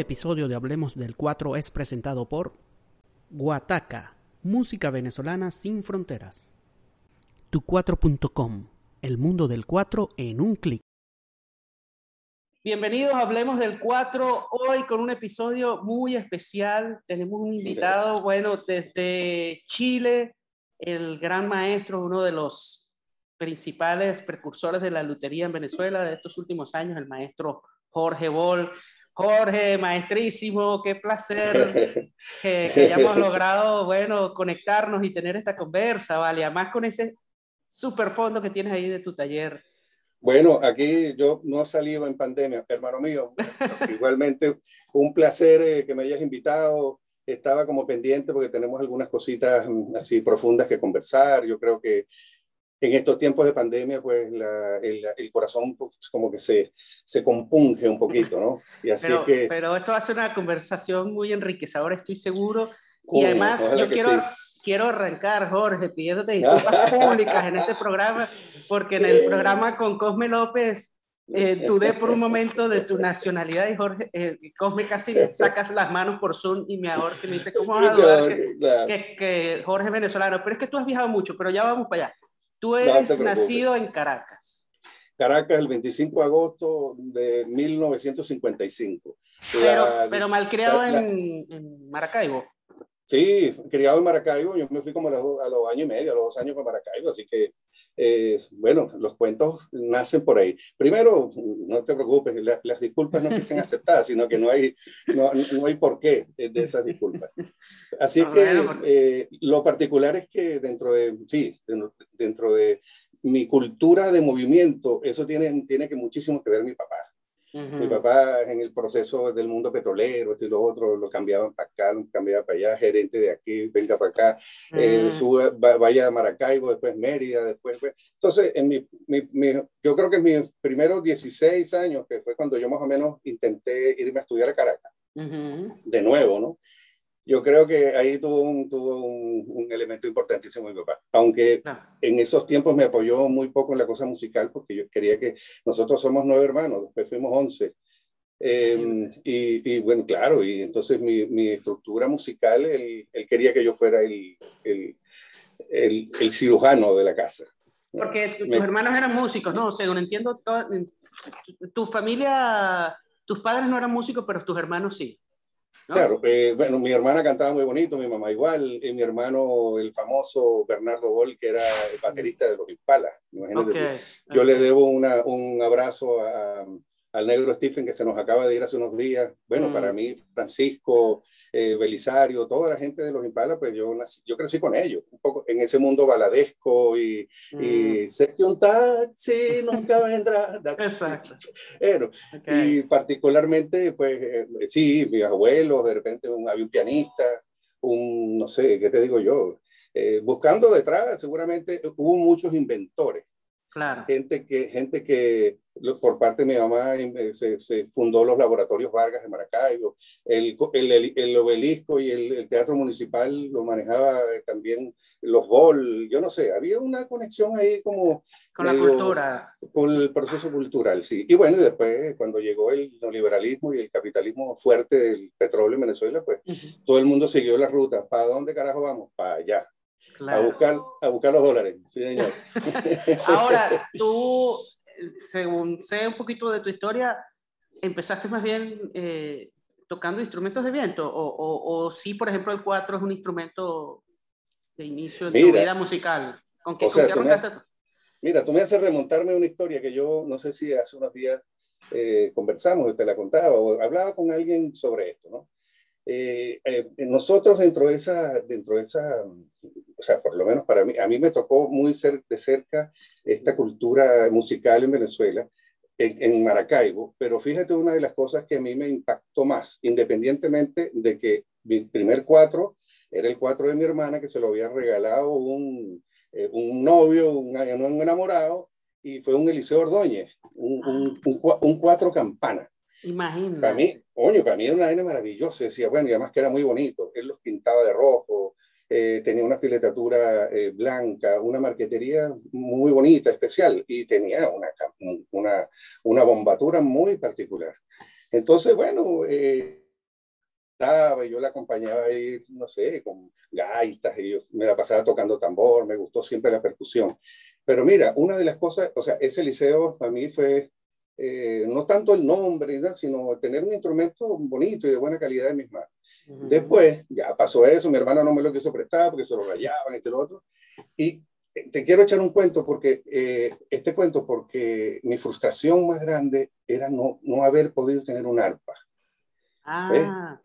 Este episodio de Hablemos del 4 es presentado por Guataca, música venezolana sin fronteras. Tu4.com, el mundo del 4 en un clic. Bienvenidos a Hablemos del 4, hoy con un episodio muy especial. Tenemos un invitado, bueno, desde Chile, el gran maestro, uno de los principales precursores de la lutería en Venezuela de estos últimos años, el maestro Jorge Bol. Jorge, maestrísimo, qué placer que, que, hayamos logrado, bueno, conectarnos y tener esta conversa, ¿vale? Además con ese super fondo que tienes ahí de tu taller. Bueno, aquí yo no he salido en pandemia, hermano mío. Igualmente, un placer eh, que me hayas invitado. Estaba como pendiente porque tenemos algunas cositas mm, así profundas que conversar. Yo creo que en estos tiempos de pandemia, pues la, el, el, corazón pues, como que se, se compunge un poquito, ¿no? Y así pero, que... pero esto ser una conversación muy enriquecedora, estoy seguro. Y además, yo quiero, sí. quiero arrancar, Jorge, pidiéndote disculpas públicas en este programa, porque en el programa con Cosme López eh, dudé por un momento de tu nacionalidad y Jorge, eh, Cosme casi sacas las manos por Zoom y me ahora que me dice, ¿cómo vas a dudar que, que, que Jorge es venezolano? Pero es que tú has viajado mucho, pero ya vamos para allá. Tú eres no nacido en Caracas. Caracas, el 25 de agosto de 1955. Pero, la, pero malcriado la, en, en, Maracaibo. Sí, criado en Maracaibo. Yo me fui como a los, a los años y medio, a los dos años para Maracaibo. Así que, eh, bueno, los cuentos nacen por ahí. Primero, no te preocupes, la, las disculpas no que estén aceptadas, sino que no hay, no, no hay por qué de esas disculpas. Así no, que bueno, eh, lo particular es que dentro de, sí, dentro de mi cultura de movimiento, eso tiene, tiene que muchísimo que ver mi papá. Uh -huh. Mi papá en el proceso del mundo petrolero, esto y lo otro, lo cambiaban para acá, lo cambiaban para allá, gerente de aquí, venga para acá, uh -huh. eh, sube, vaya a Maracaibo, después Mérida, después... Pues. Entonces, en mi, mi, mi, yo creo que en mis primeros 16 años, que fue cuando yo más o menos intenté irme a estudiar a Caracas, uh -huh. de nuevo, ¿no? Yo creo que ahí tuvo un, tuvo un, un elemento importantísimo mi papá, aunque no. en esos tiempos me apoyó muy poco en la cosa musical porque yo quería que nosotros somos nueve hermanos, después fuimos once. Eh, y, y, bueno, claro, y entonces mi, mi estructura musical, él, él, quería que yo fuera el, el, el, el cirujano de la casa. Porque tus me... hermanos eran músicos, ¿no? Según entiendo, toda, tu familia, tus padres no eran músicos, pero tus hermanos sí. ¿No? Claro, eh, bueno, mi hermana cantaba muy bonito, mi mamá igual, y mi hermano, el famoso Bernardo Bol, que era el baterista de los. Imagínate okay, Yo okay. le debo una, un abrazo a, al negro Stephen que se nos acaba de ir hace unos días. Bueno, mm. para mí, Francisco, eh, Belisario, toda la gente de los Impalas, pues yo, nací, yo crecí con ellos, un poco en ese mundo baladesco y, mm. y sé que un taxi nunca vendrá. Exacto. Pero, okay. Y particularmente, pues eh, sí, mis abuelos, de repente un, había un pianista, un, no sé, ¿qué te digo yo? Eh, buscando detrás, seguramente hubo muchos inventores. Claro. Gente que, gente que por parte de mi mamá eh, se, se fundó los laboratorios Vargas de Maracaibo, el, el, el obelisco y el, el, teatro municipal lo manejaba eh, también los Bol, yo no sé, había una conexión ahí como... Con medio, la cultura. Con el proceso cultural, sí. Y bueno, y después cuando llegó el neoliberalismo y el capitalismo fuerte del petróleo en Venezuela, pues uh -huh. todo el mundo siguió la ruta. ¿Para dónde carajo vamos? Para allá. Claro. A, buscar, a buscar los dólares. Sí, señor. Ahora, tú, según sé un poquito de tu historia, empezaste más bien eh, tocando instrumentos de viento, o, o, o sí, por ejemplo, el cuatro es un instrumento de inicio de tu vida musical. ¿Con qué, o sea, ¿con qué tú me, Mira, tú me haces remontarme a una historia que yo no sé si hace unos días eh, conversamos, te la contaba, o hablaba con alguien sobre esto, ¿no? Eh, eh, nosotros dentro de esa, dentro de esa, o sea, por lo menos para mí, a mí me tocó muy cer de cerca esta cultura musical en Venezuela, en, en, Maracaibo, pero fíjate una de las cosas que a mí me impactó más, independientemente de que mi primer cuatro era el cuatro de mi hermana que se lo había regalado un, eh, un novio, un, un, enamorado, y fue un Eliseo Ordóñez, un, un, un cuatro campana. Imagínate. Para mí, coño, para mí era una vaina maravillosa. Decía, bueno, y además que era muy bonito. Él los pintaba de rojo, eh, tenía una filetatura eh, blanca, una marquetería muy bonita, especial, y tenía una, una, una bombatura muy particular. Entonces, bueno, eh, prestaba y yo la acompañaba ahí, no sé, con gaitas y yo me la pasaba tocando tambor, me gustó siempre la percusión. Pero mira, una de las cosas, o sea, ese liceo para mí fue eh, no tanto el nombre, sino tener un instrumento bonito y de buena calidad en mis manos. Después, ya pasó eso, mi hermano no me lo quiso prestar porque se lo rayaban, este y lo otro. Y te quiero echar un cuento porque, eh, este cuento porque mi frustración más grande era no, no haber podido tener un arpa. Ah,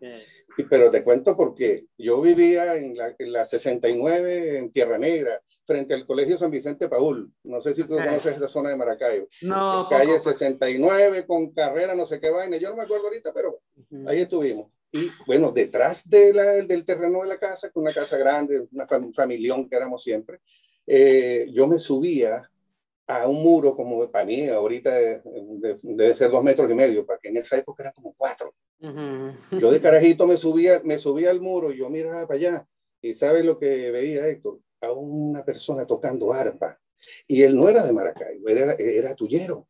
pero te cuento porque yo vivía en la, en la, 69 en Tierra Negra, frente al Colegio San Vicente Paul. No sé si tú conoces esa zona de Maracaibo. No. Calle 69 con carrera, no sé qué vaina. Yo no me acuerdo ahorita, pero ahí estuvimos. Y bueno, detrás de la, del terreno de la casa, con una casa grande, una familión que éramos siempre, eh, yo me subía a un muro como para mí, ahorita debe ser dos metros y medio, porque en esa época eran como cuatro. Yo de carajito me subía, me subía al muro y yo miraba para allá. Y ¿sabes lo que veía Héctor? A una persona tocando arpa. Y él no era de Maracaibo, era, era tuyero.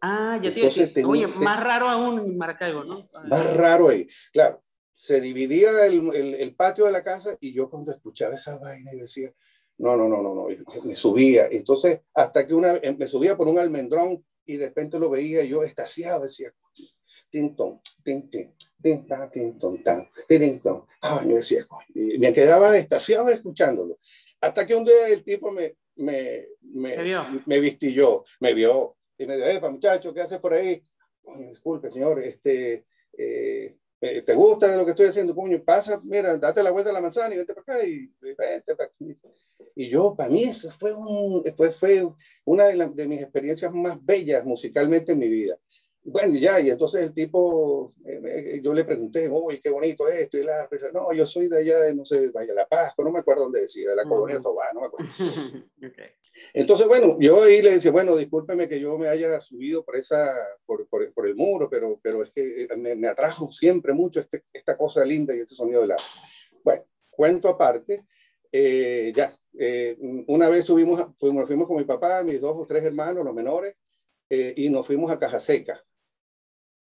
Ah, ya te Oye, más raro aún en Maracaibo, ¿no? Más raro ahí. Claro, se dividía el, el, el, patio de la casa y yo cuando escuchaba esa vaina y decía, no, no, no, no, no, me subía. Entonces, hasta que una, me subía por un almendrón y de repente lo veía yo estaciado, decía, tin-ton, tin-tin, tin-tan, tin-ton, tan, tin-ton. Ah, yo decía, me quedaba estaciado escuchándolo. Hasta que un día el tipo me, me, me, me vistilló, me vio y me dijo, epa, muchacho, ¿qué haces por ahí? disculpe, señor, este, eh, eh, ¿te gusta lo que estoy haciendo? Puño, pasa, mira, date la vuelta a la manzana y vente para acá y vente para aquí. Y yo, para mí, eso fue, un, fue, fue una de, de, mis experiencias más bellas musicalmente en mi vida. Bueno, ya, y entonces el tipo, eh, eh, yo le pregunté, uy, qué bonito es esto, y la, no, yo soy de allá de, no sé, Valle La Paz, no me acuerdo dónde decía, de la colonia Tobá, no me acuerdo. okay. Entonces, bueno, yo ahí le decía, bueno, discúlpeme que yo me haya subido por, esa, por, por, por el muro, pero, pero es que eh, me, me atrajo siempre mucho este, esta cosa linda y este sonido del agua. Bueno, cuento aparte, eh, ya, eh, una vez subimos, fuimos, fuimos con mi papá, mis dos o tres hermanos, los menores, eh, y nos fuimos a Caja Seca.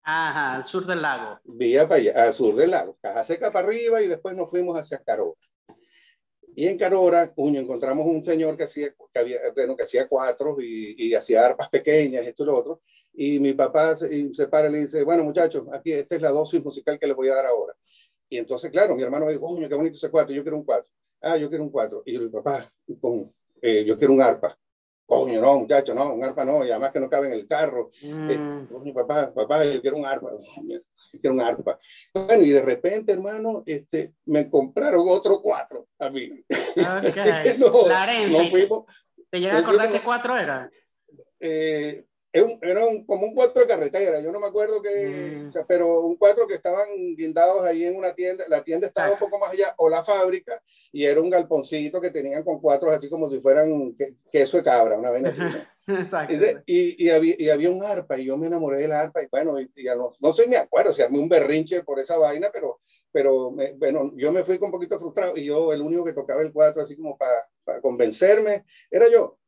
Ajá, al sur del lago. Vía para allá, al sur del lago. Caja Seca para arriba y después nos fuimos hacia Carora. Y en Carora, uño, encontramos un señor que hacía, que había, bueno, que hacía cuatro y, y, hacía arpas pequeñas, esto y lo otro. Y mi papá se, se para y le dice, bueno, muchachos, aquí esta es la dosis musical que les voy a dar ahora. Y entonces, claro, mi hermano me dijo, uño, qué bonito ese cuatro, yo quiero un cuatro ah, yo quiero un cuatro. Y yo digo, papá, eh, yo quiero un arpa. Coño, no, muchacho, no, un arpa no, y además que no cabe en el carro. Mm. Este, coño, papá, papá, yo quiero un arpa. Yo quiero un arpa. Bueno, y de repente, hermano, este, me compraron otro cuatro a mí. Okay. no, fuimos, ¿Te llega a acordar qué cuatro era? Eh, era un, como un cuatro de carretera, yo no me acuerdo que, mm. o sea, pero un cuatro que estaban guindados ahí en una tienda, la tienda estaba un poco más allá, o la fábrica, y era un galponcito que tenían con cuatro así como si fueran queso de cabra, una vez así. Exacto. Y, y, había, y, había, un arpa, y yo me enamoré de la arpa, y bueno, y, no, no sé, me acuerdo, si armé un berrinche por esa vaina, pero, pero bueno, yo me fui con un poquito frustrado, y yo, el único que tocaba el cuatro así como para, para convencerme, era yo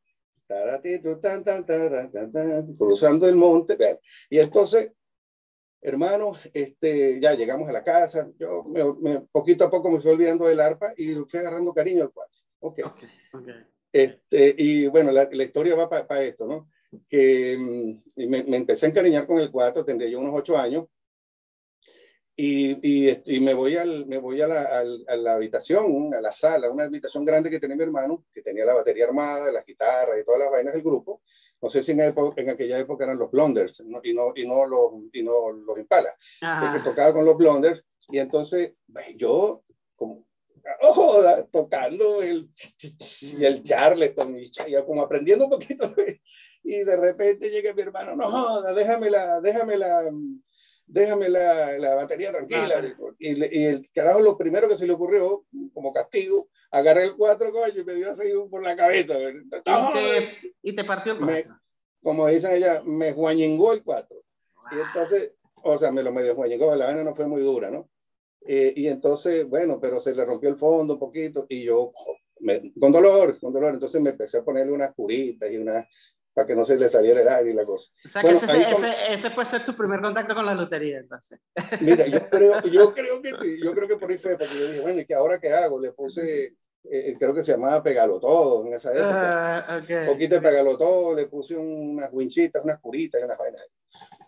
cruzando el monte. Y entonces, hermanos, este, ya llegamos a la casa. Yo me, poquito a poco me fui olvidando del arpa y fui agarrando cariño al cuatro. Okay. okay, Este, y bueno, la, la historia va para esto, ¿no? Que mm, me, me, empecé a encariñar con el cuatro, tendría yo unos ocho años, y, y, y, me voy, al, me voy a, la, a, la, habitación, a la sala, una habitación grande que tenía mi hermano, que tenía la batería armada, las guitarras y todas las vainas del grupo. No sé si en, en aquella época eran los Blonders y, no, y, no los, y no los Impala, que tocaba con los Blonders. Y entonces yo, como, oh, tocando el, y el Charleston, y ya como aprendiendo un poquito. Y de repente llega mi hermano, no joda, déjame la, déjame la déjame la, la batería tranquila. y, y, el carajo, lo primero que se le ocurrió, como castigo, agarré el cuatro coño y me dio así por la cabeza. ¿Y, te, y te partió el cuatro. Como dicen ella, me guañengó el cuatro. Y entonces, o sea, me lo medio guañengó, la vena no fue muy dura, ¿no? Eh, y entonces, bueno, pero se le rompió el fondo un poquito y yo, me, con dolor, con dolor, entonces me empecé a ponerle unas curitas y unas para que no se le saliera el aire y la cosa. O sea, que ese, ese, ese, puede ser tu primer contacto con la lotería, entonces. Mira, yo creo, yo creo que sí, yo creo que por ahí fue, porque yo dije, bueno, ¿y qué ahora qué hago? Le puse, eh, creo que se llamaba Pegalo Todo en esa época. Uh, okay. Poquito de Pegalo Todo, le puse unas winchitas, unas curitas unas vainas.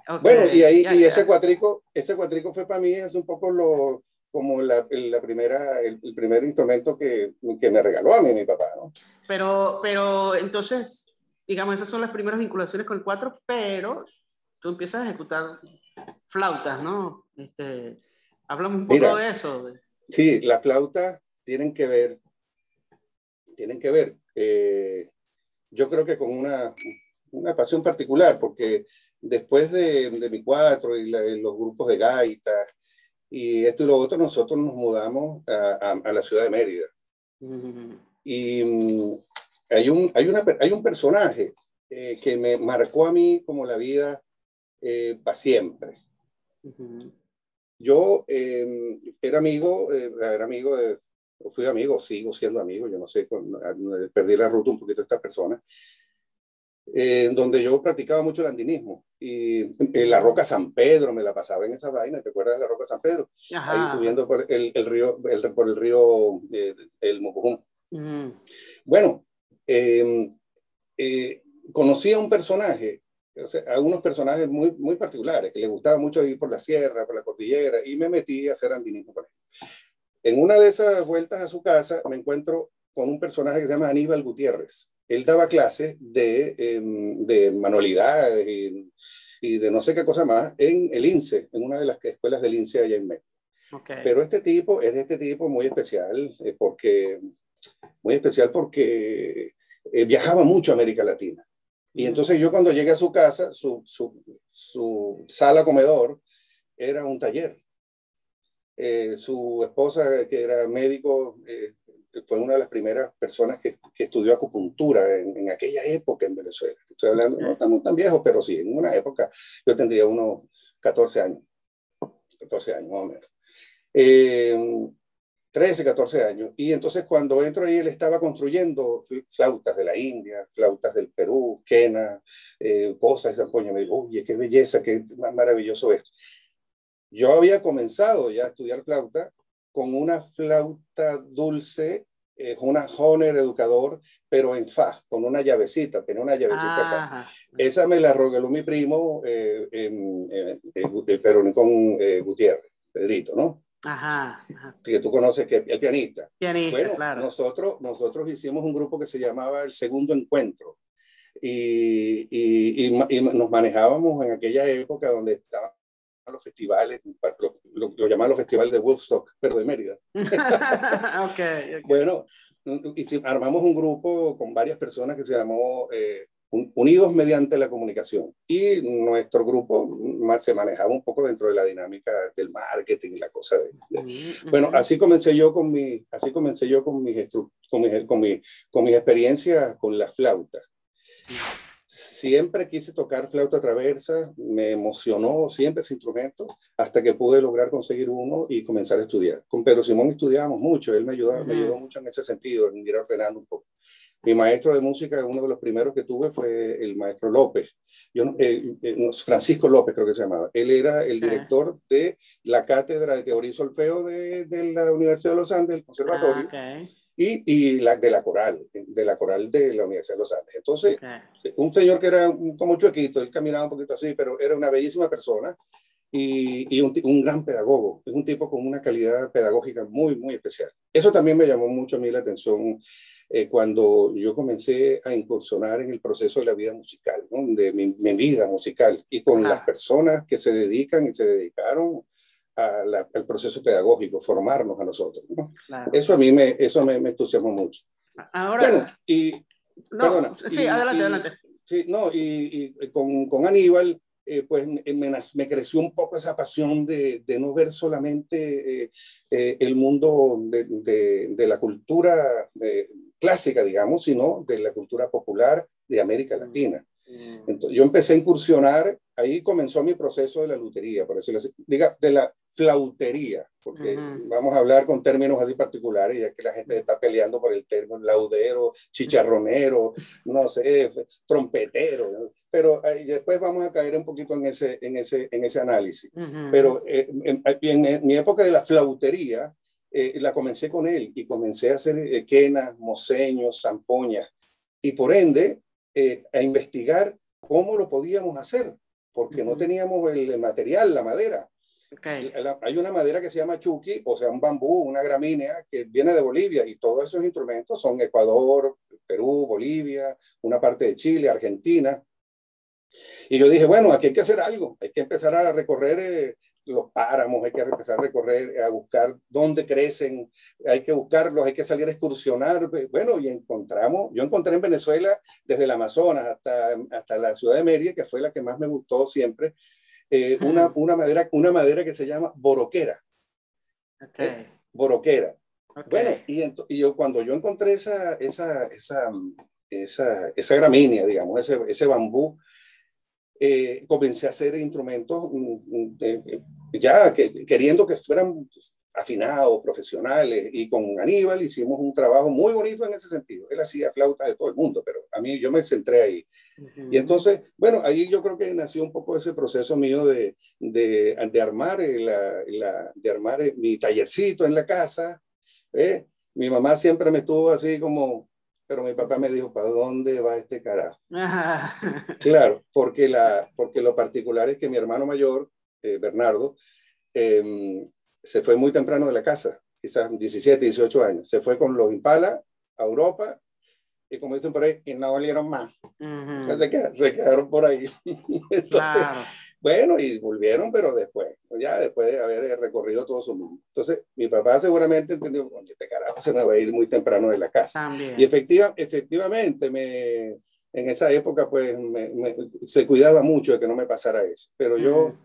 Okay. Bueno, y ahí, y ese cuatrico, ese cuatrico fue para mí, es un poco lo, como la, la primera, el, el, primer instrumento que, que me regaló a mí mi papá, ¿no? Pero, pero entonces, digamos, esas son las primeras vinculaciones con el cuatro, pero tú empiezas a ejecutar flautas, ¿no? Este, hablamos un poco Mira, de eso. Sí, las flautas tienen que ver, tienen que ver, eh, yo creo que con una, una pasión particular, porque después de, de mi cuatro y la, los grupos de gaitas y esto y lo otro, nosotros nos mudamos a, a, a la ciudad de Mérida. Uh -huh. Y um, hay, un, hay, una, hay un personaje eh, que me marcó a mí como la vida eh, para siempre. Uh -huh. Yo eh, era amigo, era amigo de, fui amigo, sigo siendo amigo, yo no sé, perdí la ruta un poquito de estas personas, eh, donde yo practicaba mucho el andinismo. Y en la Roca San Pedro me la pasaba en esa vaina, ¿te acuerdas de la Roca San Pedro? Ajá. Ahí subiendo por el, el río, el, por el río eh, el Mocojón. Uh -huh. Bueno, eh, eh, conocí a un personaje, o sea, a unos personajes muy, muy particulares, que le gustaba mucho ir por la sierra, por la cordillera, y me metí a hacer andinismo con él. En una de esas vueltas a su casa me encuentro con un personaje que se llama Aníbal Gutiérrez. Él daba clases de, eh, de manualidades y, y, de no sé qué cosa más en el INSE, en una de las escuelas del INSE allá en México. Okay. Pero este tipo es de este tipo muy especial, eh, porque, muy especial porque eh, viajaba mucho a América Latina. Y entonces yo cuando llegué a su casa, su, su, su sala comedor era un taller. Eh, su esposa, que era médico, eh, fue una de las primeras personas que, que estudió acupuntura en, en, aquella época en Venezuela. Estoy hablando, no estamos tan viejos, pero sí, en una época yo tendría unos 14 años, 14 años más o menos. Eh, 13, 14 años. Y entonces cuando entro ahí, él estaba construyendo flautas de la India, flautas del Perú, quena, eh, cosas de San Coño. Me dijo, oye, qué belleza, qué maravilloso esto. Yo había comenzado ya a estudiar flauta con una flauta dulce, eh, una Honer educador, pero en fa, con una llavecita, tenía una llavecita ah, acá. Esa me la regaló mi primo, eh, eh, pero con Gutiérrez, Pedrito, ¿no? Ajá, ajá, Que tú conoces, que el pianista. Pianista, bueno, claro. Nosotros, nosotros hicimos un grupo que se llamaba El Segundo Encuentro. Y, y, y, y nos manejábamos en aquella época donde estaba los festivales, lo, lo, lo llamaban los festivales de Woodstock, pero de Mérida. okay, okay. Bueno, armamos un grupo con varias personas que se llamó eh, Unidos mediante la comunicación. Y nuestro grupo se manejaba un poco dentro de la dinámica del marketing y la cosa de... de. Bueno, así comencé yo con mi, así comencé yo con mis, con mis, con mi, con mis experiencias con la flauta. Siempre quise tocar flauta traversa, me emocionó siempre ese instrumento, hasta que pude lograr conseguir uno y comenzar a estudiar. Con Pedro Simón estudiábamos mucho, él me, ayudaba, uh -huh. me ayudó mucho en ese sentido, en ir ordenando un poco. Mi maestro de música, uno de los primeros que tuve fue el maestro López, Yo, eh, eh, Francisco López creo que se llamaba. Él era el director de la cátedra de teoría y solfeo de, de la Universidad de los Andes, el conservatorio. Ah, okay y, y la, de la coral, de la coral de la Universidad de los Andes. Entonces, okay. un señor que era como chuequito, él caminaba un poquito así, pero era una bellísima persona y, y un, un, gran pedagogo, es un tipo con una calidad pedagógica muy, muy especial. Eso también me llamó mucho a mí la atención eh, cuando yo comencé a incursionar en el proceso de la vida musical, ¿no? de mi, mi, vida musical, y con ah. las personas que se dedican y se dedicaron la, al proceso pedagógico, formarnos a nosotros. ¿no? Claro. Eso a mí me, eso me, me, entusiasmó mucho. Ahora, bueno, y, no, perdona, sí, y, adelante, y, adelante. Sí, no, y, y con, con, Aníbal, eh, pues me, me, creció un poco esa pasión de, de no ver solamente eh, eh, el mundo de, de, de la cultura clásica, digamos, sino de la cultura popular de América Latina. Mm. Entonces, yo empecé a incursionar, ahí comenzó mi proceso de la lutería, por decirlo así, diga, de la flautería, porque vamos a hablar con términos así particulares, ya que la gente está peleando por el término laudero, chicharronero, no sé, trompetero, pero ahí después vamos a caer un poquito en ese, en ese, en ese análisis. Pero eh, en, mi época de la flautería, eh, la comencé con él y comencé a hacer eh, quenas, moseños, zampoñas, y por ende a investigar cómo lo podíamos hacer, porque no teníamos el material, la madera. Hay una madera que se llama chuki, o sea, un bambú, una gramínea, que viene de Bolivia y todos esos instrumentos son Ecuador, Perú, Bolivia, una parte de Chile, Argentina. Y yo dije, bueno, aquí hay que hacer algo, hay que empezar a recorrer eh, los páramos, hay que empezar a recorrer, a buscar dónde crecen, hay que buscarlos, hay que salir a excursionar. Bueno, y encontramos, yo encontré en Venezuela desde el Amazonas hasta, hasta la ciudad de Mérida, que fue la que más me gustó siempre, eh, una, una, madera, una madera que se llama boroquera. Okay. Eh, boroquera. Bueno, y, y, yo cuando yo encontré esa, esa, esa, esa, esa gramínea, digamos, ese, ese bambú, eh, comencé a hacer instrumentos mm, mm, ya que, queriendo que fueran afinados, profesionales, y con Aníbal hicimos un trabajo muy bonito en ese sentido. Él hacía flautas de todo el mundo, pero a mí yo me centré ahí. Y entonces, bueno, ahí yo creo que nació un poco ese proceso mío de, de, de armar, la, la, de armar mi tallercito en la casa. ¿eh? Mi mamá siempre me estuvo así como, pero mi papá me dijo, ¿para dónde va este carajo? claro, porque, la, porque lo particular es que mi hermano mayor, eh, Bernardo, em, se fue muy temprano de la casa, quizás 17, 18 años. Se fue con los Impala a Europa y como dicen por ahí, y no volvieron más. se, quedaron, por ahí. Entonces, bueno, y volvieron, pero después, ya después de haber recorrido todo su mundo. Entonces, mi papá seguramente entendió, este carajo se me va a ir muy temprano de la casa. Y efectiva, efectivamente, me, en esa época, pues, se cuidaba mucho de que no me pasara eso. Pero yo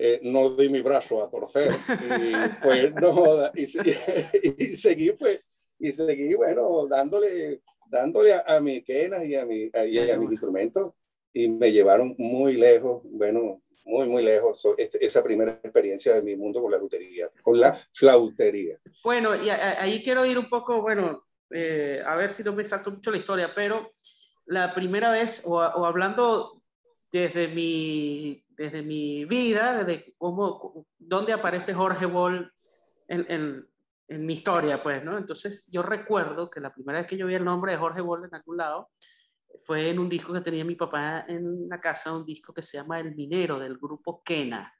eh, no di mi brazo a torcer. Y pues, no, y, y seguí, pues, y seguí, bueno, dándole dándole a, mis quenas y a, mi, a, mis instrumentos y me llevaron muy lejos, bueno, muy, muy lejos este, esa primera experiencia de mi mundo con la lutería, con la flautería. Bueno, y ahí quiero ir un poco, bueno, eh, a ver si no me salto mucho la historia, pero la primera vez, o, hablando desde mi, desde mi vida, de cómo, dónde aparece Jorge Boll en, en mi historia, pues, ¿no? Entonces yo recuerdo que la primera vez que yo vi el nombre de Jorge Boll en algún lado fue en un disco que tenía mi papá en la casa, un disco que se llama El Minero, del grupo Kena.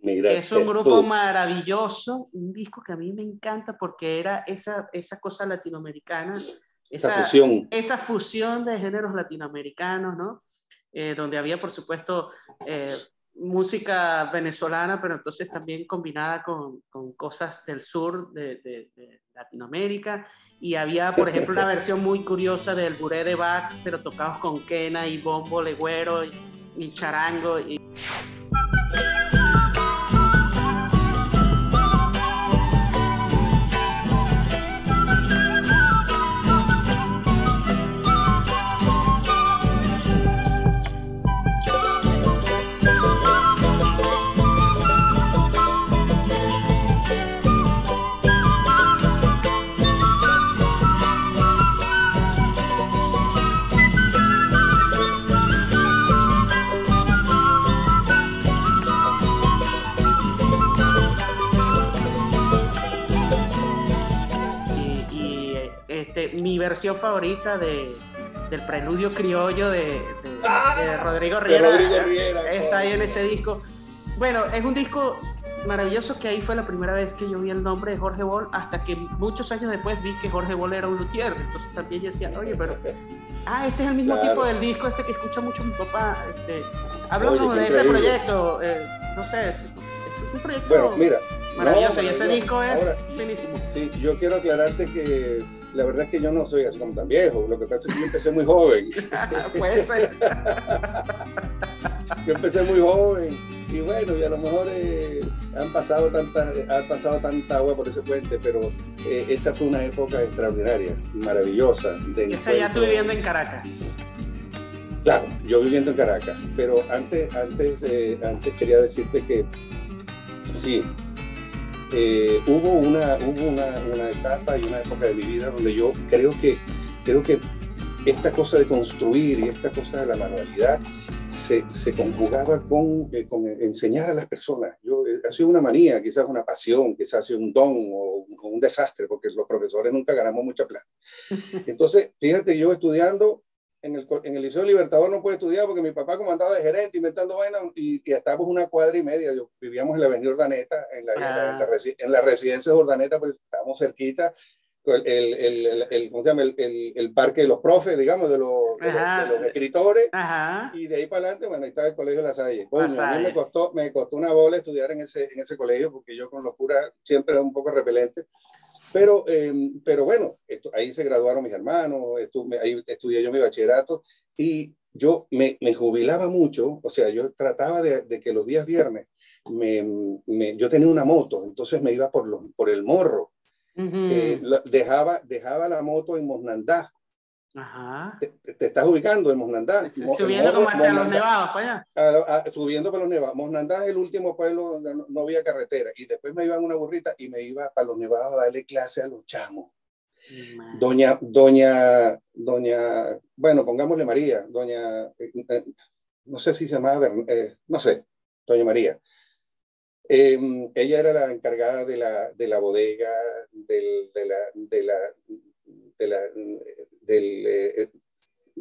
Mira, es un grupo maravilloso, un disco que a mí me encanta porque era esa, esa cosa latinoamericana, esa, fusión. esa fusión de géneros latinoamericanos, ¿no? Eh, donde había, por supuesto, eh, música venezolana, pero entonces también combinada con, con cosas del sur de, de, Latinoamérica. Y había, por ejemplo, una versión muy curiosa del Buré de Bach, pero tocados con quena y bombo, legüero y, y charango. Y... versión favorita de, del preludio criollo de, ah, Rodrigo Riera. está ahí en ese disco. Bueno, es un disco maravilloso que ahí fue la primera vez que yo vi el nombre de Jorge Boll, hasta que muchos años después vi que Jorge Boll era un luthier. Entonces también yo decía, oye, pero. Ah, este es el mismo tipo del disco, este que escucha mucho mi papá. Este, háblanos de ese proyecto. Eh, no sé, es, un proyecto bueno, mira, maravilloso y ese disco es finísimo. Sí, yo quiero aclararte que la verdad es que yo no soy así como tan viejo. Lo que pasa es que yo empecé muy joven. Puede ser. yo empecé muy joven y bueno, y a lo mejor eh, han pasado tanta, ha pasado tanta agua por ese puente, pero eh, esa fue una época extraordinaria, maravillosa. De ya estoy viviendo en Caracas. Claro, yo viviendo en Caracas, pero antes, antes, antes quería decirte que sí, eh, hubo, una, hubo una, una, etapa y una época de mi vida donde yo creo que, creo que esta cosa de construir y esta cosa de la manualidad se, se conjugaba con, eh, con, enseñar a las personas. Yo, eh, ha sido una manía, quizás una pasión, quizás ha sido un don o, o un desastre, porque los profesores nunca ganamos mucha plata. Entonces, fíjate, yo estudiando en el, en el Liceo Libertador no pude estudiar porque mi papá comandaba de gerente inventando vainas y, y estábamos una cuadra y media. Yo, vivíamos en la avenida Urdaneta, en la, ah. en la, en la, en la residencia de Urdaneta, pues estábamos cerquita. El, el, el, el, ¿cómo se llama? El, parque de los profes, digamos, de los, de los, de los, escritores. Ajá. Y de ahí para adelante, bueno, ahí estaba el colegio de La Salle. Bueno, a mí me costó, me costó una bola estudiar en ese, en ese colegio porque yo con los curas siempre era un poco repelente. Pero, eh, pero bueno, esto, ahí se graduaron mis hermanos, estu, ahí estudié yo mi bachillerato y yo me, me, jubilaba mucho, o sea, yo trataba de, de que los días viernes, me, me, yo tenía una moto, entonces me iba por, los, por el morro, uh -huh. eh, dejaba, dejaba la moto en Mosnandá, Ajá. Te, te, estás ubicando en Mosnandá. Subiendo como hacia Mosnandá, los nevados, para allá. A, a, subiendo para los nevados. Mosnandá es el último pueblo donde no, no, había carretera. Y después me iba en una burrita y me iba para los nevados a darle clase a los chamos. Man. Doña, doña, doña, bueno, pongámosle María, doña, eh, eh, no sé si se llamaba, eh, no sé, doña María. Eh, ella era la encargada de la, de la bodega, del, de la, de la, de la del eh,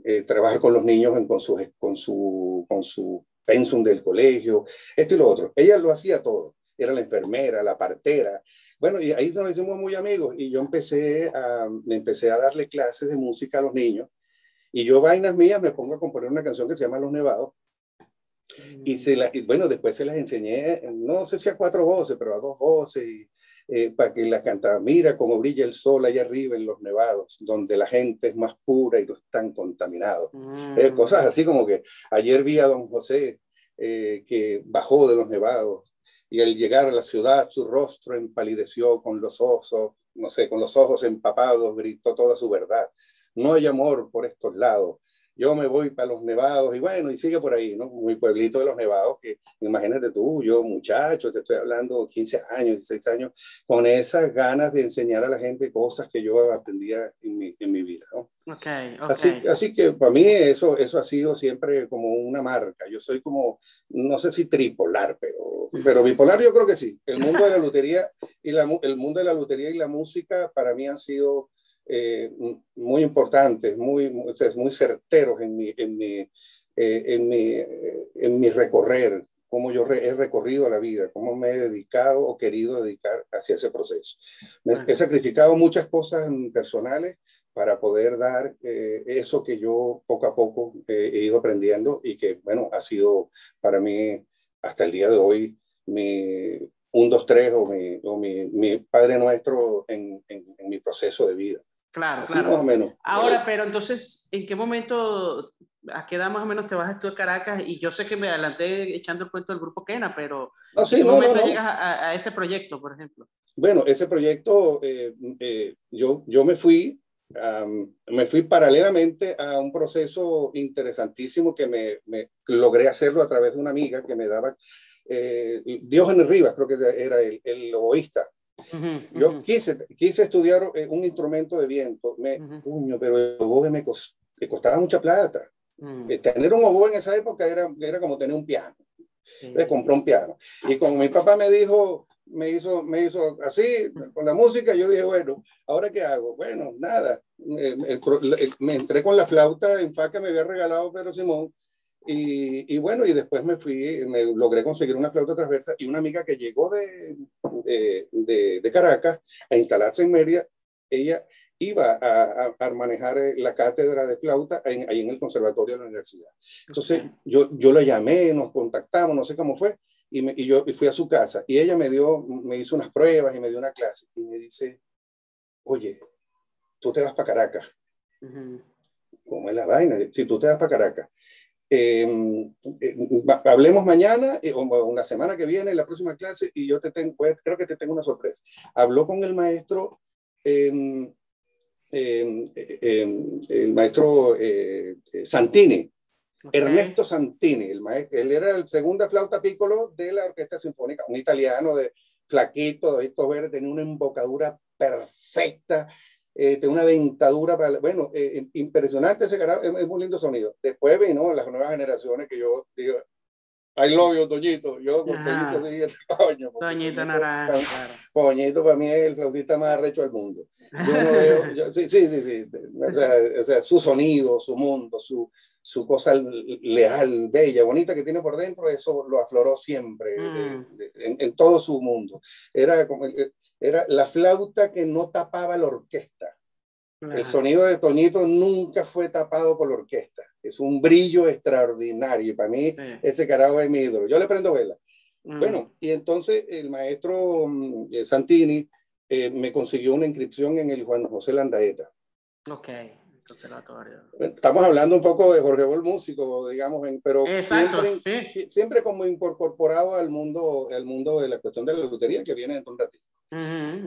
eh, con los niños en, con, su, con, su, con su pensum del colegio, esto y lo otro. Ella lo hacía todo. Era la enfermera, la partera. Bueno, y ahí nos hicimos muy amigos y yo empecé a, me empecé a darle clases de música a los niños y yo, vainas mías, me pongo a componer una canción que se llama Los Nevados. Y, se la, y bueno, después se las enseñé, no sé si a cuatro voces, pero a dos voces. Y, eh, para que la cantaba. Mira cómo brilla el sol allá arriba en los nevados, donde la gente es más pura y no están contaminados. Mm. Eh, cosas así como que ayer vi a don José eh, que bajó de los nevados y al llegar a la ciudad su rostro empalideció con los ojos, no sé, con los ojos empapados, gritó toda su verdad. No hay amor por estos lados yo me voy para los nevados y bueno, y sigue por ahí, ¿no? Mi pueblito de los nevados, que imagínate tú, yo muchacho, te estoy hablando 15 años, 16 años, con esas ganas de enseñar a la gente cosas que yo aprendía en mi, en mi vida, ¿no? Okay, okay. Así, así que para mí eso, eso ha sido siempre como una marca. Yo soy como, no sé si tripolar, pero, pero bipolar yo creo que sí. El mundo de la lotería y la, el mundo de la lotería y la música para mí han sido eh, muy importantes, muy, muy, muy certeros en mi, en mi, eh, en mi, eh, en mi recorrer, cómo yo re, he recorrido la vida, cómo me he dedicado o querido dedicar hacia ese proceso. Me, he sacrificado muchas cosas personales para poder dar eh, eso que yo poco a poco eh, he ido aprendiendo y que, bueno, ha sido para mí hasta el día de hoy mi un, dos, tres o mi, o mi, mi Padre Nuestro en, en, en mi proceso de vida. Claro, Así claro. más o menos. Ahora, pero entonces, ¿en qué momento, a qué edad más o menos te vas a estudiar Caracas? Y yo sé que me adelanté echando el cuento del grupo Kena, pero no, sí, ¿en qué no, momento no, no. llegas a, a, ese proyecto, por ejemplo? Bueno, ese proyecto, eh, eh, yo, yo me fui, um, me fui paralelamente a un proceso interesantísimo que me, me, logré hacerlo a través de una amiga que me daba, eh, Diógenes Rivas, creo que era el, el oboísta, Uh -huh, Yo uh -huh. quise, quise estudiar eh, un instrumento de viento, me, uh -huh. puño, pero el oboe me, cost, me, costaba mucha plata. Eh, tener un oboe en esa época era, era como tener un piano. Sí. Entonces compré un piano. Y como mi papá me dijo, me hizo, me hizo así, con la música, yo dije, bueno, ¿ahora qué hago? Bueno, nada. Eh, me entré con la flauta en fa que me había regalado Pedro Simón y, y, bueno, y después me fui, me logré conseguir una flauta transversa y una amiga que llegó de, de, de, de Caracas a instalarse en Mérida, ella iba a, a, a, manejar eh, la cátedra de flauta en, ahí en el conservatorio de la universidad. Entonces yo, yo la llamé, nos contactamos, no sé cómo fue, y, me, y yo y fui a su casa y ella me dio, me hizo unas pruebas y me dio una clase y me dice, oye, tú te vas para Caracas. Uh -huh. ¿Cómo es la vaina? Si tú te vas para Caracas, eh, eh, hablemos mañana eh, o una semana que viene, la próxima clase, y yo te tengo, pues, creo que te tengo una sorpresa. Habló con el maestro, em, em, em, el maestro eh, Santini, Ernesto Santini, el maestro, él era el segundo flauta piccolo de la Orquesta Sinfónica, un italiano de flaquito, de estos verdes, tenía una embocadura perfecta, eh, tenía una dentadura, para, bueno, eh, impresionante ese carajo, es, un lindo sonido. Después vino las nuevas generaciones que yo digo, I love you, Toñito. Yo con Toñito seguía ese coño. Toñito Naranja, claro. Toñito para mí es el flautista más arrecho del mundo. Yo no veo, sí, sí, sí, sí. O sea, o sea, su sonido, su mundo, su, su cosa leal, bella, bonita que tiene por dentro, eso lo afloró siempre mm. en, en, todo su mundo. Era, como, era la flauta que no tapaba la orquesta. El sonido de Toñito nunca fue tapado por la orquesta. Es un brillo extraordinario. Para mí, ese carajo es mi ídolo. Yo le prendo vela. Mm. Bueno, y entonces el maestro mm, eh, Santini eh, me consiguió una inscripción en el Juan José Landaeta. Ok. Estamos hablando un poco de Jorge Bol, músico, digamos, pero siempre, siempre, como incorporado al mundo, al mundo de la cuestión de la lutería que viene dentro de un ratito.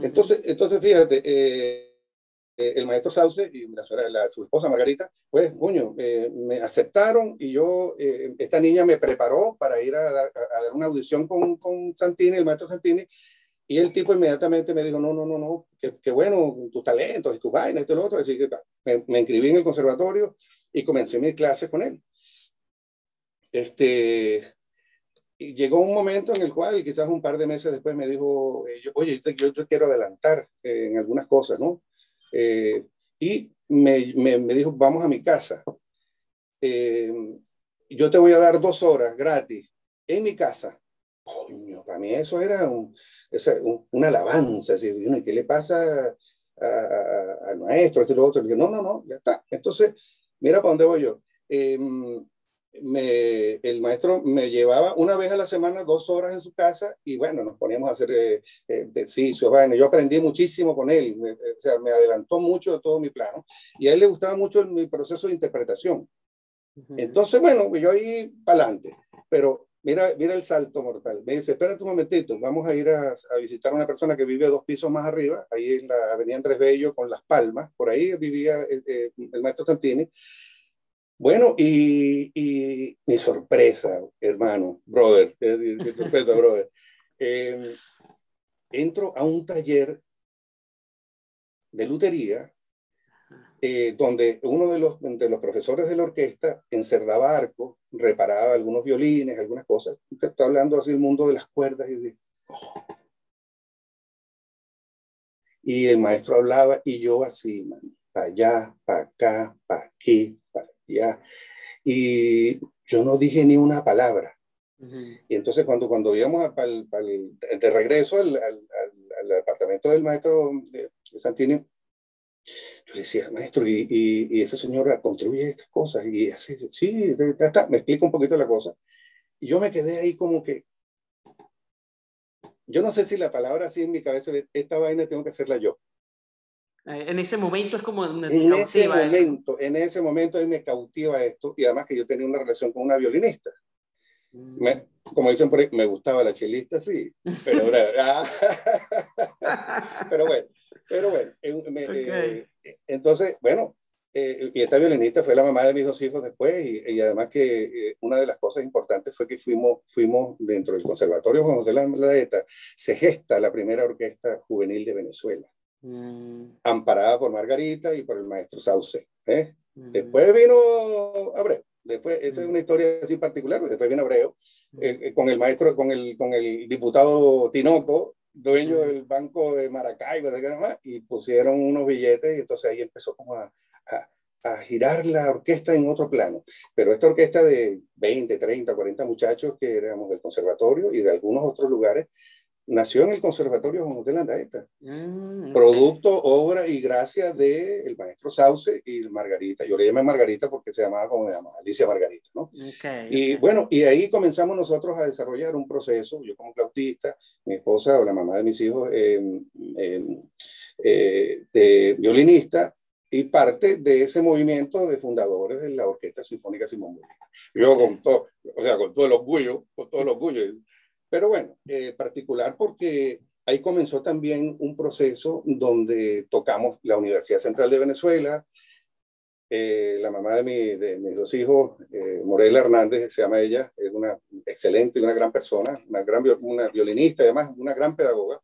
Entonces, entonces, fíjate, eh, eh, el maestro Sauce y la, su esposa Margarita, pues, coño, eh, me aceptaron y yo, esta niña me preparó para ir a dar, a dar una audición con, con Santini, el maestro Santini, y el tipo inmediatamente me dijo, no, no, no, no, qué, bueno, tus talentos y tus vainas, esto y lo otro. Así que me, me, inscribí en el conservatorio y comencé mis clases con él. Este, y llegó un momento en el cual, quizás un par de meses después, me dijo, eh, oye, yo, yo, quiero adelantar eh, en algunas cosas, ¿no? Eh, y me, me, me, dijo, vamos a mi casa. yo te voy a dar dos horas gratis en mi casa. Coño, para mí eso era un, esa, una alabanza, decir, ¿qué le pasa al maestro? Esto y lo otro. Y no, no, no, ya está. Entonces, mira para dónde voy yo. Em, me, el maestro me llevaba una vez a la semana dos horas en su casa y bueno, nos poníamos a hacer eh, eh ejercicios. Bueno, yo aprendí muchísimo con él, o sea, me adelantó mucho de todo mi plano y a él le gustaba mucho mi proceso de interpretación. Entonces, bueno, yo ahí para adelante, pero mira, mira el salto mortal. Me dice, espérate un momentito, vamos a ir a, visitar a una persona que vive dos pisos más arriba, ahí en la avenida Andrés Bello con Las Palmas, por ahí vivía eh, eh, el maestro Santini. Bueno, y, y, mi sorpresa, hermano, brother, mi sorpresa, brother, em, entro a un taller de lutería eh, donde uno de los, de los profesores de la orquesta encerdaba arco, reparaba algunos violines, algunas cosas. Estoy hablando así del mundo de las cuerdas y Y el maestro hablaba y yo así, para allá, para acá, para aquí, para allá. Y yo no dije ni una palabra. Y entonces cuando, cuando íbamos a, de regreso al, al, al, departamento del maestro de Santini, yo le decía, maestro, y, y, esa señora construye estas cosas y así, sí, ya está, me explica un poquito la cosa. Y yo me quedé ahí como que, yo no sé si la palabra así en mi cabeza, esta vaina tengo que hacerla yo. Eh, en ese momento es como... En ese momento, en ese momento ahí me cautiva esto y además que yo tenía una relación con una violinista. Mm. Me, como dicen por ahí, me gustaba la chelista, sí, pero, pero bueno, pero bueno, eh, eh, entonces, bueno, eh, y esta violinista fue la mamá de mis dos hijos después, y, además que una de las cosas importantes fue que fuimos, fuimos dentro del Conservatorio Juan José Landeta, se gesta la primera orquesta juvenil de Venezuela, mm. amparada por Margarita y por el maestro Sauce. Mm. Después vino Abreu, después, esa es mm. una historia así particular, después vino Abreu, con el maestro, con el, con el diputado Tinoco, dueño del banco de Maracaibo, y pusieron unos billetes y entonces ahí empezó como a, a, a, girar la orquesta en otro plano. Pero esta orquesta de 20, 30, 40 muchachos que éramos del conservatorio y de algunos otros lugares, nació en el Conservatorio Juan de Landaeta. Mm, Producto, obra y gracia del el maestro Sauce y Margarita. Yo le llamé Margarita porque se llamaba como me llamaba, Alicia Margarita, ¿no? y bueno, y ahí comenzamos nosotros a desarrollar un proceso, yo como flautista, mi esposa o la mamá de mis hijos, em, em, eh, de violinista, y parte de ese movimiento de fundadores de la Orquesta Sinfónica Simón Bolívar. Yo con todo, o sea, con todo el orgullo, con todo el orgullo, pero bueno, eh, particular porque ahí comenzó también un proceso donde tocamos la Universidad Central de Venezuela, eh, la mamá de, mi, de, mis dos hijos, eh, Morela Hernández, se llama ella, es una excelente y una gran persona, una gran una violinista y además una gran pedagoga.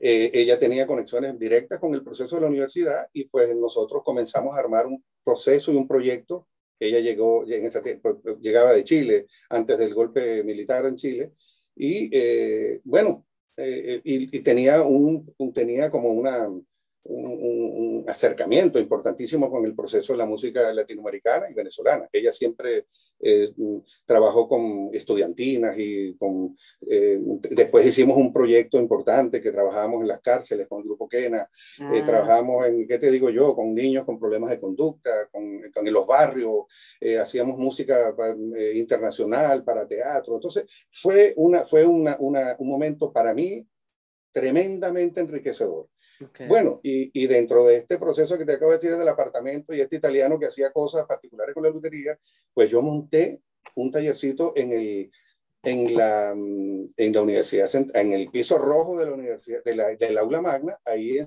Eh, ella tenía conexiones directas con el proceso de la universidad y pues nosotros comenzamos a armar un proceso y un proyecto. Ella llegó, en esa, pues, llegaba de Chile antes del golpe militar en Chile y eh, bueno, eh, y, y, tenía, un, tenía como una, un, acercamiento importantísimo con el proceso de la música latinoamericana y venezolana. Ella siempre eh, trabajó con estudiantinas y con, eh, después hicimos un proyecto importante que trabajábamos en las cárceles con el Grupo Quena, eh, ah. trabajamos en, ¿qué te digo yo?, con niños con problemas de conducta, con, con en los barrios, hacíamos música internacional para teatro. Entonces, fue, una, fue una, una, un momento para mí tremendamente enriquecedor. Bueno, y, y, dentro de este proceso que te acabo de decir del apartamento y este italiano que hacía cosas particulares con la lutería, pues yo monté un tallercito en el, en la, en la universidad, en el piso rojo de la universidad, de la, del aula magna, ahí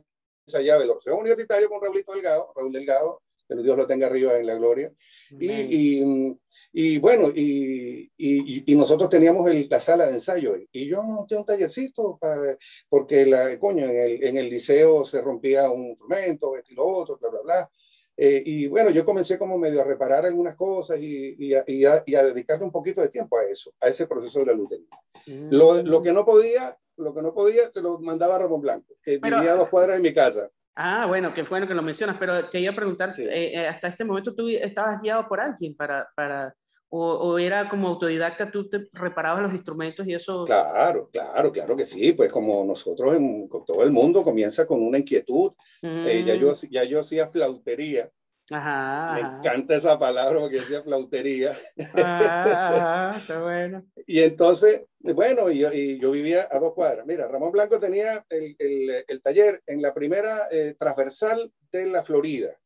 ensayaba el Orfeo Universitario con Raulito Delgado, Raúl Delgado, que Dios lo tenga arriba en la gloria. Y, y, y, bueno, y, y, nosotros teníamos el, la sala de ensayo y yo monté un tallercito para, porque la, coño, en el, en el liceo se rompía un instrumento, esto y lo otro, bla, bla, bla. Eh, y bueno, yo comencé como medio a reparar algunas cosas y, y, a, y, a, dedicarle un poquito de tiempo a eso, a ese proceso de la lutería. Lo, lo, que no podía, lo que no podía, se lo mandaba a Ramón Blanco, que vivía a dos cuadras de mi casa. Ah, bueno, qué bueno que lo mencionas, pero quería preguntar, eh, eh, hasta este momento tú estabas guiado por alguien para, para o, o, era como autodidacta, tú te reparabas los instrumentos y eso. Claro, claro, claro que sí, pues como nosotros, en, todo el mundo comienza con una inquietud. Eh, ya, yo, mm. ya yo hacía flautería. Ajá, Me encanta esa palabra porque decía flautería. Ajá, está bueno. y entonces, bueno, y, y, yo vivía a dos cuadras. Mira, Ramón Blanco tenía el, el, el taller en la primera eh, transversal de la Florida.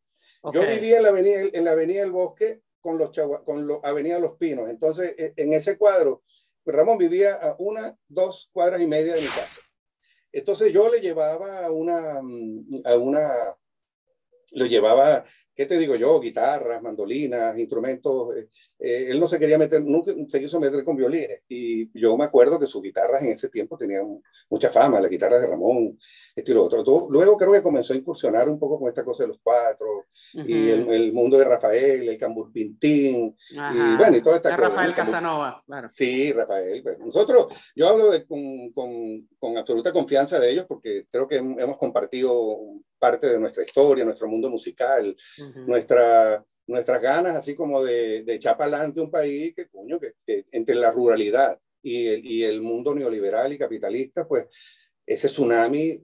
Okay. Yo vivía en la, avenida, en la Avenida del Bosque con los con la Avenida Los Pinos. Entonces, e, en ese cuadro, Ramón vivía a una, dos cuadras y media de mi casa. Entonces yo le llevaba una, a una lo llevaba, ¿qué te digo yo? Guitarras, mandolinas, instrumentos. Eh, eh, él no se quería meter, nunca se quiso meter con violines. Y yo me acuerdo que sus guitarras en ese tiempo tenían mucha fama, las guitarras de Ramón, esto y lo otro. Todo, luego creo que comenzó a incursionar un poco con esta cosa de los cuatro, uh -huh. y el, el, mundo de Rafael, el Cambur Pintín, y bueno, y toda esta cosa. Rafael Casanova, claro. Sí, Rafael. Pues, nosotros, yo hablo de, con, con, con absoluta confianza de ellos porque creo que hemos compartido parte de nuestra historia, nuestro mundo musical, uh -huh. Nuestra, nuestras ganas así como de, de echar para adelante un país que, coño, que, que entre la ruralidad y el, y el, mundo neoliberal y capitalista, pues ese tsunami,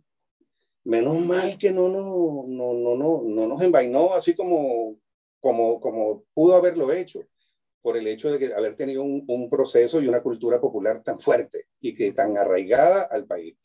menos mal que no, no, no, no, no, no nos envainó así como, como, como pudo haberlo hecho por el hecho de que haber tenido un, un proceso y una cultura popular tan fuerte y que tan arraigada al país.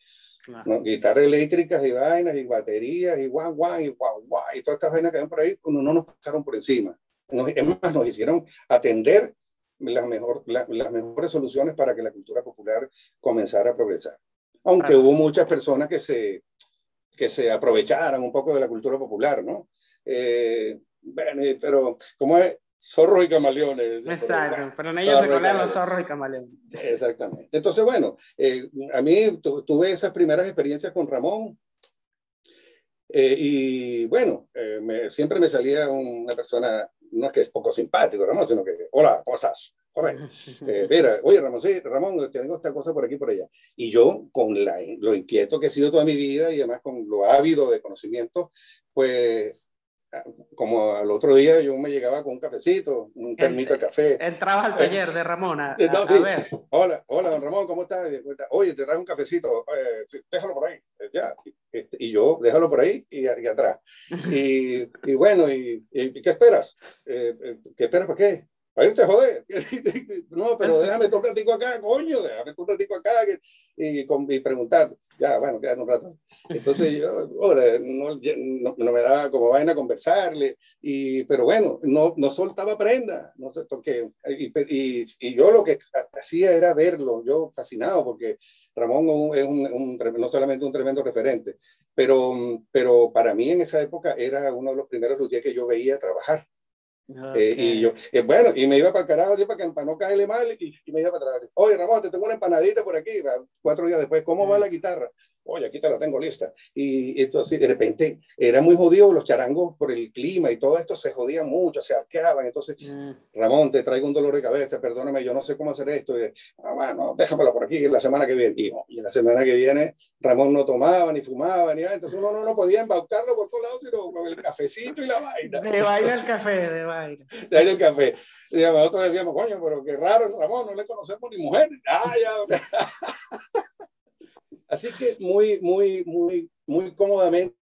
¿No? Guitarras eléctricas y vainas y baterías y guau, guau, y guau, guau, y todas estas vainas que ven por ahí, pues no nos pasaron por encima. Nos, es más, nos hicieron atender las, mejor, la, las mejores soluciones para que la cultura popular comenzara a progresar. Aunque claro. hubo muchas personas que se, que se aprovecharan un poco de la cultura popular, ¿no? Eh, bueno, pero como es, zorros y camaleones. Exacto, pero en ellos se colan los zorros y camaleones. Exactamente. Entonces, bueno, eh, a mí tu, tuve esas primeras experiencias con Ramón. Eh, y bueno, eh, me, siempre me salía una persona, no es que es poco simpático, Ramón, sino que, hola, ¿cómo estás? Eh, mira, oye Ramón, sí, Ramón, tengo esta cosa por aquí por allá. Y yo, con la, lo inquieto que he sido toda mi vida y además con lo ávido de conocimiento, pues como al otro día yo me llegaba con un cafecito, un termito de café. Entrabas al taller eh, de Ramón a, no, sí. a, ver. Hola, hola, don Ramón, ¿cómo estás? Oye, te traes un cafecito, eh, déjalo por ahí, eh, ya. Este, y yo, déjalo por ahí y, y atrás. y, y, bueno, y, y, qué esperas? Eh, eh, ¿Qué esperas para qué? Para irte a joder. no, pero déjame un ratico acá, coño, déjame un ratico acá y, y preguntar ya, bueno, quédate un rato. Entonces yo, ahora, no, no, no, me daba como vaina conversarle, y, pero bueno, no, no soltaba prenda, no sé, porque, y, y, y, yo lo que hacía era verlo, yo fascinado, porque Ramón es un, un, no solamente un tremendo referente, pero, pero para mí en esa época era uno de los primeros luthiers que yo veía trabajar. Eh, y yo, eh, bueno, y me iba para el carajo así para, que, para no caerle mal y, me iba para atrás. Oye, Ramón, te tengo una empanadita por aquí. Cuatro días después, ¿cómo va la guitarra? Oye, aquí te la tengo lista. Y entonces, de repente, era muy jodido los charangos por el clima y todo esto se jodía mucho, se arqueaban. Entonces, mm. Ramón, te traigo un dolor de cabeza, perdóname, yo no sé cómo hacer esto. Y, ah, bueno, déjamelo por aquí la semana que viene. Y, y la semana que viene, Ramón no tomaba, ni fumaba, ni nada. Entonces, uno no, podía embaucarlo por todos lados, sino con el cafecito y la vaina. De vaina el café, de vaina. De vaina el café. Y nosotros decíamos, coño, pero qué raro, Ramón, no le conocemos ni mujer. Ah, ya. Así que muy, muy, muy, muy cómodamente,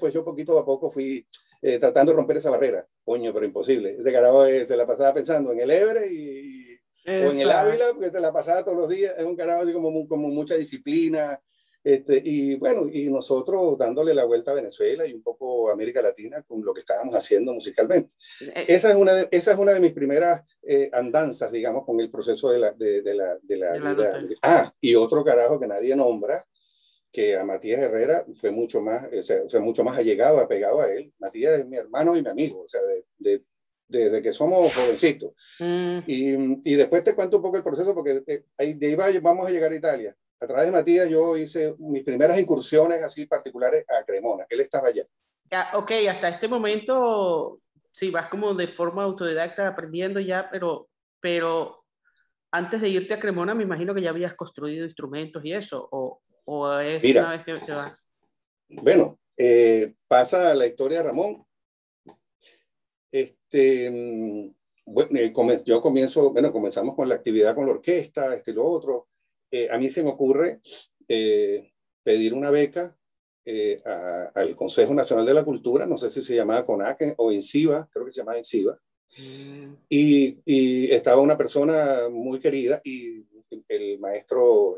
pues yo poquito a poco fui eh, tratando de romper esa barrera. Coño, pero imposible. Ese carajo eh, se la pasaba pensando en el Ebre y, o en el Ávila, porque se la pasaba todos los días. Es un carajo así como, como mucha disciplina, este, y bueno, y nosotros dándole la vuelta a Venezuela y un poco a América Latina con lo que estábamos haciendo musicalmente. Eh, esa es una de, esa es una de mis primeras eh, andanzas, digamos, con el proceso de la, de, de la, de la, vida. Ah, y otro carajo que nadie nombra, que a Matías Herrera fue mucho más, o sea, fue mucho más allegado, apegado a él. Matías es mi hermano y mi amigo, o sea, de, desde que somos jovencitos. Mm. Y, y, después te cuento un poco el proceso, porque de, ahí, de ahí vamos a llegar a Italia a través de Matías yo hice mis primeras incursiones así particulares a Cremona. Él estaba allá. Ya, ok, hasta este momento, sí, vas como de forma autodidacta aprendiendo ya, pero, pero antes de irte a Cremona me imagino que ya habías construido instrumentos y eso, o, o es una vez que te vas. Bueno, eh, pasa la historia de Ramón. Este, mm, bueno, eh, yo comienzo, bueno, comenzamos con la actividad con la orquesta, este y lo otro eh, a mí se me ocurre eh, pedir una beca eh, al Consejo Nacional de la Cultura, no sé si se llamaba CONAC o INCIBA, creo que se llamaba INCIBA, mm. y, y, estaba una persona muy querida y el maestro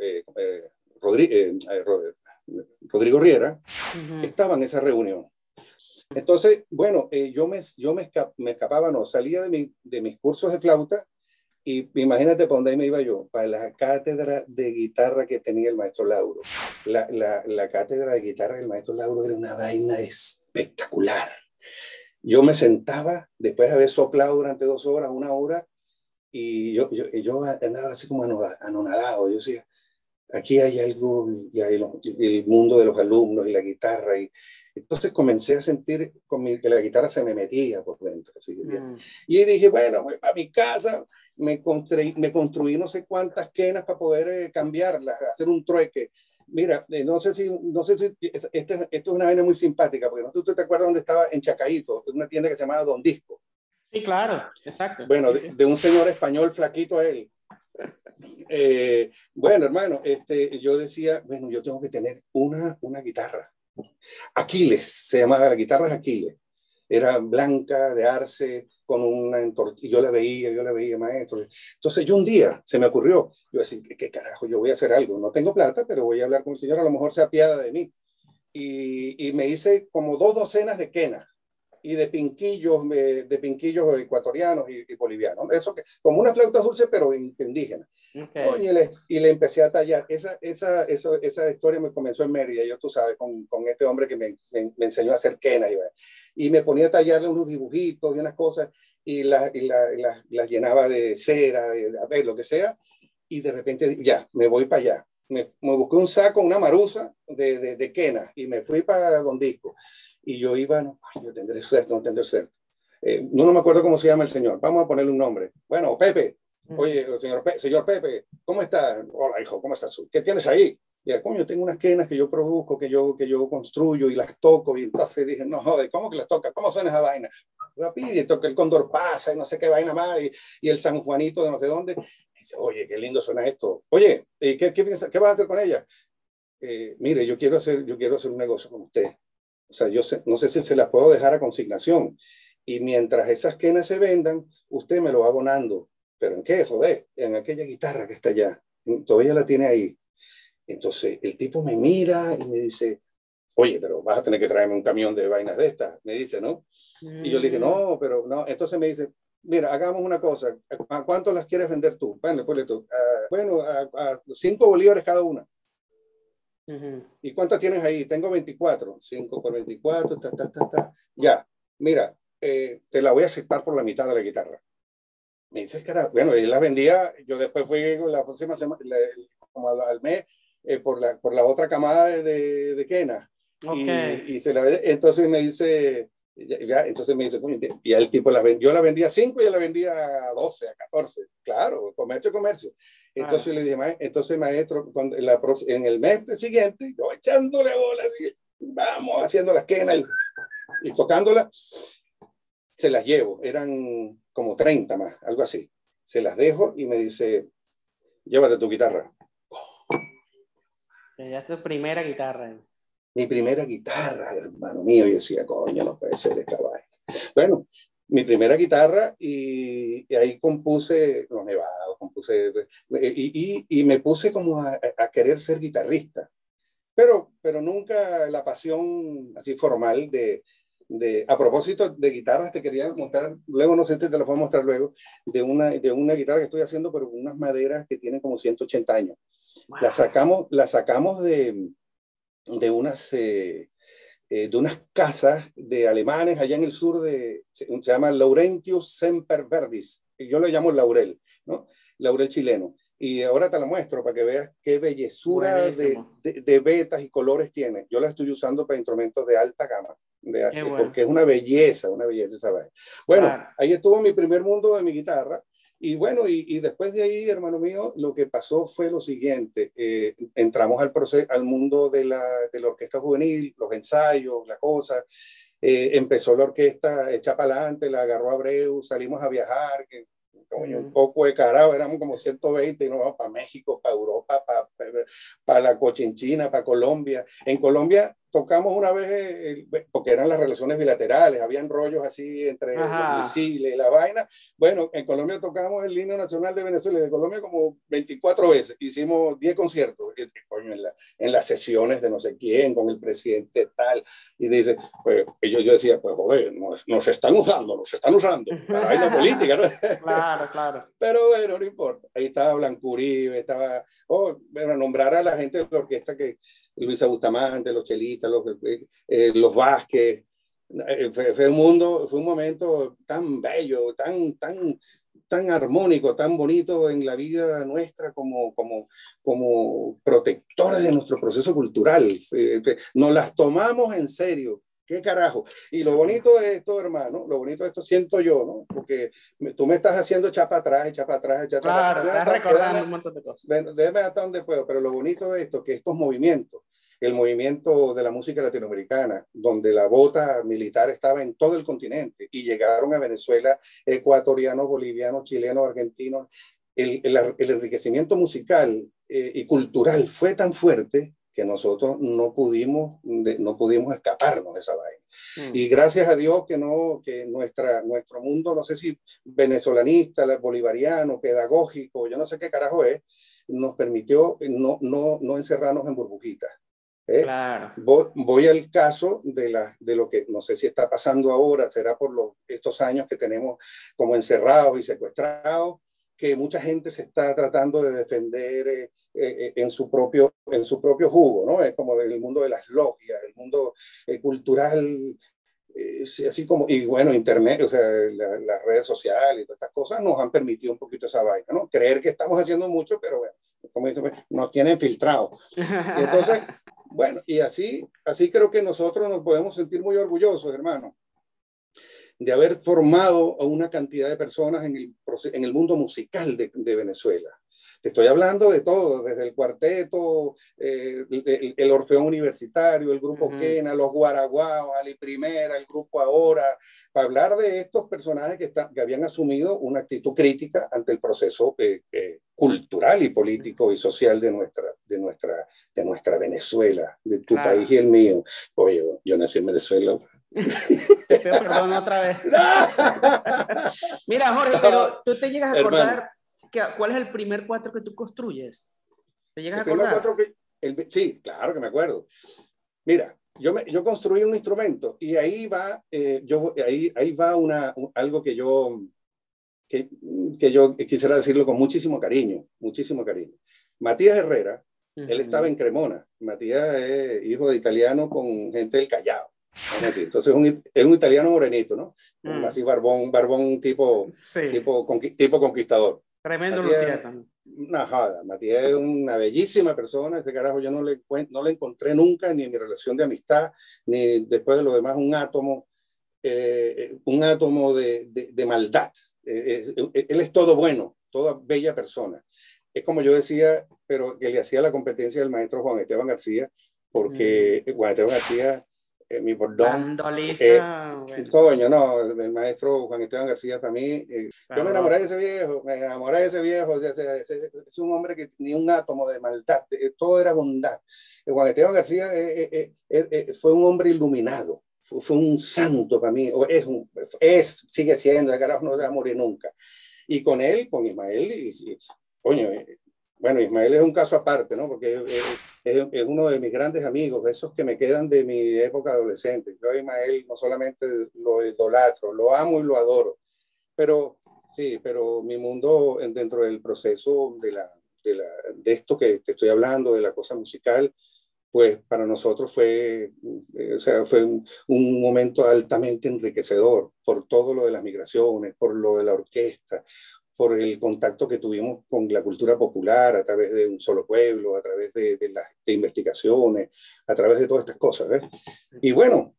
Rodrigo Riera estaba en esa reunión. Entonces, bueno, yo, me, yo me, escapaba, no, salía de, mi, de mis cursos de flauta y imagínate para dónde me iba yo, para la cátedra de guitarra que tenía el maestro Lauro. La, la, la, cátedra de guitarra del maestro Lauro era una vaina espectacular. Yo me sentaba, después de haber soplado durante dos horas, una hora, y yo, yo, yo andaba así como anonadado. Yo decía, aquí hay algo, y hay el mundo de los alumnos y la guitarra, y, entonces comencé a sentir con que la guitarra se me metía por dentro. Mm. Y dije, bueno, voy a mi casa, me construí, me construí no sé cuántas quenas para poder eh, cambiarlas, hacer un trueque. Mira, eh, no sé si, no sé si, este, esto es una vaina muy simpática, porque no tú te acuerdas dónde estaba en Chacaíto, en una tienda que se llamaba Don Disco. Sí, claro, exacto. Bueno, de, un señor español flaquito a él. Eh, bueno, hermano, este, yo decía, bueno, yo tengo que tener una, una guitarra Aquiles, se llamaba la guitarra Aquiles. Era blanca, de arce, con una entortilla. Yo la veía, yo la veía, maestro. Entonces yo un día se me ocurrió, yo decía, ¿qué, carajo? Yo voy a hacer algo. No tengo plata, pero voy a hablar con el señor, a lo mejor se apiada de mí. Y, y me hice como dos docenas de quenas y de pinquillos, de pinquillos ecuatorianos y, bolivianos. Eso que, como una flauta dulce, pero indígena. y, le, y, le, empecé a tallar. Esa, esa, esa, esa historia me comenzó en Mérida, yo tú sabes, con, con este hombre que me, me, enseñó a hacer quenas. Y, y, me ponía a tallarle unos dibujitos y unas cosas, y las y la, la, llenaba de cera, de, a ver, lo que sea. Y de repente, ya, me voy para allá. Me, me busqué un saco, una maruza de, de, de quena, y me fui para Don Disco y yo iba, no, yo tendré suerte, no tendré suerte. Eh, no, me acuerdo cómo se llama el señor, vamos a ponerle un nombre. Bueno, Pepe, oye, señor, señor Pepe, ¿cómo está? Hola, hijo, ¿cómo estás? ¿Qué tienes ahí? Y ya, coño, tengo unas quenas que yo produzco, que yo, que yo construyo y las toco. Y entonces dije, no, joder, ¿cómo que las toca? ¿Cómo suena esa vaina? Y toca el cóndor pasa y no sé qué vaina más. Y, y, el San Juanito de no sé dónde. Y dice, oye, qué lindo suena esto. Oye, ¿qué, qué, piensa, qué vas a hacer con ella? Eh, mire, yo quiero, hacer, yo quiero hacer un negocio con usted o sea, yo no sé si se las puedo dejar a consignación. Y mientras esas quenas se vendan, usted me lo va abonando. ¿Pero en qué? Joder, en aquella guitarra que está allá. Todavía la tiene ahí. Entonces, el tipo me mira y me dice, oye, pero vas a tener que traerme un camión de vainas de estas, me dice, ¿no? Y yo le dije, no, pero no. Entonces me dice, mira, hagamos una cosa, ¿a cuánto las quieres vender tú? Bueno, pues, tú. bueno, a, a, cinco bolívares cada una. ¿Y cuántas tienes ahí? Tengo 24. 5 por 24, ta, ta, ta, ta. Ya, mira, eh, te la voy a aceptar por la mitad de la guitarra. Me dice, cara, bueno, él la vendía, yo después fui la próxima semana, como al, mes, eh, por, la, por la otra camada de, de Kena. Y, y, se la, entonces me dice, ya, entonces me dice, y el tipo la vendió, yo la vendía a 5 y ella la vendía a 12, a 14. Claro, comercio, comercio. Entonces le dije, entonces maestro, cuando, en, la, en el mes siguiente, yo echándole bolas, vamos haciendo las quenas y, y tocándola, se las llevo, eran como 30 más, algo así. Se las dejo y me dice, llévate tu guitarra. Ya tu primera guitarra. Mi primera guitarra, hermano mío, y decía, coño, no puede ser esta vaina. Bueno, mi primera guitarra y, ahí compuse Los Nevados, compuse, y, y, y me puse como a, a, querer ser guitarrista, pero, pero nunca la pasión así formal de, de, a propósito de guitarras, te quería mostrar, luego no sé si te lo puedo mostrar luego, de una, de una guitarra que estoy haciendo, pero unas maderas que tienen como 180 años. La sacamos, la sacamos de, de unas... Eh, eh, de unas casas de alemanes allá en el sur de, se, se llama Laurentius Semperverdis, yo lo llamo Laurel, ¿no? Laurel chileno. Y ahora te la muestro para que veas qué bellezura de, de, de, vetas y colores tiene. Yo la estoy usando para instrumentos de alta gama, de, bueno. porque es una belleza, una belleza esa. Bueno, claro. ahí estuvo mi primer mundo de mi guitarra. Y bueno, y, y, después de ahí, hermano mío, lo que pasó fue lo siguiente. Eh, entramos al, proceso, al mundo de la, de la orquesta juvenil, los ensayos, la cosa. Eh, empezó la orquesta hecha para adelante, la agarró Abreu, salimos a viajar, que coño, un poco de carajo, éramos como 120 y nos vamos para México, para Europa, para, para, para la Cochinchina, para Colombia. En Colombia tocamos una vez, eh, porque eran las relaciones bilaterales, habían rollos así entre Ajá. los misiles y la vaina. Bueno, en Colombia tocamos el himno nacional de Venezuela y de Colombia como 24 veces. Hicimos 10 conciertos en, la, en, las sesiones de no sé quién, con el presidente tal. Y dice, pues yo, yo decía, pues joder, nos, nos están usando, nos están usando para vaina política, ¿no? Claro, claro. Pero bueno, no importa. Ahí estaba Blancuribe, estaba, oh, bueno, nombrar a la gente de la orquesta que Luisa Bustamante, los chelistas, los, eh, los Vázquez. Eh, fue, fue, un mundo, fue un momento tan bello, tan, tan, tan armónico, tan bonito en la vida nuestra como, como, como protectores de nuestro proceso cultural. Nos las tomamos en serio. ¿Qué carajo? Y lo bonito de esto, hermano, lo bonito de esto siento yo, ¿no? Porque me, tú me estás haciendo echar para atrás, echar para atrás, echar para atrás. Claro, estás recordando un montón de cosas. Déjame hasta donde puedo, pero lo bonito de esto, que estos movimientos, el movimiento de la música latinoamericana, donde la bota militar estaba en todo el continente y llegaron a Venezuela ecuatorianos, bolivianos, chilenos, argentinos. El, el, el enriquecimiento musical eh, y cultural fue tan fuerte que nosotros no pudimos, no pudimos escaparnos de esa vaina. Mm. Y gracias a Dios que, no, que nuestra, nuestro mundo, no sé si venezolanista, bolivariano, pedagógico, yo no sé qué carajo es, nos permitió no, no, no encerrarnos en burbujitas. ¿Eh? Claro. Voy, voy, al caso de, la, de lo que no sé si está pasando ahora, será por los, estos años que tenemos como encerrados y secuestrados, que mucha gente se está tratando de defender eh, eh, en, su propio, en su propio jugo, ¿no? Es como el mundo de las logias, el mundo eh, cultural, eh, así como, y bueno, Internet, o sea, la, las redes sociales y todas estas cosas nos han permitido un poquito esa vaina, ¿no? Creer que estamos haciendo mucho, pero bueno, como dicen, pues, nos tienen filtrado. Entonces, bueno, y así, así creo que nosotros nos podemos sentir muy orgullosos, hermano de haber formado a una cantidad de personas en el, en el mundo musical de, de Venezuela. Te estoy hablando de todo, desde el cuarteto, eh, el, el, Orfeón Universitario, el grupo uh -huh. Kena, los Guaraguaos, Ali Primera, el grupo Ahora, para hablar de estos personajes que, está, que habían asumido una actitud crítica ante el proceso eh, eh, cultural y político y social de nuestra, de nuestra, de nuestra Venezuela, de tu claro. país y el mío. Oye, yo nací en Venezuela. Perdón otra vez. Mira, Jorge, pero tú te llegas a acordar Hermano. ¿cuál es el primer cuatro que tú construyes? ¿Te llegas el a acordar? Que, el, sí, claro que me acuerdo. Mira, yo, me, yo construí un instrumento y ahí va, eh, yo, ahí, ahí va una, algo que yo, que, que, yo quisiera decirlo con muchísimo cariño, muchísimo cariño. Matías Herrera, uh -huh. él estaba en Cremona. Matías es hijo de italiano con gente del Callao. Entonces es un, es un, italiano morenito, ¿no? Mm. Así barbón, barbón tipo, tipo, tipo conquistador. Tremendo Matías, Una jada. Matías es una bellísima persona. Ese carajo yo no le, no le encontré nunca, ni en mi relación de amistad, ni después de lo demás, un átomo, eh, un átomo de, de, maldad. Eh, eh, él es todo bueno, toda bella persona. Es como yo decía, pero que le hacía la competencia del maestro Juan Esteban García, porque mm. Juan Esteban García eh, mi bordón. Eh, coño, no, el, maestro Juan Esteban García para mí, eh, yo me enamoré de ese viejo, me enamoré de ese viejo, es, un hombre que tenía un átomo de maldad, todo era bondad. Juan Esteban García fue un hombre iluminado, fue, un santo para mí, es, es sigue siendo, el carajo no se va a morir nunca. Y con él, con Ismael, y, coño, bueno, Ismael es un caso aparte, ¿no? Porque es, es, uno de mis grandes amigos, de esos que me quedan de mi época adolescente. Yo a Ismael no solamente lo idolatro, lo amo y lo adoro. Pero sí, pero mi mundo dentro del proceso de, la, de, la, de esto que te estoy hablando, de la cosa musical, pues para nosotros fue, eh, o sea, fue un, un, momento altamente enriquecedor por todo lo de las migraciones, por lo de la orquesta, por el contacto que tuvimos con la cultura popular a través de un solo pueblo, a través de, de las investigaciones, a través de todas estas cosas. ¿ves? Y bueno,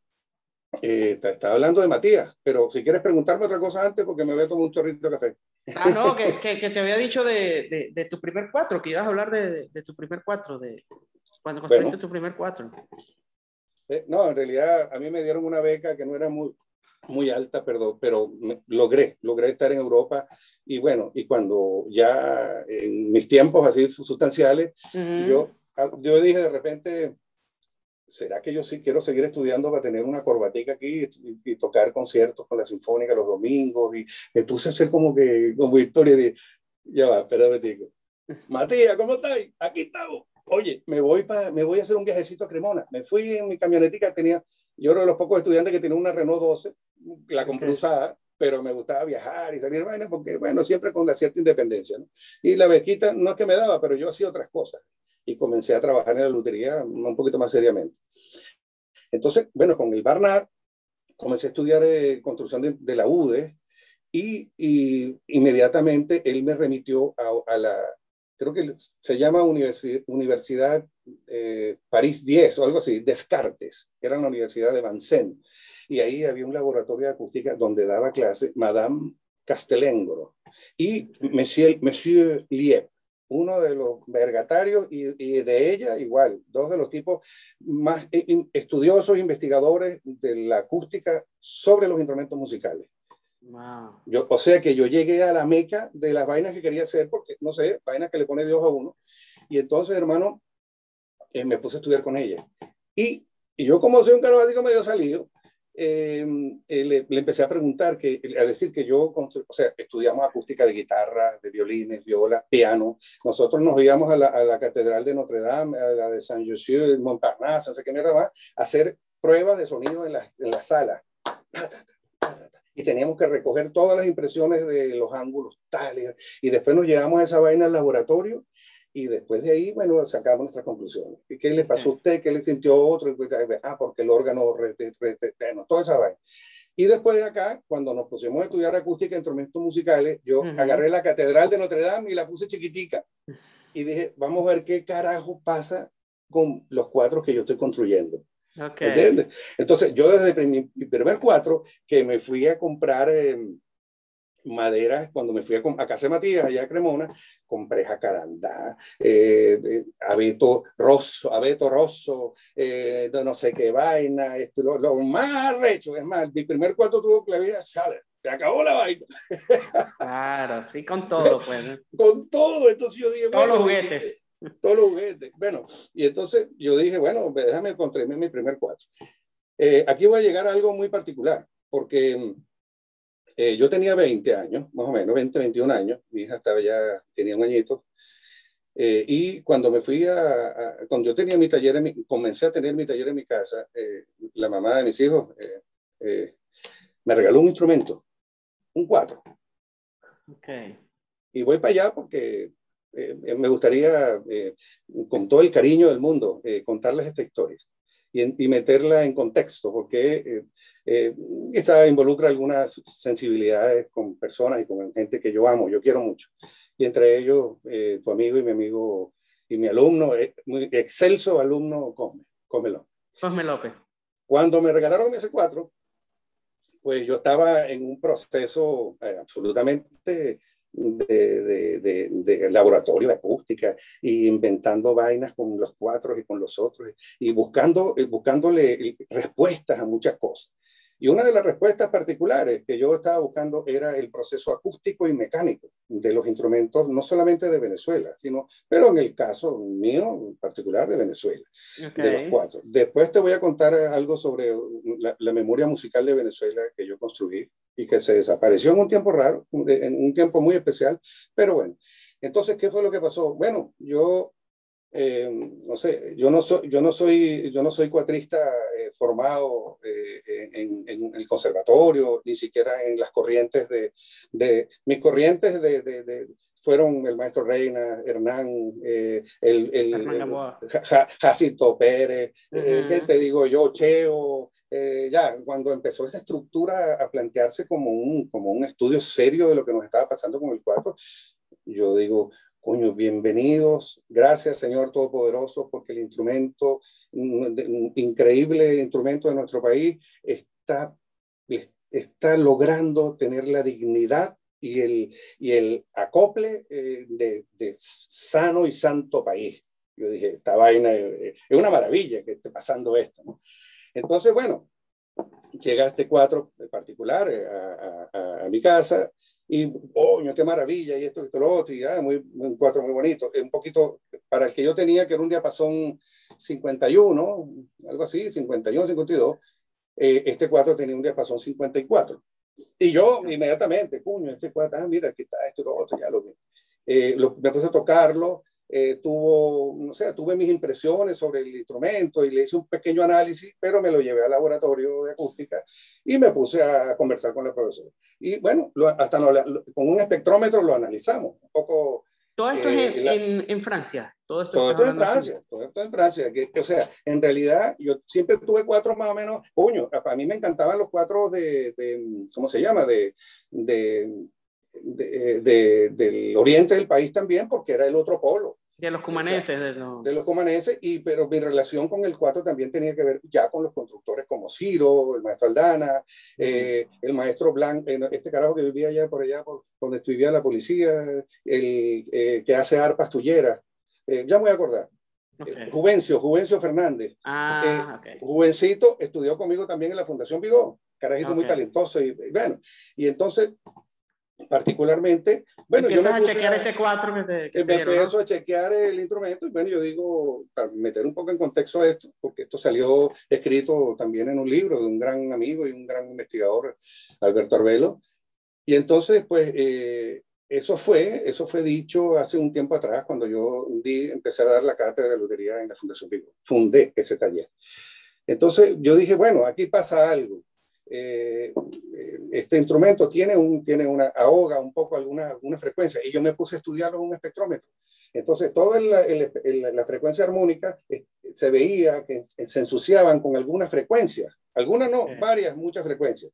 eh, estaba hablando de Matías, pero si quieres preguntarme otra cosa antes, porque me voy a tomar un chorrito de café. Ah, no, que, que, te había dicho de, de, tu primer cuatro, que ibas a hablar de, de tu primer cuatro, de cuando construiste tu primer cuatro. Eh, no, en realidad a mí me dieron una beca que no era muy, muy alta, pero, pero logré, logré estar en Europa y bueno, y cuando ya en mis tiempos así sustanciales, yo, ah, yo dije de repente, ¿será que yo sí quiero seguir estudiando para tener una corbatica aquí y, tocar conciertos con la Sinfónica los domingos? Y me puse a hacer como que, como historia de, ya va, espérame, digo, Matías, ¿cómo estás? Aquí estamos. Oye, me voy, para me voy a hacer un viajecito a Cremona. Me fui en mi camionetica, tenía yo era de los pocos estudiantes que tenía una Renault 12, la compré usada, pero me gustaba viajar y salir vaina porque, bueno, siempre con la cierta independencia. ¿no? Y la bequita no es que me daba, pero yo hacía otras cosas y comencé a trabajar en la lutería un poquito más seriamente. Entonces, bueno, con el Barnard comencé a estudiar eh, construcción de, la UDE y, y, inmediatamente él me remitió a, a la, creo que se llama Universidad, Universidad eh, París 10 o algo así, Descartes, que era la Universidad de Vincennes. Y ahí había un laboratorio de acústica donde daba clase Madame Castelengro y Monsieur, Monsieur Liep, uno de los vergatarios y, y, de ella igual, dos de los tipos más estudiosos, investigadores de la acústica sobre los instrumentos musicales. Yo, o sea que yo llegué a la meca de las vainas que quería hacer, porque no sé, vainas que le pone Dios a uno. Y entonces, hermano, eh, me puse a estudiar con ella. Y, y yo, como soy un carabático medio salido, em, eh, le, le, empecé a preguntar, que, a decir que yo, o sea, estudiamos acústica de guitarra, de violines, viola, piano. Nosotros nos íbamos a la, a la Catedral de Notre Dame, a la de Joseph, de Montparnasse, no sé qué mierda más, a hacer pruebas de sonido en la, en la sala. Y teníamos que recoger todas las impresiones de los ángulos tales. Y después nos llevamos a esa vaina al laboratorio y después de ahí, bueno, sacamos nuestras conclusiones. ¿Y qué le pasó a usted? ¿Qué le sintió otro? Ah, porque el órgano, bueno, toda esa vaina. Y después de acá, cuando nos pusimos a estudiar acústica e instrumentos musicales, yo agarré la Catedral de Notre Dame y la puse chiquitica. Y dije, vamos a ver qué carajo pasa con los cuatro que yo estoy construyendo. Okay. ¿Entiendes? Entonces, yo desde mi, primer cuatro, que me fui a comprar... Eh, madera, cuando me fui a, a Casa de Matías, allá a Cremona, compré jacarandá, eh, abeto rosso, abeto rosso, eh, no sé qué vaina, esto, lo, más recho, es más, mi primer cuarto tuvo clavija sale, se acabó la vaina. Claro, sí, con todo, pues. con todo, entonces yo dije, todos los juguetes. Todos los juguetes. Bueno, y entonces yo dije, bueno, déjame encontrarme mi primer cuarto. Eh, aquí voy a llegar a algo muy particular, porque eh, yo tenía 20 años, más o menos, 20, 21 años. Mi hija estaba ya, tenía un añito. Eh, y cuando me fui a, cuando yo tenía mi taller, en mi, comencé a tener mi taller en mi casa, eh, la mamá de mis hijos me regaló un instrumento, un cuatro. Okay. Y voy para allá porque me gustaría, con todo el cariño del mundo, contarles esta historia. Y, meterla en contexto, porque eh, eh, esa involucra algunas sensibilidades con personas y con gente que yo amo, yo quiero mucho. Y entre ellos, eh, tu amigo y mi amigo y mi alumno, muy excelso alumno Cosme, Cosme López. Cosme López. Cuando me regalaron ese cuatro, pues yo estaba en un proceso absolutamente de, de, de, laboratorio de acústica y inventando vainas con los cuatro y con los otros y buscando, buscándole respuestas a muchas cosas. Y una de las respuestas particulares que yo estaba buscando era el proceso acústico y mecánico de los instrumentos, no solamente de Venezuela, sino, pero en el caso mío en particular de Venezuela, de los cuatro. Después te voy a contar algo sobre la, la, memoria musical de Venezuela que yo construí y que se desapareció en un tiempo raro, en un tiempo muy especial, pero bueno. Entonces, ¿qué fue lo que pasó? Bueno, yo eh, no sé, yo no soy, yo no soy, yo no soy cuatrista eh, formado eh, en, en, el conservatorio, ni siquiera en las corrientes de, de mis corrientes de, de, fueron el maestro Reina, Hernán, el, el, Jacinto Pérez, ¿qué te digo yo? Cheo, ya, cuando empezó esa estructura a plantearse como un, como un estudio serio de lo que nos estaba pasando con el cuatro, yo digo, Coño, bienvenidos. Gracias, Señor Todopoderoso, porque el instrumento, un increíble instrumento de nuestro país, está, está logrando tener la dignidad y el, y el acople eh, de, sano y santo país. Yo dije, esta vaina es, una maravilla que esté pasando esto. Entonces, bueno, llega este cuatro particular eh, a mi casa y, coño, qué maravilla, y esto, esto, lo otro, y ah, muy, un cuatro muy bonito. Un poquito, para el que yo tenía, que era un diapasón 51, algo así, 51, 52, eh, este cuatro tenía un diapasón 54. Y yo inmediatamente, coño, este cuatro, ah, mira, aquí está esto, lo otro, ya lo vi. Eh, lo, me puse a tocarlo, eh, tuvo, no sé, tuve mis impresiones sobre el instrumento y le hice un pequeño análisis, pero me lo llevé al laboratorio de acústica y me puse a conversar con el profesor. Y bueno, hasta con un espectrómetro lo analizamos, un poco... Todo esto es eh, en, en, Francia. Todo esto, todo esto en Francia, todo esto en Francia. Que, o sea, en realidad yo siempre tuve cuatro más o menos, coño, a mí me encantaban los cuatro de, de ¿cómo se llama? De, de, de, del oriente del país también, porque era el otro polo. De los cumaneses. de, los... cumaneses, y, pero mi relación con el cuatro también tenía que ver ya con los constructores como Ciro, el maestro Aldana, eh, el maestro Blanc, eh, este carajo que vivía allá por allá, por donde vivía la policía, el eh, que hace arpas tulleras. ya me voy a acordar. Juvencio, Juvencio Fernández. Ah, Juvencito estudió conmigo también en la Fundación Vigo, carajito muy talentoso. Y, bueno, y entonces particularmente, bueno, yo me a chequear este cuatro que te, me empiezo a chequear el instrumento y bueno, yo digo, para meter un poco en contexto esto, porque esto salió escrito también en un libro de un gran amigo y un gran investigador, Alberto Arbelo, y entonces, pues, eh, eso fue, eso fue dicho hace un tiempo atrás, cuando yo di, empecé a dar la cátedra de lotería en la Fundación Vivo, fundé ese taller. Entonces, yo dije, bueno, aquí pasa algo eh, este instrumento tiene, un, tiene una, ahoga un poco alguna, alguna frecuencia y yo me puse a estudiarlo en un espectrómetro. Entonces, toda la, la frecuencia armónica eh, se veía que se ensuciaban con alguna frecuencia, algunas no, varias, muchas frecuencias.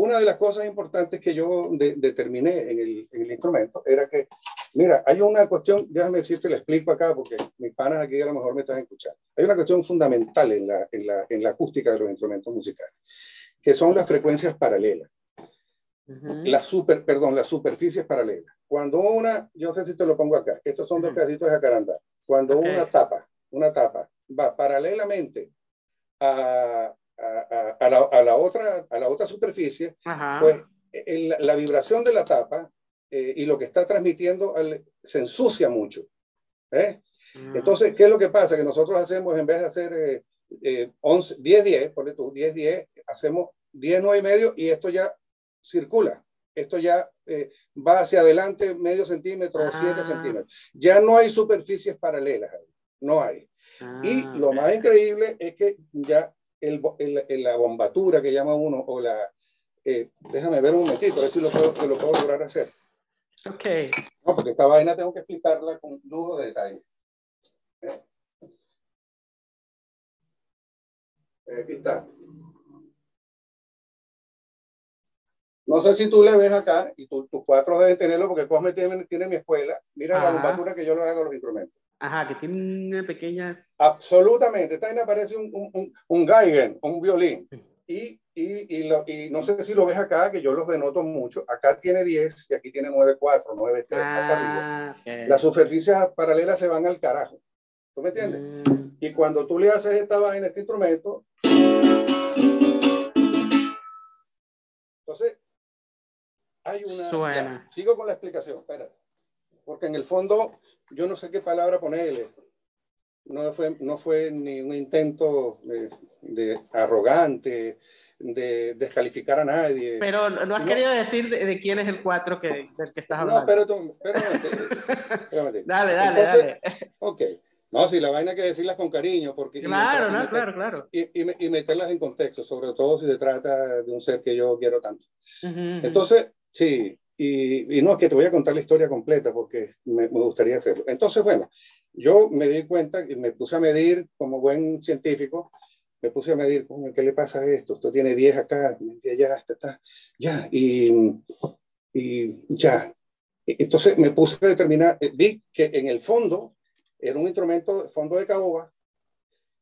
Una de las cosas importantes que yo determiné en el, en el, instrumento era que, mira, hay una cuestión, déjame decirte, la explico acá porque mis panas aquí a lo mejor me están escuchando. Hay una cuestión fundamental en la, en la, en la acústica de los instrumentos musicales que son las frecuencias paralelas. Las super, perdón, las superficies paralelas. Cuando una, yo no sé si te lo pongo acá, estos son dos pedacitos de jacarandá. Cuando una tapa, una tapa va paralelamente a, a, a, la, a, la, otra, a la otra superficie, pues la vibración de la tapa eh, y lo que está transmitiendo se ensucia mucho. ¿eh? Mm. Entonces, ¿qué es lo que pasa? Que nosotros hacemos, en vez de hacer eh, 11, 10, 10, ponle tú, 10, 10, hacemos 10, 9 y medio y esto ya circula. Esto ya eh, va hacia adelante medio centímetro o 7 ah. centímetros. Ya no hay superficies paralelas, no hay. Ah, y lo más increíble es que ya el, el, la bombatura que llama uno, o la... Eh, déjame ver un momentito, a ver si lo puedo, lo puedo lograr hacer. Ok. No, porque esta vaina tengo que explicarla con lujo de detalle. Aquí está. No sé si tú le ves acá, y tus cuatro deben tenerlo, porque Cosme tiene, tiene mi escuela. Mira la lumbatura que yo le hago a los instrumentos. Ajá, que tiene una pequeña... Absolutamente. Esta me aparece un, un, un, Geigen, un violín. Y, y, y, lo, y, no sé si lo ves acá, que yo los denoto mucho. Acá tiene 10 y aquí tiene 9.4, 9.3. Ah, okay. Las superficies paralelas se van al carajo. ¿Tú me entiendes? Mm. Y cuando tú le haces esta vaina, este instrumento, entonces hay una... sigo con la explicación, espera. Porque en el fondo, yo no sé qué palabra ponerle. No fue, no fue ni un intento de, arrogante, de descalificar a nadie. Pero no has querido decir de, quién es el cuatro que, del que estás hablando. No, pero, pero, dale, dale, dale. Ok. No, si la vaina hay que decirlas con cariño, porque... Claro, no, claro, claro. Y, y, meterlas en contexto, sobre todo si se trata de un ser que yo quiero tanto. Entonces, Sí, y, y, no es que te voy a contar la historia completa porque me, me, gustaría hacerlo. Entonces, bueno, yo me di cuenta y me puse a medir como buen científico, me puse a medir, ¿qué le pasa a esto? Esto tiene 10 acá, ya, está, está, ya, y, y ya. Entonces me puse a determinar, eh, vi que en el fondo era un instrumento, fondo de caoba,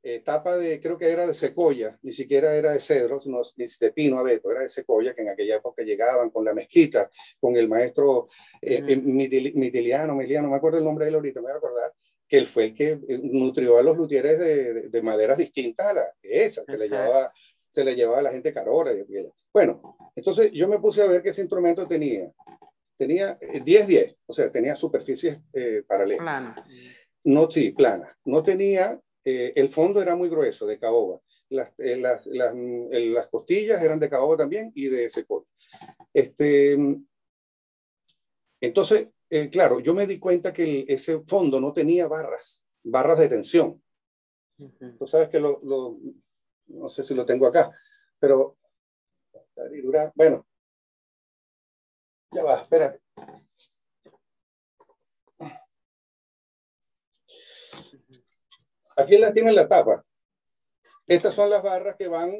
etapa de, creo que era de secoya, ni siquiera era de cedros, no, ni de pino abeto, era de secoya, que en aquella época llegaban con la mezquita, con el maestro eh, eh Mitiliano, Miliano, no me acuerdo el nombre de él ahorita, me voy a acordar, que él fue el que eh, nutrió a los luthieres de, de, maderas distintas a la esa, se le, llevaba, se le llevaba a la gente carora. Bueno, entonces yo me puse a ver que ese instrumento tenía, tenía 10-10, eh, o sea, tenía superficies paralelas. Plana. No, sí, plana. No tenía eh, el fondo era muy grueso de caoba. Las, eh, las, las, las, costillas eran de caoba también y de secoya. Este, entonces, eh, claro, yo me di cuenta que ese fondo no tenía barras, barras de tensión. Tú sabes que lo, lo, no sé si lo tengo acá, pero, bueno, ya va, espérate. Aquí las tienen la tapa. Estas son las barras que van,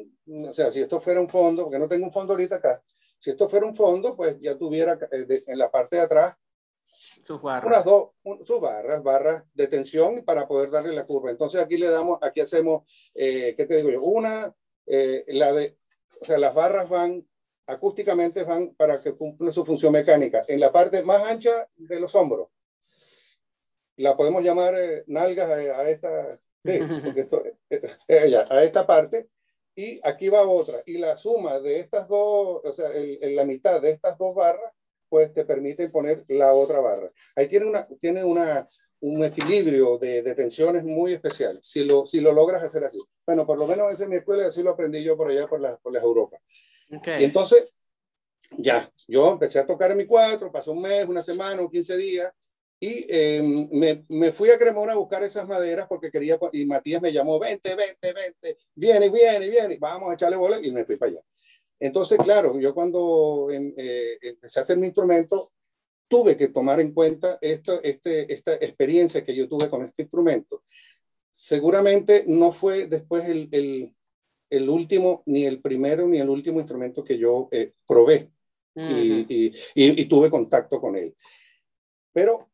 o sea, si esto fuera un fondo, porque no tengo un fondo ahorita acá, si esto fuera un fondo, pues ya tuviera eh, en la parte de atrás sus barras. Unas dos, sus barras, barras de tensión para poder darle la curva. Entonces aquí le damos, aquí hacemos, eh, ¿qué te digo yo? Una, eh, la de, o sea, las barras van acústicamente van para que cumpla su función mecánica. En la parte más ancha de los hombros, la podemos llamar nalgas a, esta, Sí, porque esto, ella, a esta parte, y aquí va otra. Y la suma de estas dos, o sea, en la mitad de estas dos barras, pues te permite poner la otra barra. Ahí tiene, una, tiene una, un equilibrio de, de, tensiones muy especial, si lo, si lo logras hacer así. Bueno, por lo menos esa es mi escuela, así lo aprendí yo por allá, por las, por las Europas. Okay. Y entonces, ya, yo empecé a tocar en mi cuatro, pasó un mes, una semana, o 15 días, y em, me, me, fui a Cremona a buscar esas maderas porque quería, y Matías me llamó, vente, vente, vente, viene, viene, viene, vamos a echarle bola y me fui para allá. Entonces, claro, yo cuando em, eh, empecé a hacer mi instrumento, tuve que tomar en cuenta esto, este, esta experiencia que yo tuve con este instrumento. Seguramente no fue después el, el, el último, ni el primero, ni el último instrumento que yo eh, probé y, y, y, y tuve contacto con él. Pero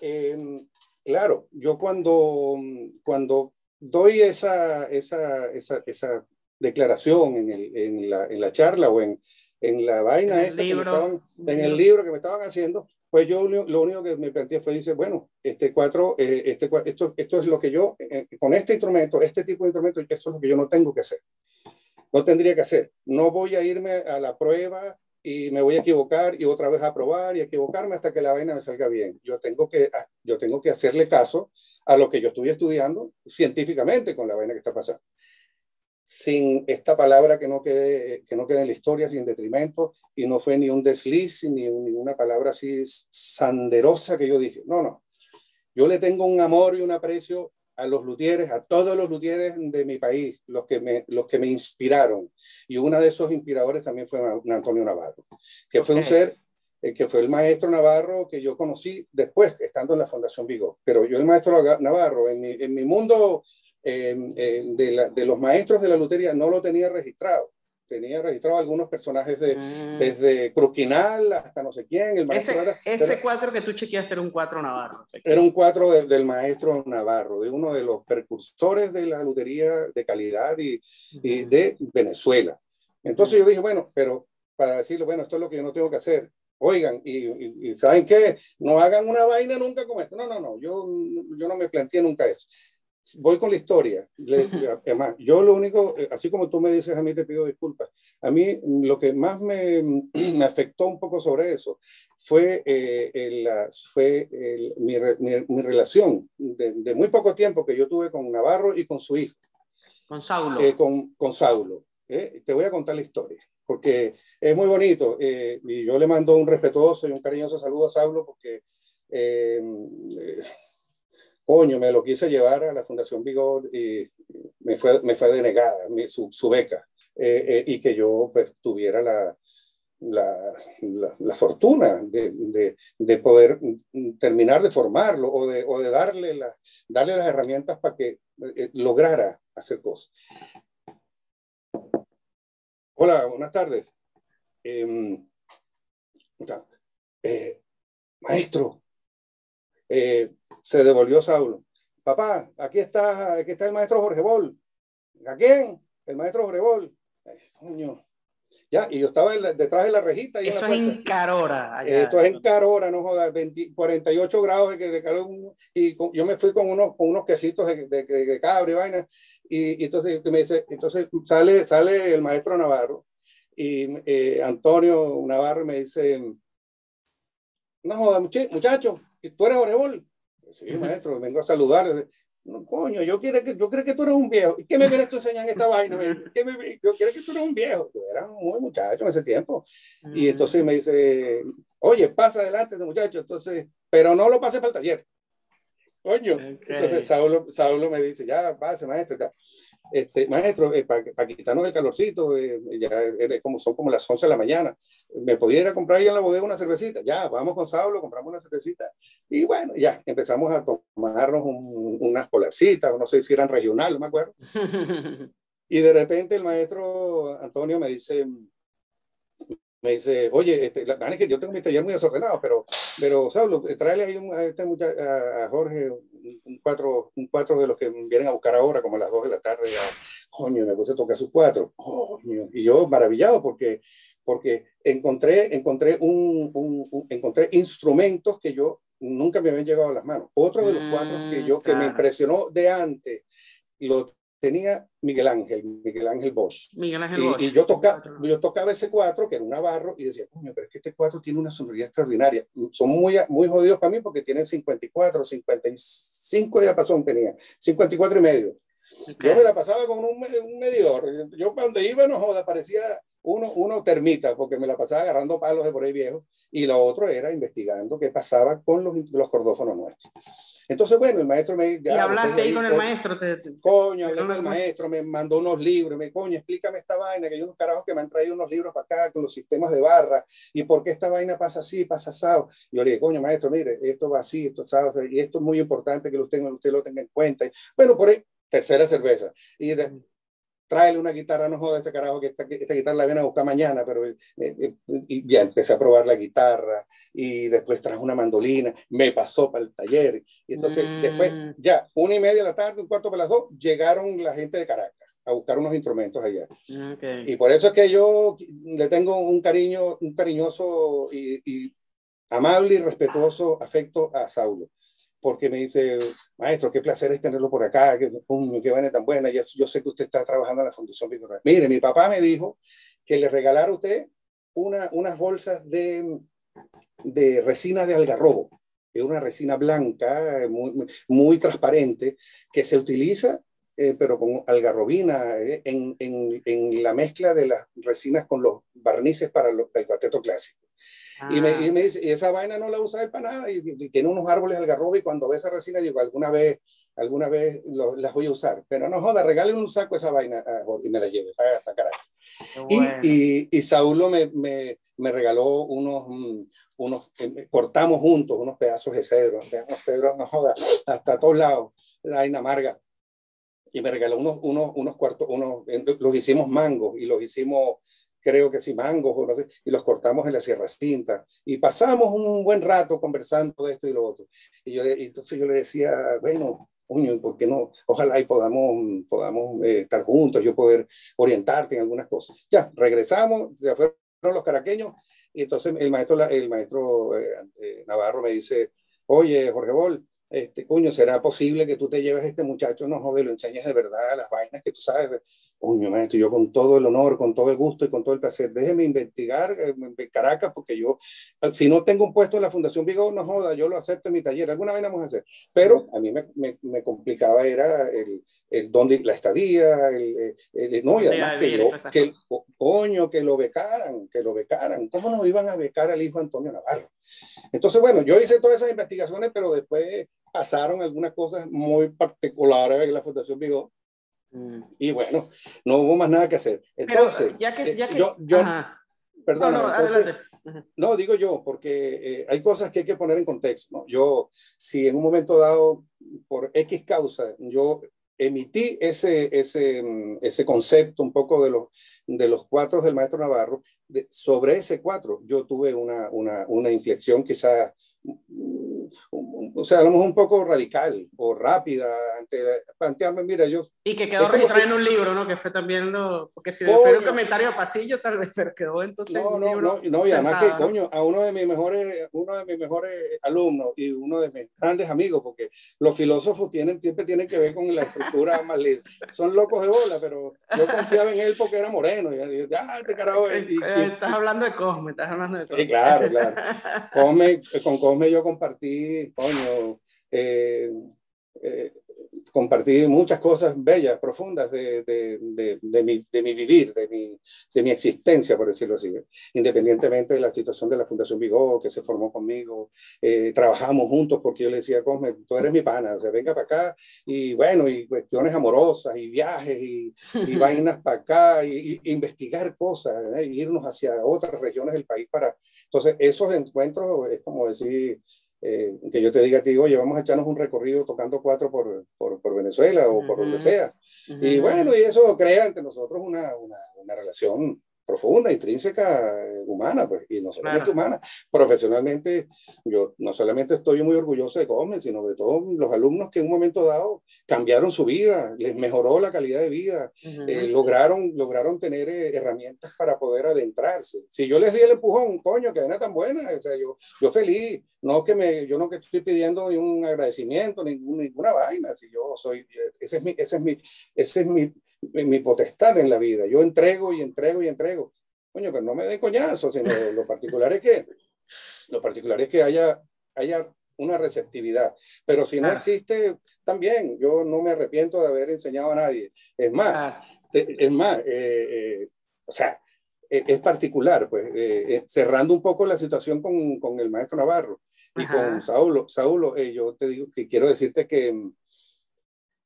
Em, claro, yo cuando, cuando doy esa, esa, esa, esa declaración en, el, en, la, en, la, charla o en, en la vaina esta que me estaban, en el libro que me estaban haciendo, pues yo lo único que me planteé fue, dice, bueno, este cuatro, eh, este, esto, esto es lo que yo, eh, con este instrumento, este tipo de instrumento, esto es lo que yo no tengo que hacer. No tendría que hacer. No voy a irme a la prueba y me voy a equivocar y otra vez a probar y equivocarme hasta que la vaina me salga bien. Yo tengo que, ah, yo tengo que hacerle caso a lo que yo estuve estudiando científicamente con la vaina que está pasando. Sin esta palabra que no quede, que no quede en la historia, sin detrimento, y no fue ni un desliz, ni, ni una palabra así sanderosa que yo dije. No, no. Yo le tengo un amor y un aprecio a los luthieres, a todos los luthieres de mi país, los que me, los que me inspiraron. Y uno de esos inspiradores también fue Antonio Navarro, que fue un ser, eh, que fue el maestro Navarro que yo conocí después, estando en la Fundación Vigo. Pero yo el maestro Navarro, en mi, en mi mundo de, de, los maestros de la lutería no lo tenía registrado tenía registrado algunos personajes de, mm. desde Cruquinal hasta no sé quién. El ese, ese cuatro que tú chequeaste era un cuatro navarro. Era un cuatro del maestro Navarro, de uno de los precursores de la lutería de calidad y, y de Venezuela. Entonces yo dije, bueno, pero para decirle, bueno, esto es lo que yo no tengo que hacer. Oigan, y, ¿saben qué? No hagan una vaina nunca como esto. No, no, no, yo, yo no me planteé nunca eso voy con la historia. además, yo lo único, eh, así como tú me dices, a mí te pido disculpas. A mí lo que más me, me afectó un poco sobre eso fue, eh, el, fue el, mi, mi, relación de, muy poco tiempo que yo tuve con Navarro y con su hijo. Con Saulo. Eh, con, con Saulo. te voy a contar la historia, porque es muy bonito. y yo le mando un respetuoso y un cariñoso saludo a Saulo, porque coño, me lo quise llevar a la Fundación Vigor y me fue, me fue denegada su, su, beca eh, eh, y que yo pues tuviera la, la, la, fortuna de, de, de, poder terminar de formarlo o de, o de darle, la, darle las herramientas para que eh, lograra hacer cosas. Hola, buenas tardes. Em, maestro, eh, se devolvió Saulo. Papá, aquí está, aquí está el maestro Jorge Bol. ¿A quién? El maestro Jorge Bol. coño. Ya, y yo estaba detrás de la rejita. Y Eso es en Carora. Esto es en Carora, no jodas, 48 grados de, calor. Y yo me fui con unos, con unos quesitos de, de, cabra y vaina. Y, entonces me dice, entonces sale, sale el maestro Navarro y eh, Antonio Navarro me dice, no jodas, muchacho, ¿tú eres Orebol? Sí, maestro, vengo a saludar. No, coño, yo quiero que, yo creo que tú eres un viejo. ¿Y qué me vienes tú enseñando esta vaina? ¿Qué me, yo quiero que tú eres un viejo. Yo era muy muchacho en ese tiempo. Y entonces me dice, oye, pasa adelante ese muchacho. Entonces, pero no lo pase para el taller. Coño. Entonces Saulo, Saulo me dice, ya, pase, maestro. Ya este, maestro, eh, para quitarnos el calorcito, eh, ya como, son como las 11 de la mañana, ¿me podía ir a comprar ahí en la bodega una cervecita? Ya, vamos con Saulo, compramos una cervecita y bueno, ya empezamos a tomarnos unas polarcitas, no sé si eran regionales, no me acuerdo. y de repente el maestro Antonio me dice, me dice, oye, este, la verdad es que yo tengo mi taller muy desordenado, pero, pero Saulo, tráele ahí a, este a Jorge un cuatro, un cuatro de los que vienen a buscar ahora, como a las dos de la tarde, ya, coño, me puse a tocar sus cuatro, y yo maravillado porque, porque encontré, encontré, un, un, encontré instrumentos que yo nunca me habían llegado a las manos. Otro de los cuatro que yo, que me impresionó de antes, lo tenía Miguel Ángel, Miguel Ángel Bosch. Miguel Ángel y, Bosch. y yo, toca, yo tocaba ese cuatro, que era un navarro, y decía, coño, pero es que este cuatro tiene una sonoridad extraordinaria. Son muy, muy jodidos para mí porque tienen 54, 55 diapasón tenía, 54 y medio. Yo me la pasaba con un, un, medidor. Yo cuando iba, no joda, parecía uno, uno termita, porque me la pasaba agarrando palos de por ahí viejo, y lo otro era investigando qué pasaba con los, los cordófonos nuestros. Entonces, bueno, el maestro me... ¿Y hablaste ahí con el maestro? Te, coño, hablé con el maestro, me mandó unos libros, me, coño, explícame esta vaina, que hay unos carajos que me han traído unos libros para acá con los sistemas de barra, y por qué esta vaina pasa así, pasa asado. Y yo le dije, coño, maestro, mire, esto va así, esto asado, y esto es muy importante que usted, usted lo tenga en cuenta. Y, bueno, por ahí, tercera cerveza. Y de, tráele una guitarra, no joda este carajo, que esta, esta guitarra la viene a buscar mañana, pero eh, eh, y ya empecé a probar la guitarra y después traje una mandolina, me pasó para el taller y entonces después mm. ya una y media de la tarde, un cuarto para las dos, llegaron la gente de Caracas a buscar unos instrumentos allá. Y por eso es que yo le tengo un cariño, un cariñoso y, y amable y respetuoso afecto a Saulo porque me dice, maestro, qué placer es tenerlo por acá, qué, qué vaina tan buena, yo, yo, sé que usted está trabajando en la Fundación Víctor Mire, mi papá me dijo que le regalara usted una, unas bolsas de, resina de algarrobo, es una resina blanca, muy, transparente, que se utiliza, eh, pero con algarrobina, eh, en, la mezcla de las resinas con los barnices para el cuarteto clásico. Y, me, y, me, dice, y esa vaina no la usa él para nada, y, tiene unos árboles algarrobo, y cuando ve esa resina digo, alguna vez, alguna vez lo, las voy a usar, pero no joda, regale un saco esa vaina y me la lleve para, para carajo. Y, y, Saulo me, me, me regaló unos, mm, unos, eh, cortamos juntos unos pedazos de cedro, unos cedros, no joda, hasta todos lados, la vaina amarga. y me regaló unos, unos, unos cuartos, unos, los hicimos mangos y los hicimos, creo que sí, mangos, o no sé, y los cortamos en la Sierra Cinta. Y pasamos un buen rato conversando de esto y lo otro. Y yo, entonces yo le decía, bueno, coño, ¿por qué no? Ojalá y podamos, podamos eh, estar juntos, yo poder orientarte en algunas cosas. Ya, regresamos, se fueron los caraqueños, y entonces el maestro, el maestro eh, eh, Navarro me dice, oye, Jorge Bol, este, coño, ¿será posible que tú te lleves a este muchacho, no joder, lo enseñes de verdad las vainas que tú sabes? Coño, maestro, yo con todo el honor, con todo el gusto y con todo el placer, déjeme investigar eh, en Caracas, porque yo, si no tengo un puesto en la Fundación Vigo, no joda, yo lo acepto en mi taller, alguna vez vamos a hacer. Pero a mí me, me, me complicaba era el, el dónde, la estadía, el, el, no, y además que, lo, que coño, que lo becaran, que lo becaran. ¿Cómo nos iban a becar al hijo Antonio Navarro? Entonces, bueno, yo hice todas esas investigaciones, pero después pasaron algunas cosas muy particulares en la Fundación Vigo. Y bueno, no hubo más nada que hacer. Entonces, ya que, ya que, yo, yo perdón, no, no, no, digo yo, porque eh, hay cosas que hay que poner en contexto. ¿no? Yo, si en un momento dado, por X causa, yo emití ese, ese, mm, ese concepto un poco de los, de los cuatro del maestro Navarro, sobre ese cuatro yo tuve una, una, una inflexión quizás o sea, a lo mejor un poco radical o rápida ante plantearme, mira, yo... Y que quedó registrado en un libro, ¿no? Que fue también lo... Porque si fue un comentario pasillo, tal vez, pero quedó entonces No, no, no, no, y además que, coño, a uno de mis mejores, uno de mis mejores alumnos y uno de mis grandes amigos, porque los filósofos tienen, siempre tienen que ver con la estructura más linda. Son locos de bola, pero yo confiaba en él porque era moreno. Y, ya, este carajo... Y, estás hablando de Cosme, estás hablando de Cosme. Sí, claro, claro. Cosme, con Cosme yo compartí, coño, eh, eh, compartí muchas cosas bellas, profundas de, de, de, de, mi, de mi vivir, de mi, de mi existencia, por decirlo así. Independientemente de la situación de la Fundación Vigo, que se formó conmigo, eh, trabajamos juntos porque yo le decía, Cosme, tú eres mi pana, o sea, venga para acá, y bueno, y cuestiones amorosas, y viajes, y, y vainas para acá, y, investigar cosas, ¿eh? irnos hacia otras regiones del país para... Entonces, esos encuentros es como decir, eh, que yo te diga a ti, oye, vamos a echarnos un recorrido tocando cuatro por, por, por Venezuela o por donde sea. Y bueno, y eso crea entre nosotros una, una, una relación profunda, intrínseca, humana, pues, y no solamente humana. Profesionalmente, yo no solamente estoy muy orgulloso de Cosme, sino de todos los alumnos que en un momento dado cambiaron su vida, les mejoró la calidad de vida, eh, lograron, lograron tener eh, herramientas para poder adentrarse. Si yo les di el empujón, coño, que era tan buena, o sea, yo, yo feliz, no que me, yo no que estoy pidiendo ningún agradecimiento, ningún, ninguna vaina, si yo soy, ese es mi, ese es mi, ese es mi, mi potestad en la vida. Yo entrego y entrego y entrego. Coño, pero no me den coñazo, sino lo particular es que, lo particular es que haya, haya una receptividad. Pero si no existe, también yo no me arrepiento de haber enseñado a nadie. Es más, es más, eh, eh, o sea, e, es, particular, pues, eh, cerrando un poco la situación con, con el maestro Navarro y con Saulo. Saulo, yo te digo que quiero decirte que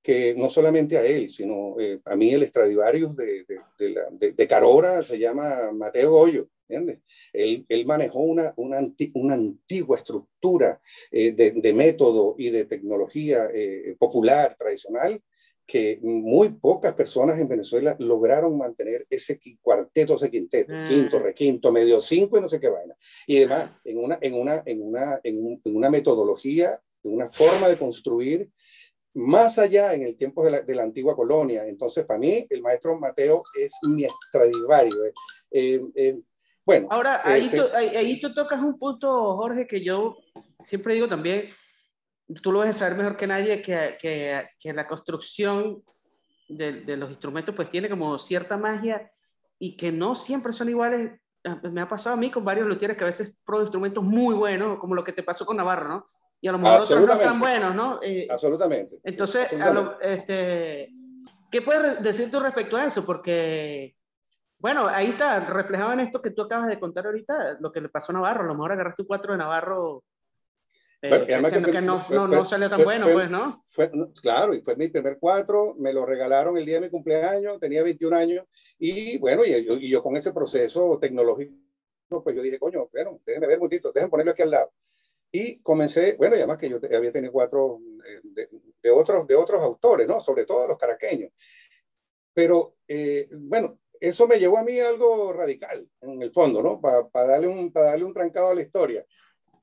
que no solamente a él, sino eh, a mí el Stradivarius de, de, de, Carora se llama Mateo Goyo, ¿entiendes? Él, él manejó una, una, una antigua estructura eh, de, método y de tecnología eh, popular, tradicional, que muy pocas personas en Venezuela lograron mantener ese cuarteto, ese quinteto, mm. quinto, requinto, medio cinco y no sé qué vaina. Y además, en una, en una, en una, en una metodología, en una forma de construir más allá en el tiempo de la, de la, antigua colonia. Entonces, para mí, el maestro Mateo es mi extradivario. Eh, eh, eh bueno. Ahora, ahí, tú, ahí, tú tocas un punto, Jorge, que yo siempre digo también, tú lo vas a saber mejor que nadie, que, que, que la construcción de, de, los instrumentos pues tiene como cierta magia y que no siempre son iguales. Ah, me ha pasado a mí con varios luthieres que a veces pro instrumentos muy buenos, como lo que te pasó con Navarro, ¿no? Y a lo mejor otros no están buenos, ¿no? Eh, absolutamente. Entonces, este, ¿qué puedes decir tú respecto a eso? Porque, bueno, ahí está, reflejado en esto que tú acabas de contar ahorita, lo que le pasó a Navarro. A lo mejor agarraste un 4 de Navarro. Eh, que, no, no, salió tan bueno, pues, ¿no? Fue, claro, y fue mi primer cuatro, me lo regalaron el día de mi cumpleaños, tenía 21 años, y bueno, y yo, y yo con ese proceso tecnológico, pues yo dije, coño, bueno, déjenme ver un momentito, déjenme ponerlo aquí al lado Y comencé, bueno, y además que yo había tenido cuatro eh, de, de, otros, de otros autores, ¿no? Sobre todo los caraqueños. Pero, eh, bueno, eso me llevó a mí algo radical, en el fondo, ¿no? Para darle, un, para darle un trancado a la historia.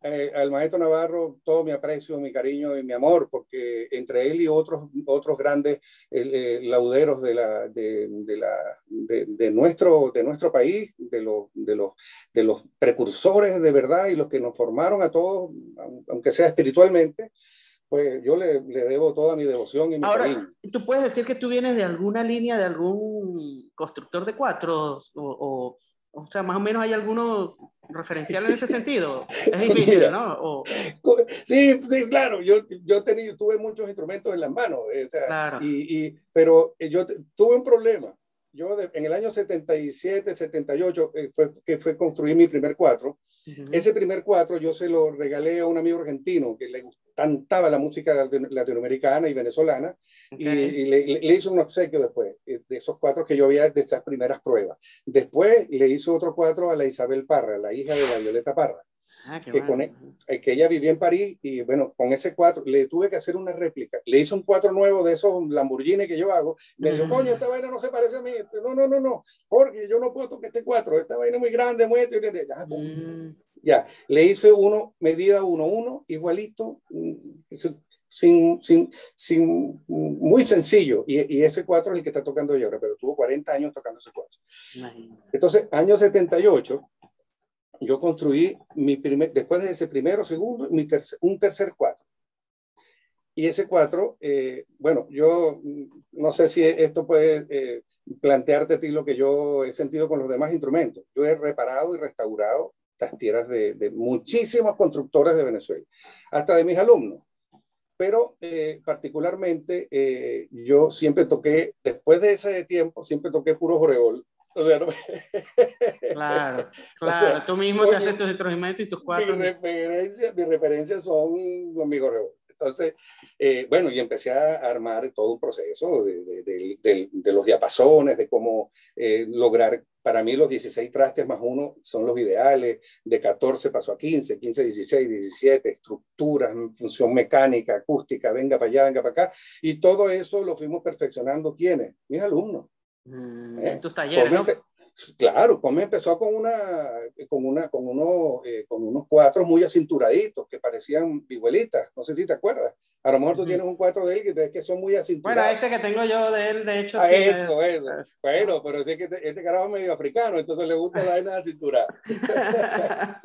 Eh, al maestro Navarro todo mi aprecio, mi cariño y mi amor, porque entre él y otros, otros grandes eh, lauderos de, la, de, de, la, de, de, nuestro, de nuestro país, de, los de, los, de los precursores de verdad y los que nos formaron a todos, aunque sea espiritualmente, pues yo le, le, debo toda mi devoción y mi Ahora, cariño. ¿tú puedes decir que tú vienes de alguna línea, de algún constructor de cuatros? O, o, o sea, más o menos hay alguno referencial en ese sentido. Es difícil, Mira, ¿no? O... Sí, sí, claro. Yo, yo tení, tuve muchos instrumentos en las manos. Eh, o sea, claro. y, y, pero yo tuve un problema. Yo de, en el año 77, 78, eh, fue, que fue construir mi primer cuatro. Uh -huh. Ese primer cuatro yo se lo regalé a un amigo argentino que le cantaba la música latinoamericana y venezolana okay. y, y le, le, hizo un obsequio después eh, de esos cuatro que yo había de esas primeras pruebas. Después le hizo otro cuatro a la Isabel Parra, la hija de la Violeta Parra. Ah, que, con, e, que, ella vivía en París y bueno, con ese cuatro le tuve que hacer una réplica. Le hice un cuatro nuevo de esos Lamborghini que yo hago. Me dijo, coño, esta vaina no se parece a mí. No, no, no, no, porque yo no puedo tocar este cuatro. Esta vaina es muy grande, muy... Mm. Ya. le hice uno, medida 1-1, igualito, sin, sin, sin, muy sencillo. Y, y, ese cuatro es el que está tocando yo ahora, pero tuvo 40 años tocando ese cuatro. Entonces, año 78 yo construí mi primer, después de ese primero, segundo, mi tercer, un tercer cuatro. Y ese cuatro, eh, bueno, yo no sé si esto puede eh, plantearte a ti lo que yo he sentido con los demás instrumentos. Yo he reparado y restaurado las tierras de, de muchísimos constructores de Venezuela, hasta de mis alumnos. Pero eh, particularmente eh, yo siempre toqué, después de ese tiempo, siempre toqué puro joreol, o sea, no... Claro, claro. O sea, Tú mismo te haces tus instrumentos y tus cuatro. Mi referencia, mi referencia son los amigos Entonces, eh, bueno, y empecé a armar todo un proceso de, de, de, de los diapasones, de cómo eh, lograr, para mí los 16 trastes más uno son los ideales, de 14 pasó a 15, 15, 16, 17, estructuras, función mecánica, acústica, venga para allá, venga para acá, y todo eso lo fuimos perfeccionando, ¿quiénes? Mis alumnos. Mm, ¿Eh? En tus talleres, ¿no? Claro, Come empezó con, una, con, una, con, uno, eh, con unos cuatros muy acinturaditos que parecían vihuelitas, no sé si te acuerdas. A lo mejor tú uh -huh. tienes un cuatro de él que ves que son muy acinturados. Bueno, este que tengo yo de él, de hecho. Ah, sí, eso, es, eso. Es, bueno, pero es que este, este, carajo es medio africano, entonces le gusta la vaina cintura.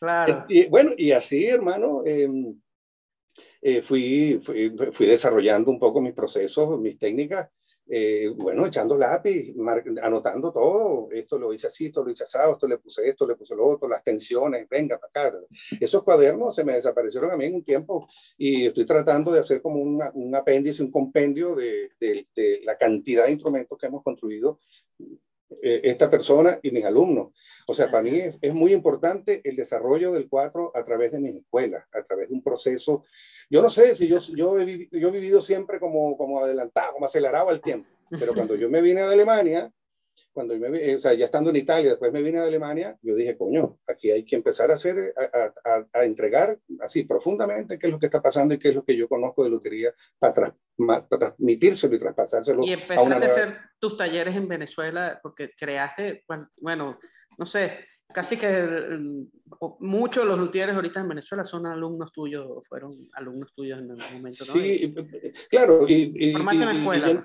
claro. Y, bueno, y así, hermano, eh, eh, fui, fui, fui desarrollando un poco mis procesos, mis técnicas eh, bueno, echando lápiz, anotando todo, esto lo hice así, esto lo hice asado, esto le puse esto, le puse lo otro, las tensiones, venga para acá. Esos cuadernos se me desaparecieron a mí en un tiempo y estoy tratando de hacer como una, un apéndice, un compendio de, de, de, la cantidad de instrumentos que hemos construido eh, esta persona y mis alumnos. O sea, para mí es, es, muy importante el desarrollo del cuatro a través de mis escuelas, a través de un proceso. Yo no sé si yo, yo, he, yo he vivido siempre como, como adelantado, como acelerado al tiempo, pero cuando yo me vine de Alemania, cuando me, o sea, ya estando en Italia, después me vine a Alemania, yo dije, coño, aquí hay que empezar a hacer, a, a, a, entregar así profundamente qué es lo que está pasando y qué es lo que yo conozco de lotería para, tra para transmitírselo y traspasárselo. Y empezaste a, una nueva... hacer tus talleres en Venezuela porque creaste, bueno, no sé, casi que muchos de los luthieres ahorita en Venezuela son alumnos tuyos, fueron alumnos tuyos en algún momento, ¿no? Sí, claro. Y, y, Formaste en la escuela. Y,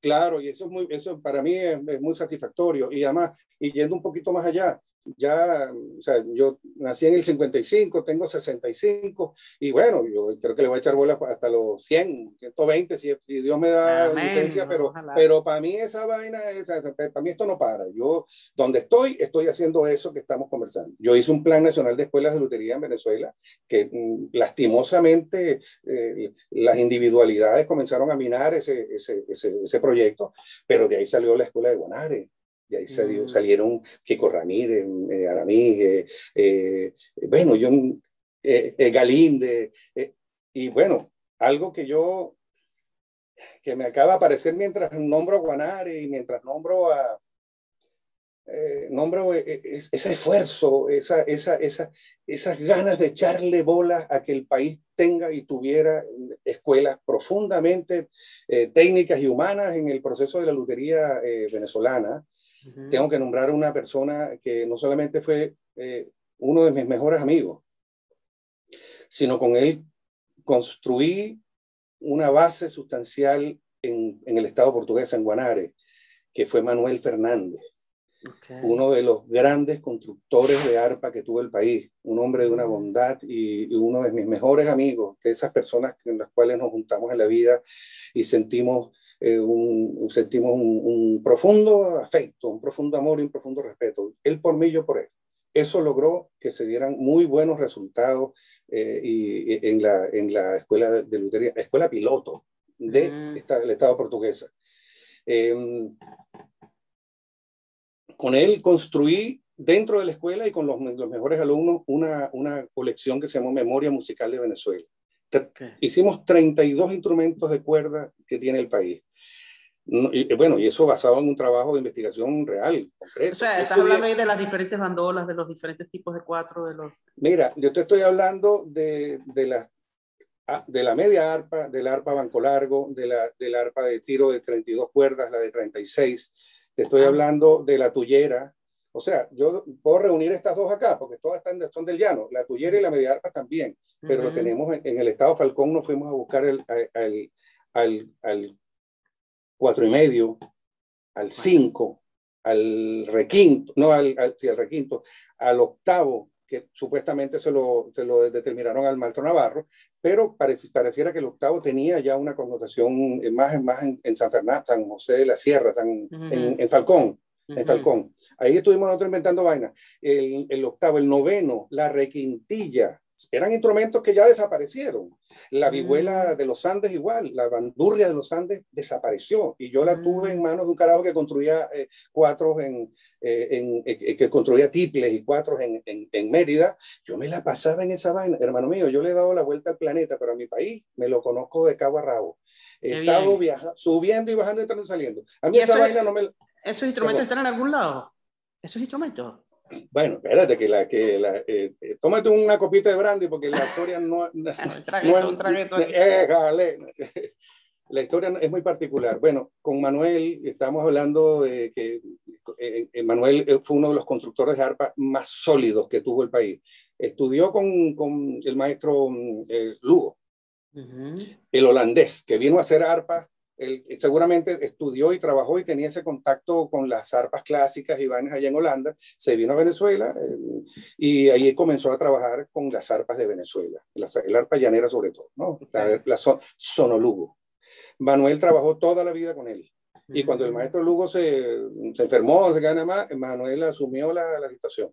Claro, y eso, es muy, eso para mí es, muy satisfactorio. Y además, y yendo un poquito más allá, ya, o sea, yo nací en el 55, tengo 65, y bueno, yo creo que le voy a echar bola hasta los 100, 120, si, si Dios me da Amén, licencia, pero, pero para mí esa vaina, o sea, para mí esto no para. Yo, donde estoy, estoy haciendo eso que estamos conversando. Yo hice un plan nacional de escuelas de lutería en Venezuela, que mm, lastimosamente eh, las individualidades comenzaron a minar ese, ese, ese, ese proyecto, pero de ahí salió la escuela de Guanare y ahí salió, mm. salieron Kiko Ramírez, eh, Aramí, eh, eh, bueno, yo, eh, Galinde, y bueno, algo que yo, que me acaba de aparecer mientras nombro a Guanare y mientras nombro a, nombro ese esfuerzo, esa, esa, esa, esas ganas de echarle bolas a que el país tenga y tuviera escuelas profundamente eh, técnicas y humanas en el proceso de la lutería eh, venezolana. Tengo que nombrar a una persona que no solamente fue eh, uno de mis mejores amigos, sino con él construí una base sustancial en, en el Estado portugués, en Guanare, que fue Manuel Fernández uno de los grandes constructores de arpa que tuvo el país, un hombre de una bondad y, uno de mis mejores amigos, de esas personas con las cuales nos juntamos en la vida y sentimos, eh, un, sentimos un, profundo afecto, un profundo amor y un profundo respeto. Él por mí, yo por él. Eso logró que se dieran muy buenos resultados eh, y, en, la, en la escuela de lutería, escuela piloto de mm. del Estado portuguesa. Eh, con él construí dentro de la escuela y con los, mejores alumnos una, una, colección que se llamó Memoria Musical de Venezuela. Hicimos 32 instrumentos de cuerda que tiene el país. Y, bueno, y eso basado en un trabajo de investigación real, concreto. O sea, estás hablando ahí de las diferentes bandolas, de los diferentes tipos de cuatro, de los... Mira, yo te estoy hablando de, de la, ah, de la media arpa, del arpa banco largo, de la, del arpa de tiro de 32 cuerdas, la de 36, te estoy ah. hablando de la tuyera. O sea, yo puedo reunir estas dos acá, porque todas están, son del llano, la tuyera y la mediarpa también, pero lo tenemos en, el estado Falcón, nos fuimos a buscar el, al, al, al cuatro y medio, al cinco, al requinto, no al, al, sí, al requinto, al octavo, que supuestamente se lo, se lo determinaron al Malto Navarro, pero pareciera que el octavo tenía ya una connotación más, más en, San Fernando, San José de la Sierra, San, en, Falcón. En Falcón. Ahí estuvimos nosotros inventando vainas. El, el, octavo, el noveno, la requintilla, eran instrumentos que ya desaparecieron. La vihuela mm. de los Andes igual, la bandurria de los Andes desapareció y yo la tuve en mm. manos de un carajo que construía eh, cuatro en, eh, en eh, que construía tiples y cuatro en, en, Mérida. Yo me la pasaba en esa vaina, hermano mío, yo le he dado la vuelta al planeta, pero a mi país me lo conozco de cabo a rabo. He estado viajando, subiendo y bajando, entrando y saliendo. A mí esa vaina no me... ¿Esos instrumentos están en algún lado? ¿Esos instrumentos? Bueno, espérate, que la, que la, eh, eh, tómate una copita de brandy porque la historia no, no, la historia es muy particular. Bueno, con Manuel estamos hablando de que eh, Manuel fue uno de los constructores de arpa más sólidos que tuvo el país. Estudió con, con el maestro Lugo, el holandés, que vino a hacer arpa él seguramente estudió y trabajó y tenía ese contacto con las arpas clásicas y vainas allá en Holanda, se vino a Venezuela eh, y ahí comenzó a trabajar con las arpas de Venezuela, la, el arpa llanera sobre todo, ¿no? la, sonolugo. Manuel trabajó toda la vida con él. Y cuando el maestro Lugo se, se enfermó, se gana más, Manuel asumió la, la situación.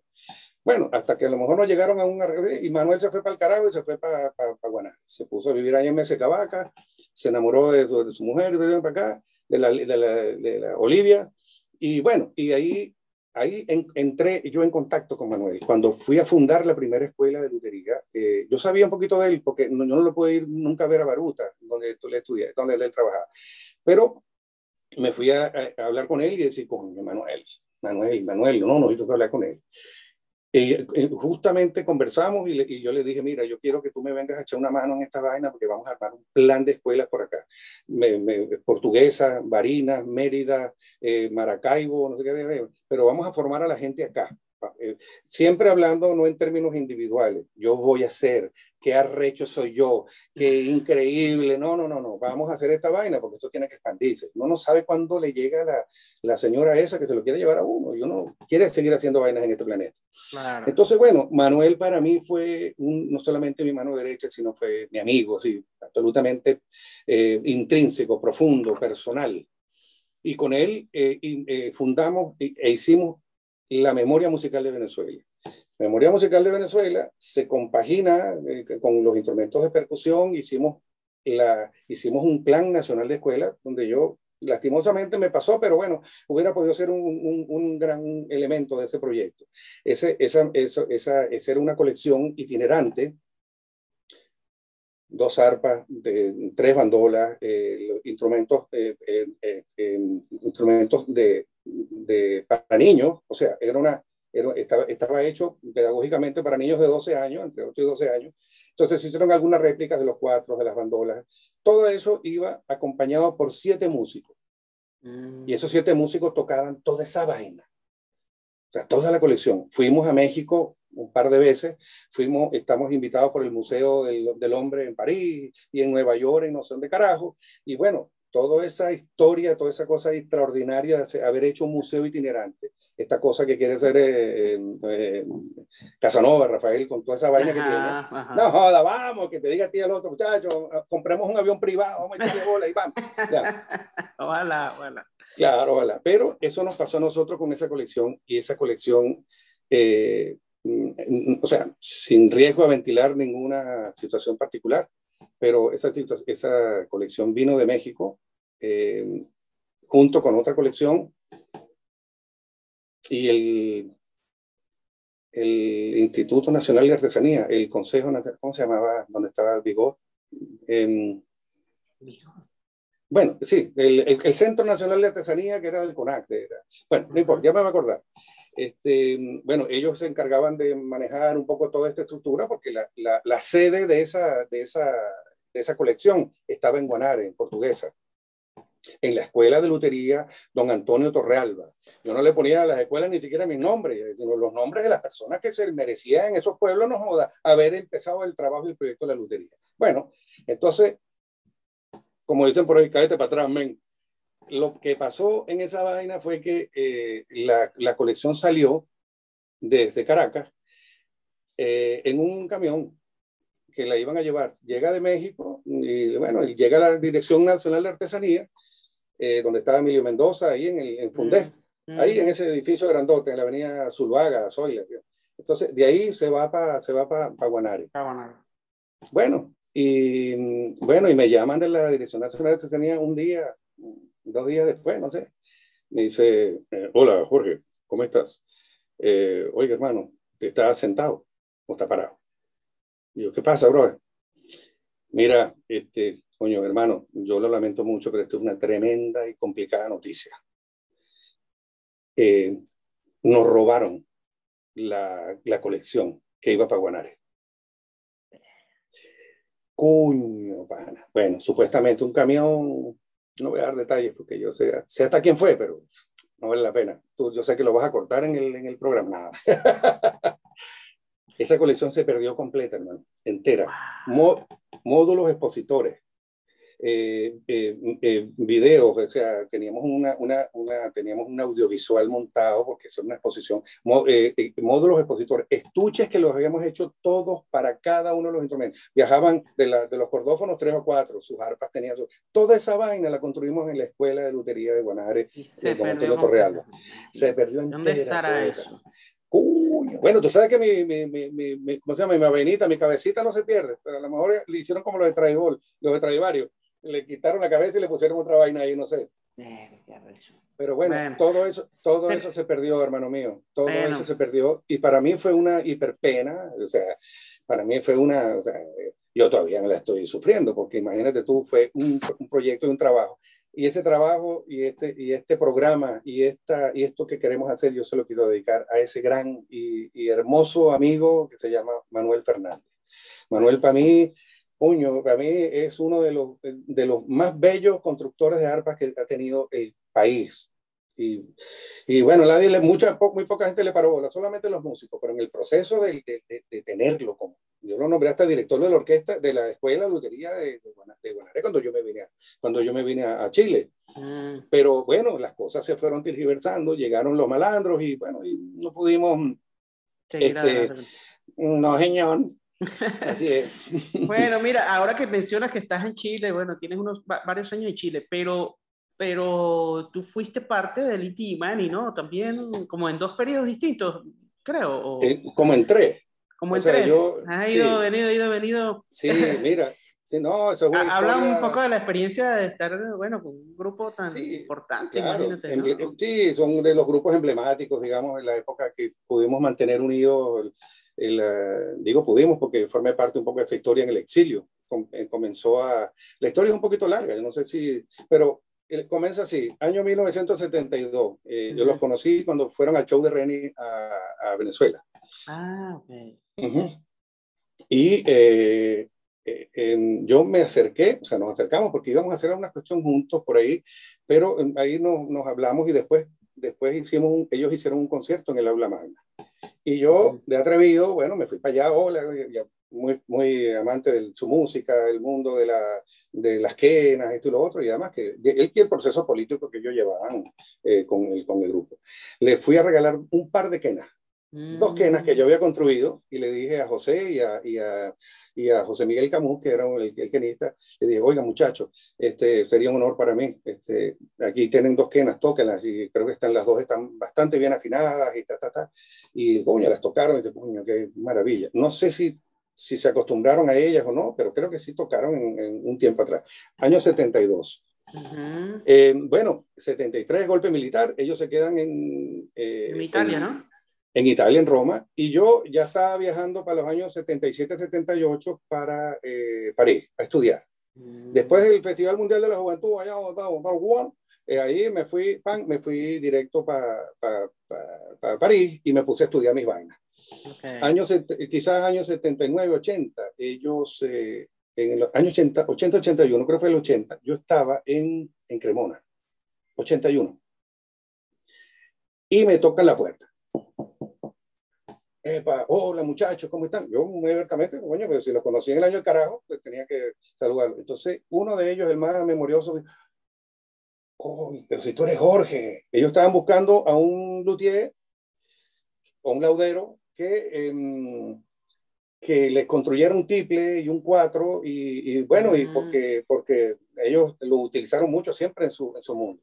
Bueno, hasta que a lo mejor no llegaron a un arreglo y Manuel se fue para el carajo y se fue para, para, Guaná. Se puso a vivir ahí en Mesecabaca, se enamoró de, su mujer, de acá, de la, de la, de la Olivia. Y bueno, y ahí, ahí entré yo en contacto con Manuel. Cuando fui a fundar la primera escuela de lutería, eh, yo sabía un poquito de él, porque no, yo no lo pude ir nunca a ver a Baruta, donde tú le estudié, donde él trabajaba. Pero me fui a, hablar con él y decir, con Manuel, Manuel, Manuel, no, no, yo tengo que hablar con él. Y, eh, justamente conversamos y, yo le dije, mira, yo quiero que tú me vengas a echar una mano en esta vaina porque vamos a armar un plan de escuelas por acá. portuguesa, Barinas, Mérida, eh, Maracaibo, no sé qué, pero vamos a formar a la gente acá. Eh, siempre hablando no en términos individuales, yo voy a hacer, qué arrecho soy yo, qué increíble, no, no, no, no, vamos a hacer esta vaina porque esto tiene que expandirse. Uno no sabe cuándo le llega la, la señora esa que se lo quiere llevar a uno y uno quiere seguir haciendo vainas en este planeta. Entonces, bueno, Manuel para mí fue no solamente mi mano derecha, sino fue mi amigo, sí, absolutamente eh, intrínseco, profundo, personal. Y con él eh, fundamos e hicimos la memoria musical de Venezuela. La memoria musical de Venezuela se compagina eh, con los instrumentos de percusión, hicimos, la, hicimos un plan nacional de escuela donde yo lastimosamente me pasó, pero bueno, hubiera podido ser un, un, gran elemento de ese proyecto. Ese, esa, esa, esa, era una colección itinerante, dos arpas, tres bandolas, eh, instrumentos, eh, instrumentos de, de, para niños, o sea, era una, estaba, estaba hecho pedagógicamente para niños de 12 años, entre 8 y 12 años. Entonces se hicieron algunas réplicas de los cuatro, de las bandolas. Todo eso iba acompañado por siete músicos. Y esos siete músicos tocaban toda esa vaina. O sea, toda la colección. Fuimos a México un par de veces, fuimos, estamos invitados por el Museo del, del Hombre en París y en Nueva York, y no sé dónde carajo. Y bueno, toda esa historia, toda esa cosa extraordinaria de haber hecho un museo itinerante, esta cosa que quiere hacer eh, eh, Casanova, Rafael, con toda esa vaina que tiene. No joda, vamos, que te diga a ti al otro muchacho, compremos un avión privado, vamos a echarle bola y vamos. Ojalá, ojalá. Claro, ojalá. Pero eso nos pasó a nosotros con esa colección y esa colección, eh, mm, o sea, sin riesgo a ventilar ninguna situación particular, pero esa, esa colección vino de México junto con otra colección y el, el Instituto Nacional de Artesanía, el Consejo Nacional, ¿cómo se llamaba? ¿Dónde estaba Vigor? bueno, sí, el, el, Centro Nacional de Artesanía, que era del CONAC. Era, bueno, no importa, ya me voy a acordar. Este, bueno, ellos se encargaban de manejar un poco toda esta estructura porque la, la, la sede de esa, de, esa, de esa colección estaba en Guanare, en portuguesa en la escuela de lutería don Antonio Torrealba. Yo no le ponía a las escuelas ni siquiera mis nombres, sino los nombres de las personas que se merecían en esos pueblos, no joda, haber empezado el trabajo y el proyecto de la lutería. Bueno, entonces, como dicen por ahí, cállate para atrás, men. Lo que pasó en esa vaina fue que eh, la, la, colección salió desde Caracas eh, en un camión que la iban a llevar. Llega de México y bueno, llega a la Dirección Nacional de Artesanía eh, donde estaba Emilio Mendoza, ahí en, el, en Fundé, mm, ahí en mm. ese edificio grandote, en la avenida Zuluaga, Zoila. Entonces, de ahí se va para se va para Guanare. Bueno, y bueno, y me llaman de la Dirección Nacional de Artesanía un día, dos días después, no sé. Me dice, eh, hola Jorge, ¿cómo estás? Eh, oiga, hermano, ¿estás sentado o está parado? Yo, ¿qué pasa, bro? Mira, este, Coño, hermano, yo lo lamento mucho, pero esto es una tremenda y complicada noticia. Eh, nos robaron la, la, colección que iba para Guanare. Cuño, pana. Bueno, supuestamente un camión, no voy a dar detalles porque yo sé, sé hasta quién fue, pero no vale la pena. Tú, yo sé que lo vas a cortar en el, en el programa. Esa colección se perdió completa, hermano, entera. módulos expositores, eh, eh, eh, videos, o sea, teníamos, una, una, una, teníamos un audiovisual montado, porque es una exposición, módulos expositores, estuches que los habíamos hecho todos para cada uno de los instrumentos. Viajaban de, la, de los cordófonos tres o cuatro, sus arpas tenían su, Toda esa vaina la construimos en la Escuela de Lutería de Guanare, de Antonio Torrealba. Se perdió entera. ¿Dónde estará eso? Bueno, tú sabes que mi, mi, mi, mi, ¿cómo se llama? Mi avenita, mi cabecita no se pierde, pero a lo mejor le hicieron como los de Traibol, los de Traibarios le quitaron la cabeza y le pusieron otra vaina ahí, no sé. Pero bueno, todo eso, todo eso se perdió, hermano mío. Todo eso se perdió. Y para mí fue una hiperpena. O sea, para mí fue una. O sea, yo todavía no la estoy sufriendo, porque imagínate tú, fue un, un proyecto y un trabajo. Y ese trabajo y este, y este programa y, esta, y esto que queremos hacer, yo se lo quiero dedicar a ese gran y, y hermoso amigo que se llama Manuel Fernández. Manuel, para mí, Puño, para mí es uno de los, de los más bellos constructores de arpas que ha tenido el país. Y, y bueno, nadie, mucha, muy poca gente le paró bola, solamente los músicos, pero en el proceso de, de, de, tenerlo como, yo lo nombré hasta director de la orquesta de la escuela de lutería de, Guanare cuando yo me vine a, cuando yo me vine a, Chile. Mm. Pero bueno, las cosas se fueron tergiversando, llegaron los malandros y bueno, y no pudimos, este, no señor, Así es. bueno, mira, ahora que mencionas que estás en Chile, bueno, tienes unos varios años en Chile, pero, pero tú fuiste parte del Inti Mani, ¿no? También como en dos periodos distintos, creo. Eh, como en tres. Como en tres. Has ido, venido, ido, venido. Sí, mira. Sí, no, eso es Habla un poco de la experiencia de estar, bueno, con un grupo tan importante. Sí, son de los grupos emblemáticos, digamos, en la época que pudimos mantener unidos digo pudimos porque formé parte un poco de esa historia en el exilio. Eh, comenzó a... La historia es un poquito larga, yo no sé si... Pero comienza así, año 1972. Eh, yo los conocí cuando fueron al show de Reni a, a Venezuela. Ah, ok. Y eh, eh, yo me acerqué, o sea, nos acercamos porque íbamos a hacer una cuestión juntos por ahí, pero ahí nos, nos hablamos y después, después hicimos ellos hicieron un concierto en el aula magna. Y yo, de atrevido, bueno, me fui para allá, hola, muy, muy amante de su música, del mundo de, la, de las quenas, esto y lo otro, y además que él y el proceso político que ellos llevaban eh, con, el, con el grupo. Le fui a regalar un par de quenas dos quenas que yo había construido y le dije a José y a, y a, y a José Miguel Camus, que era el, el quenista, le dije, oiga muchachos, este, sería un honor para mí, este, aquí tienen dos quenas, tóquenlas y creo que están las dos están bastante bien afinadas y ta, ta, ta, y coño, las tocaron y dije, coño, qué maravilla. No sé si, si se acostumbraron a ellas o no, pero creo que sí tocaron en, un tiempo atrás, año 72. Eh, bueno, 73, golpe militar, ellos se quedan en... Eh, en Italia, ¿no? En Italia, en Roma, y yo ya estaba viajando para los años 77-78 para eh, París a estudiar. Mm. Después del Festival Mundial de la Juventud, allá eh, ahí me fui, pan, me fui directo para París y me puse a estudiar mis vainas. Años, quizás años 79, 80, ellos, eh, en los años 80, 80, 81, creo que fue el 80, yo estaba en, en Cremona, 81. Y me tocan la puerta hola muchachos, ¿cómo están? Yo muy abiertamente, coño, pero si los conocí en el año del carajo, pues tenía que saludarlos. Entonces, uno de ellos, el más memorioso, oh, pero si tú eres Jorge, ellos estaban buscando a un luthier, o un laudero, que que les construyeron un triple y un cuatro, y, bueno, y porque, porque ellos lo utilizaron mucho siempre en su, en su mundo.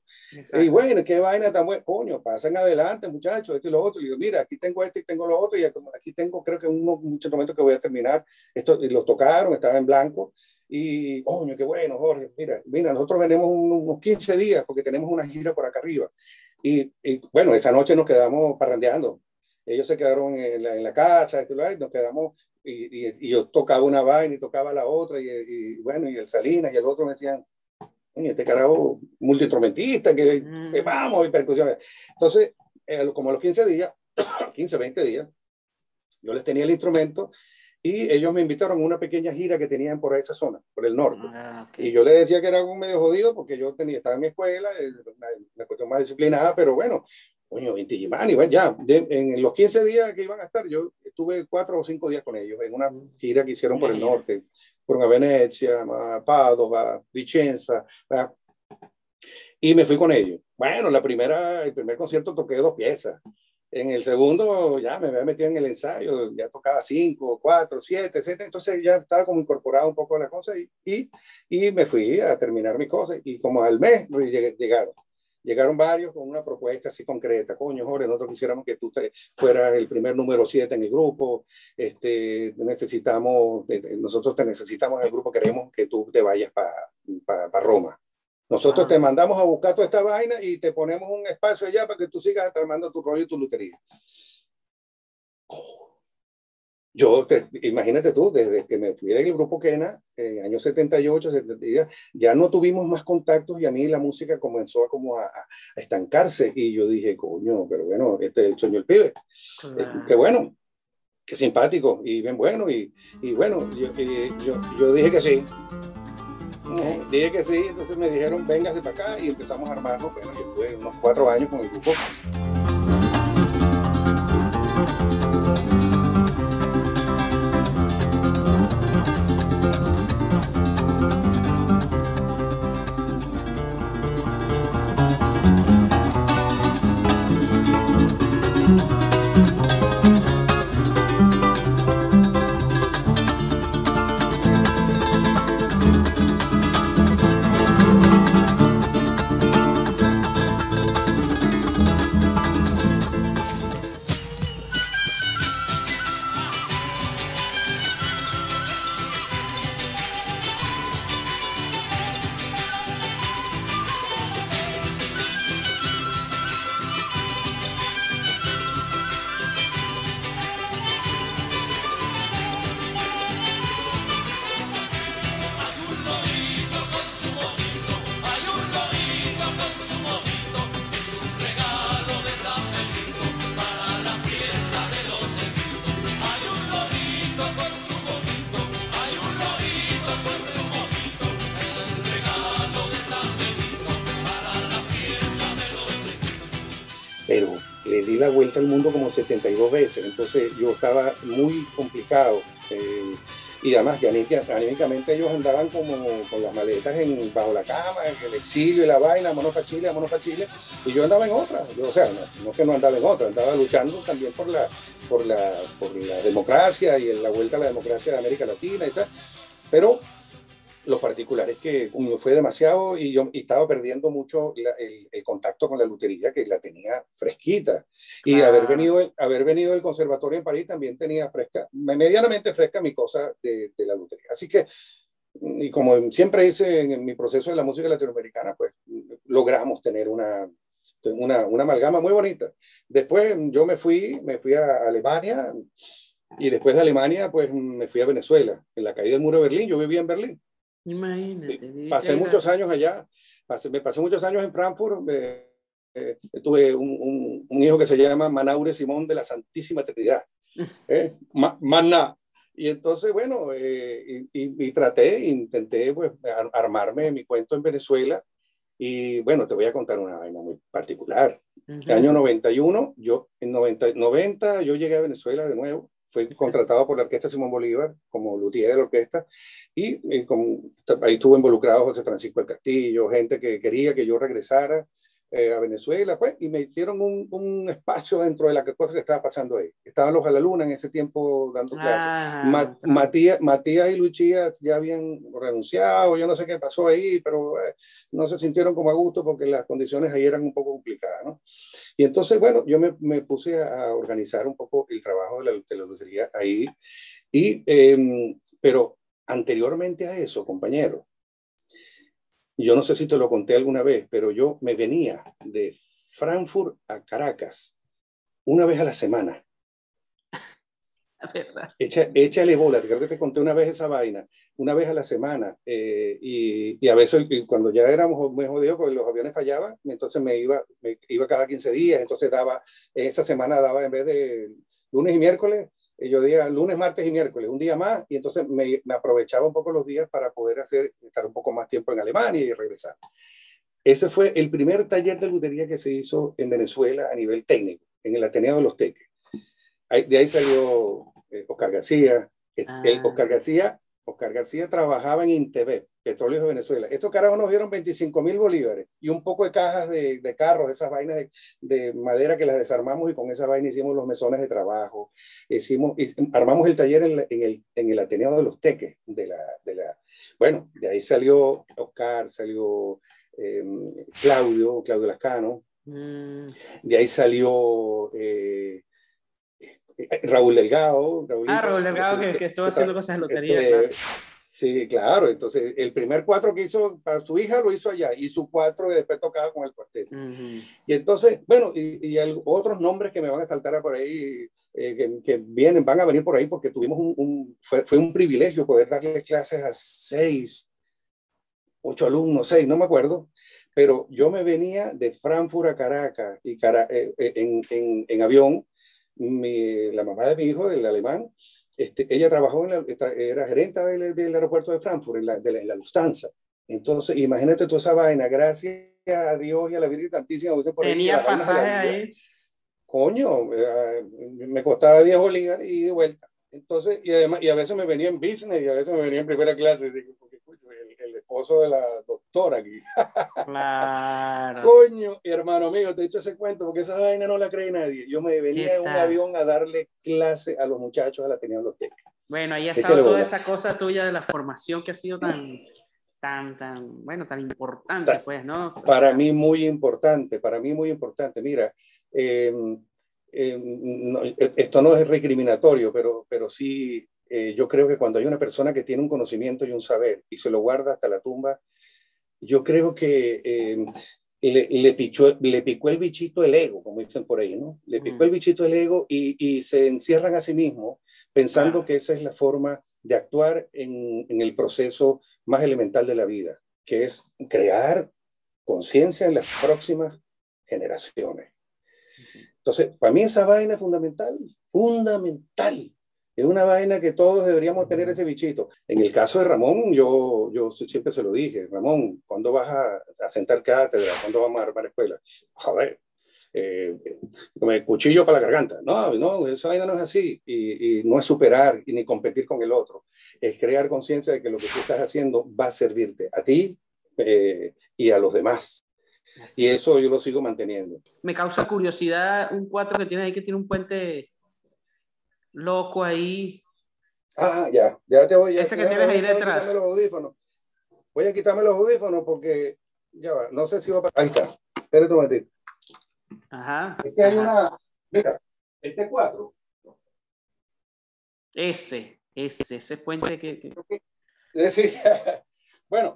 Y bueno, qué vaina tan buena, coño, pasen adelante, muchachos, esto y lo otro. Y digo, mira, aquí tengo esto y tengo lo otro, y aquí tengo, creo que unos instrumentos que voy a terminar. Esto, y los tocaron, estaba en blanco. Y, coño, qué bueno, Jorge, mira, mira, nosotros venimos unos 15 días porque tenemos una gira por acá arriba. Y, y bueno, esa noche nos quedamos parrandeando ellos se quedaron en la, en la casa, y nos quedamos y, y, yo tocaba una vaina y tocaba la otra, y, bueno, y el Salinas y el otro me decían, este carajo multiinstrumentista, que, mm. vamos, y percusiones. Entonces, eh, como a los 15 días, 15, 20 días, yo les tenía el instrumento y ellos me invitaron a una pequeña gira que tenían por esa zona, por el norte. Ah, y yo les decía que era algo medio jodido porque yo tenía, estaba en mi escuela, una, una cuestión más disciplinada, pero bueno, coño, en Tijimani, ya, en los 15 días que iban a estar, yo estuve cuatro o cinco días con ellos en una gira que hicieron por el norte. Fueron a Venecia, a Padova, Vicenza, y me fui con ellos. Bueno, la primera, el primer concierto toqué dos piezas. En el segundo ya me había metido en el ensayo, ya tocaba cinco, cuatro, siete, etcétera. Entonces ya estaba como incorporado un poco a la cosa y, y, y me fui a terminar mi cosa. Y como al mes llegaron llegaron varios con una propuesta así concreta. Coño, Jorge, nosotros quisiéramos que tú fueras el primer número 7 en el grupo. Este, necesitamos, nosotros te necesitamos en el grupo, queremos que tú te vayas para Roma. Nosotros te mandamos a buscar toda esta vaina y te ponemos un espacio allá para que tú sigas armando tu rollo y tu lutería. Yo, imagínate tú, desde que me fui del grupo Kena, en años 78, 70, ya no tuvimos más contactos y a mí la música comenzó a, como a, estancarse y yo dije, coño, pero bueno, este es el sueño del pibe. Eh, qué bueno, qué simpático y bien bueno y, y bueno, yo, yo, yo, dije que sí. dije que sí, entonces me dijeron, véngase para acá y empezamos a armarlo. Bueno, yo estuve unos cuatro años con el grupo. 72 veces, entonces yo estaba muy complicado. Eh, y además que anímicamente ellos andaban como con las maletas en, bajo la cama, en el exilio y la vaina, vámonos para Chile, vámonos para Chile, y yo andaba en otra, o sea, no, no, que no andaba en otra, andaba luchando también por la, por la, por la democracia y en la vuelta a la democracia de América Latina y tal, pero lo particular es que fue demasiado y yo estaba perdiendo mucho el, contacto con la lutería que la tenía fresquita. Y haber, venido, haber venido del conservatorio en París también tenía fresca, medianamente fresca mi cosa de, la lutería. Así que, y como siempre hice en, mi proceso de la música latinoamericana, pues logramos tener una, una, una amalgama muy bonita. Después yo me fui, me fui a Alemania y después de Alemania, pues me fui a Venezuela, en la caída del muro de Berlín. Yo vivía en Berlín. Imagínate. Pasé muchos años allá, pasé, me pasé muchos años en Frankfurt. Eh, tuve un, un, hijo que se llama Manaure Simón de la Santísima Trinidad. ¿eh? Maná. Y entonces, bueno, eh, y, y, traté, intenté pues, armarme mi cuento en Venezuela. Y bueno, te voy a contar una vaina muy particular. En El año 91, yo, en 90, 90, yo llegué a Venezuela de nuevo fue contratado por la Orquesta Simón Bolívar como luthier de la orquesta y, y ahí estuvo involucrado José Francisco del Castillo, gente que quería que yo regresara eh, a Venezuela, pues, y me hicieron un, un, espacio dentro de la cosa que estaba pasando ahí. Estaban los a la luna en ese tiempo dando clases. Ah, Matías, Matías y Luchía ya habían renunciado, yo no sé qué pasó ahí, pero eh, no se sintieron como a gusto porque las condiciones ahí eran un poco complicadas, ¿no? Y entonces, bueno, yo me, me puse a organizar un poco el trabajo de la, de la lutería ahí, y, eh, pero anteriormente a eso, compañero, yo no sé si te lo conté alguna vez, pero yo me venía de Frankfurt a Caracas una vez a la semana. Echa, échale bola, creo que te conté una vez esa vaina, una vez a la semana. Eh, y, y, a veces cuando ya éramos muy jodidos porque los aviones fallaban, entonces me iba, me iba cada 15 días, entonces daba, esa semana daba en vez de lunes y miércoles, yo día lunes, martes y miércoles, un día más, y entonces me, me, aprovechaba un poco los días para poder hacer, estar un poco más tiempo en Alemania y regresar. Ese fue el primer taller de lutería que se hizo en Venezuela a nivel técnico, en el Ateneo de los Teques. de ahí salió eh, Oscar García. El ah. Oscar García Oscar García trabajaba en Intv, Petróleos de Venezuela. Estos carajos nos dieron 25 mil bolívares y un poco de cajas de, de carros, esas vainas de, de, madera que las desarmamos y con esa vaina hicimos los mesones de trabajo. Hicimos, armamos el taller en, en, el, en, el, Ateneo de los Teques. De la, de la, bueno, de ahí salió Oscar, salió eh, Claudio, Claudio Lascano. Mm. De ahí salió... Eh, Raúl Delgado. ah, Raúl Delgado que, que estuvo haciendo cosas de lotería. Este, sí, claro. Entonces, el primer cuatro que hizo para su hija lo hizo allá y su cuatro después tocaba con el cuarteto. Y entonces, bueno, y, y otros nombres que me van a saltar por ahí, eh, que, que, vienen, van a venir por ahí porque tuvimos un, un fue, fue, un privilegio poder darle clases a seis, ocho alumnos, seis, no me acuerdo, pero yo me venía de Frankfurt a Caracas y Cara, eh, en, en, en avión mi, la mamá de mi hijo, del alemán, este, ella trabajó en la, era gerente del, del, aeropuerto de Frankfurt, en la, de la, la, Lufthansa. Entonces, imagínate toda esa vaina, gracias a Dios y a la Virgen Santísima. Por Tenía pasaje ahí. Coño, eh, me costaba 10 bolívares y de vuelta. Entonces, y además, y a veces me venía en business y a veces me venía en primera clase. El esposo de la doctora aquí. Claro. Coño, hermano mío, te he dicho ese cuento porque esa vaina no la cree nadie. Yo me venía en un avión a darle clase a los muchachos de la Ateneo Los Bueno, ahí ha estado toda esa cosa tuya de la formación que ha sido tan, tan, tan, bueno, tan importante, pues, ¿no? Para mí muy importante, para mí muy importante. Mira, em, em, esto no es recriminatorio, pero, pero sí, eh, yo creo que cuando hay una persona que tiene un conocimiento y un saber y se lo guarda hasta la tumba, yo creo que eh, le, le, pichó, le, picó el bichito el ego, como dicen por ahí, ¿no? Le picó el bichito el ego y, y se encierran a sí mismos pensando que esa es la forma de actuar en, en, el proceso más elemental de la vida, que es crear conciencia en las próximas generaciones. Entonces, para mí esa vaina es fundamental, fundamental. Es una vaina que todos deberíamos tener ese bichito. En el caso de Ramón, yo, yo siempre se lo dije, Ramón, ¿cuándo vas a, a sentar cátedra? ¿Cuándo vamos a armar escuela? Joder, eh, cuchillo para la garganta. No, no, esa vaina no es así. Y, y no es superar y ni competir con el otro. Es crear conciencia de que lo que tú estás haciendo va a servirte a ti eh, y a los demás. Y eso yo lo sigo manteniendo. Me causa curiosidad un 4 que tiene ahí, que tiene un puente loco ahí. Ah, ya, ya te voy. Ese que tienes ahí detrás. Los audífonos. Voy a quitarme los audífonos porque, ya va, no sé si va a... Ahí está, espérate un momentito. Ajá. Es que hay una, mira, este 4. Ese, ese, ese puente que... que... Decir, bueno,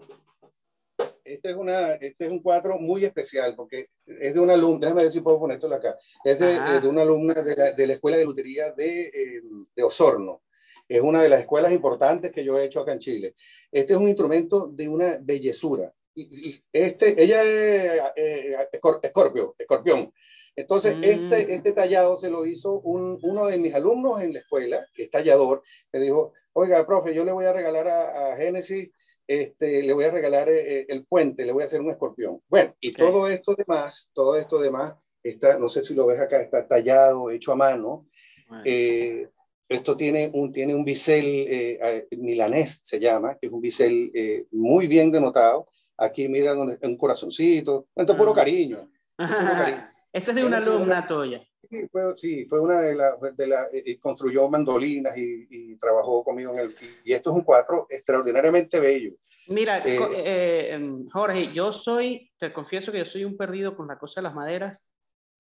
este es, una, este es un cuadro muy especial porque es de una alumna, déjame ver si puedo ponerlo acá, es de, eh, de una alumna de la, de la, Escuela de Lutería de, eh, de, Osorno. Es una de las escuelas importantes que yo he hecho acá en Chile. Este es un instrumento de una bellezura. Y, y este, ella es eh, escorpio, escorpión. Entonces, mm. este, este tallado se lo hizo un, uno de mis alumnos en la escuela, que es tallador, me dijo, oiga, profe, yo le voy a regalar a, a Génesis este, le voy a regalar eh, el puente, le voy a hacer un escorpión. Bueno, y okay. todo esto demás, todo esto demás, está, no sé si lo ves acá, está tallado, hecho a mano. Bueno. Eh, esto tiene un, tiene un bisel eh, milanés, se llama, que es un bisel eh, muy bien denotado. Aquí mira donde, un corazoncito, esto puro cariño. Puro cariño. Ese es de una alumna tuya. Sí, fue, sí, fue una de las, de la, eh, construyó mandolinas y, y, trabajó conmigo en el, y esto es un cuadro extraordinariamente bello. Mira, eh, eh, Jorge, yo soy, te confieso que yo soy un perdido con la cosa de las maderas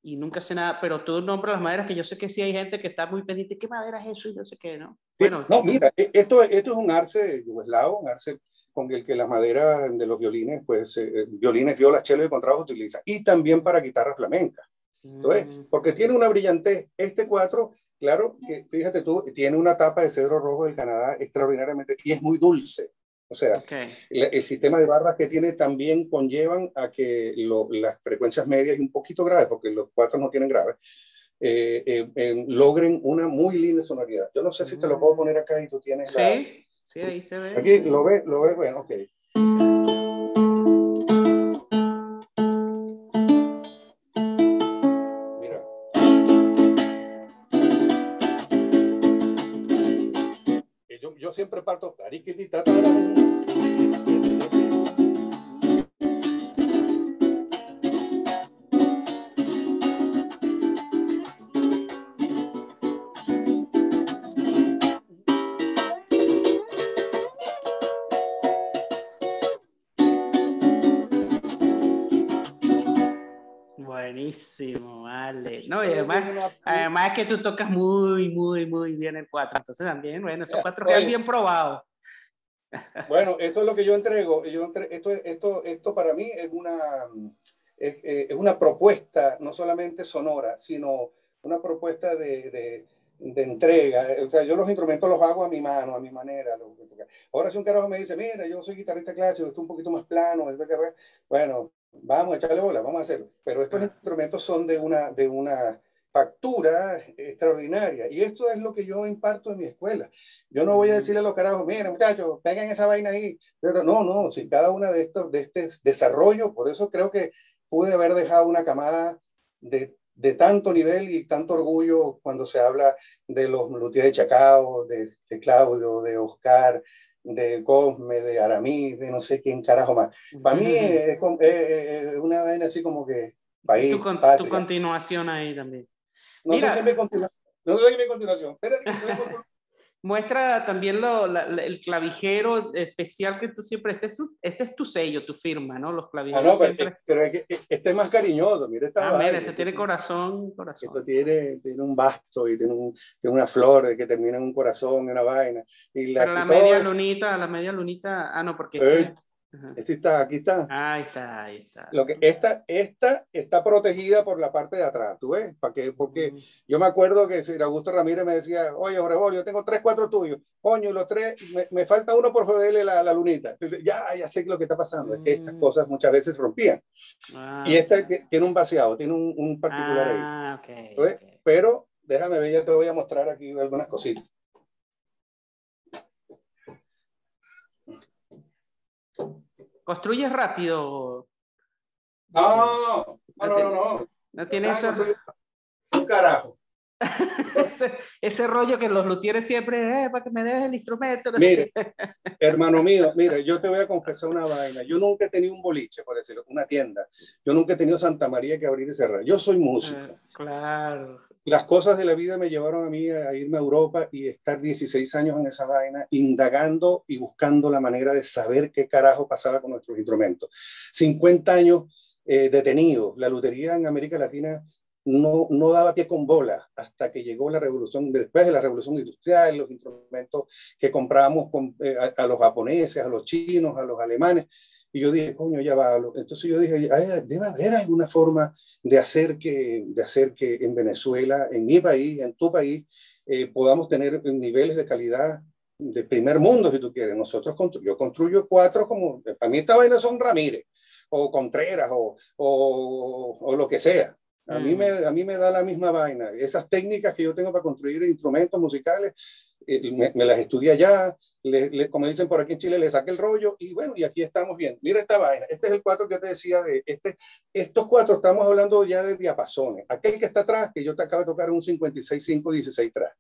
y nunca sé nada, pero tú nombras las maderas que yo sé que sí hay gente que está muy pendiente, ¿qué madera es eso? Y no sé qué, ¿no? Bueno, no, mira, e, esto, esto es un arce yugoslavo, un arce con el que las maderas de los violines, pues, eh, violines, violas, chelos y contrabajos utilizan, y también para guitarra flamenca. Entonces, porque tiene una brillantez. Este 4, claro, que fíjate tú, tiene una tapa de cedro rojo del Canadá extraordinariamente y es muy dulce. O sea, okay. el, el, sistema de barras que tiene también conllevan a que lo, las frecuencias medias y un poquito graves, porque los cuatro no tienen graves, eh, eh, eh, logren una muy linda sonoridad. Yo no sé si te lo puedo poner acá y tú tienes la... Sí, sí, ahí se ve. Aquí lo ves, lo ves, bueno, ok. siempre parto Buenísimo, además que tú tocas muy, muy, muy bien el 4. Entonces también, bueno, esos cuatro quedan bien probados. Bueno, eso es lo que yo entrego. Yo entre, esto, esto, esto para mí es una, es, es, una propuesta, no solamente sonora, sino una propuesta de, de, de, entrega. O sea, yo los instrumentos los hago a mi mano, a mi manera. Ahora si un carajo me dice, mira, yo soy guitarrista clásico, esto un poquito más plano, bueno, vamos a echarle bola, vamos a hacerlo. Pero estos instrumentos son de una, de una factura extraordinaria. Y esto es lo que yo imparto en mi escuela. Yo no voy a decirle a los carajos, miren muchachos, peguen esa vaina ahí. No, no, si cada una de estos, de este desarrollo, por eso creo que pude haber dejado una camada de, de tanto nivel y tanto orgullo cuando se habla de los luthiers de Chacao, de, de Claudio, de Oscar, de Cosme, de Aramis, de no sé quién carajo más. Para mí es, es, es, una vaina así como que país, tu, con, tu continuación ahí también. No Mira, sé si me continúa. No si mi continuación. Espérate Muestra también lo, la, el clavijero especial que tú siempre, este es, este es tu sello, tu firma, ¿no? Los clavijeros. Ah, no, pero, siempre... pero es que este es más cariñoso, mira esta ah, mira, este, este tiene corazón, corazón. Esto tiene, tiene un basto y tiene, un, tiene una flor que termina en un corazón, una vaina. Y la, pero la media lunita, la media lunita, ah, no, porque... Eh, Este está, aquí está. Ahí está, ahí está. Lo que, esta, esta está protegida por la parte de atrás, ¿tú ves? ¿Para qué? Porque mm. yo me acuerdo que si Augusto Ramírez me decía, oye, Jorge, yo tengo tres, cuatro tuyos. Coño, los tres, me, me falta uno por joderle la, la lunita. Ya, ya sé lo que está pasando. Mm. Es que estas mm. cosas muchas veces rompían. Ah, y esta okay. tiene un vaciado, tiene un, un particular ah, ahí. Okay, okay. Pero déjame ver, ya te voy a mostrar aquí algunas cositas. ¿Construyes rápido? No, no, no, no. No tiene eso. Un carajo. ese, rollo que los luthieres siempre, eh, para que me dejes el instrumento. Mire, hermano mío, mira, yo te voy a confesar una vaina. Yo nunca he tenido un boliche, por decirlo, una tienda. Yo nunca he tenido Santa María que abrir y cerrar. Yo soy músico. Ah, claro. Las cosas de la vida me llevaron a mí a irme a Europa y estar 16 años en esa vaina, indagando y buscando la manera de saber qué carajo pasaba con nuestros instrumentos. 50 años eh, detenido. La lutería en América Latina no, no daba pie con bola hasta que llegó la revolución, después de la revolución industrial, los instrumentos que compramos eh, a, los japoneses, a los chinos, a los alemanes. Y yo dije, coño, ya va. Entonces yo dije, debe haber alguna forma de hacer que, de hacer que en Venezuela, en mi país, en tu país, eh, podamos tener niveles de calidad de primer mundo, si tú quieres. Nosotros, yo construyo cuatro como, para mí esta vaina son Ramírez, o Contreras, o, o, o lo que sea. A, mí mm. me, a mí me da la misma vaina. Esas técnicas que yo tengo para construir instrumentos musicales, eh, me, las estudié allá, le, como dicen por aquí en Chile, le saqué el rollo y bueno, y aquí estamos bien. Mira esta vaina. Este es el cuatro que yo te decía de este. Estos cuatro estamos hablando ya de diapasones. Aquel que está atrás, que yo te acabo de tocar, un 56, 5, 16 trastes.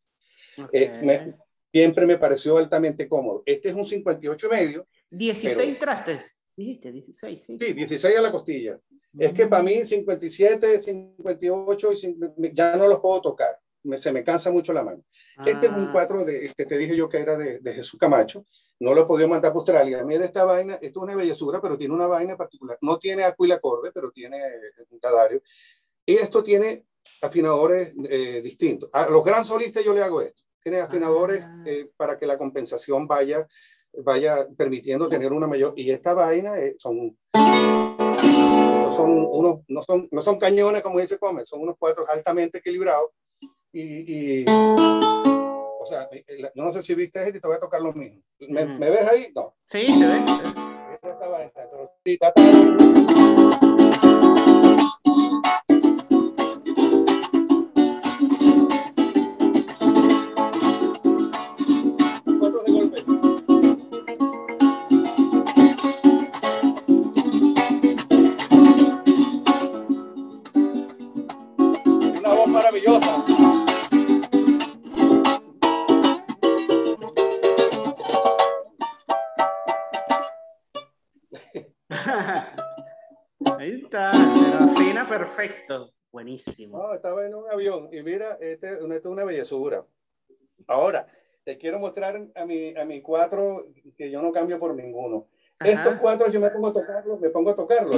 siempre me pareció altamente cómodo. Este es un 58 medio. 16 trastes. Dijiste 16, sí. Sí, 16 a la costilla. Es que para mí 57, 58 y ya no los puedo tocar. Me, se me cansa mucho la mano. Este es un ah. cuadro de, que te dije yo que era de, de Jesús Camacho. No lo he podido mandar a Australia. Mira esta vaina, esto es una bellezura, pero tiene una vaina particular. No tiene acorde, pero tiene un tadario. Y esto tiene afinadores eh, distintos. A los gran solistas yo le hago esto. Tiene afinadores ah. eh, para que la compensación vaya, vaya permitiendo tener una mayor. Y esta vaina eh, son son unos, no son, no son cañones como dice Gómez, son unos cuatro altamente equilibrados. Y, y o sea, eh, eh, no sé si viste este y te voy a tocar lo mismo. ¿Me, ¿me ves ahí? No. Sí, se ve. Perfecto. Buenísimo. No, estaba en un avión y mira, este, esto es una bellezura. Ahora, te quiero mostrar a mi, a mi cuatro que yo no cambio por ninguno. Estos cuatro yo me pongo a tocarlos, me pongo a tocarlos.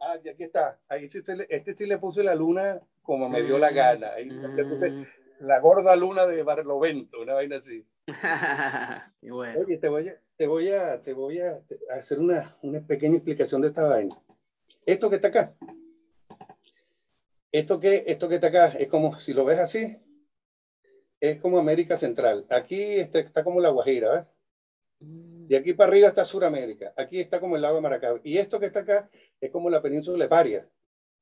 Ah, y aquí está. Ahí sí, este sí le puse la luna como me dio la gana. Ahí le puse mm. la gorda luna de Barlovento, una vaina así. Oye, te voy a, te voy a, te voy a hacer una, una pequeña explicación de esta vaina. Esto que está acá, esto que, esto que está acá es como, si lo ves así, es como América Central. Aquí está, está como la Guajira, ¿ves? Y aquí para arriba está Suramérica. Aquí está como el lago de Maracaibo. Y esto que está acá es como la península de Paria.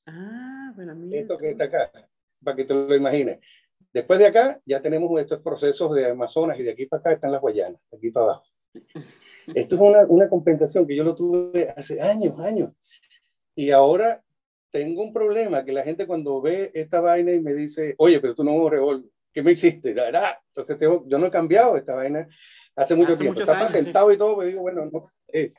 Ah, bueno, Esto que está acá, para que te lo imagines. Después de acá ya tenemos estos procesos de Amazonas y de aquí para acá están las Guayanas, aquí para abajo. Esto es una, una compensación que yo lo tuve hace años, años. Y ahora tengo un problema, que la gente cuando ve esta vaina y me dice, oye, pero tú no revólver, ¿qué me hiciste? Entonces tengo, yo no he cambiado esta vaina hace mucho tiempo. Está patentado y todo, pues digo, bueno, eh,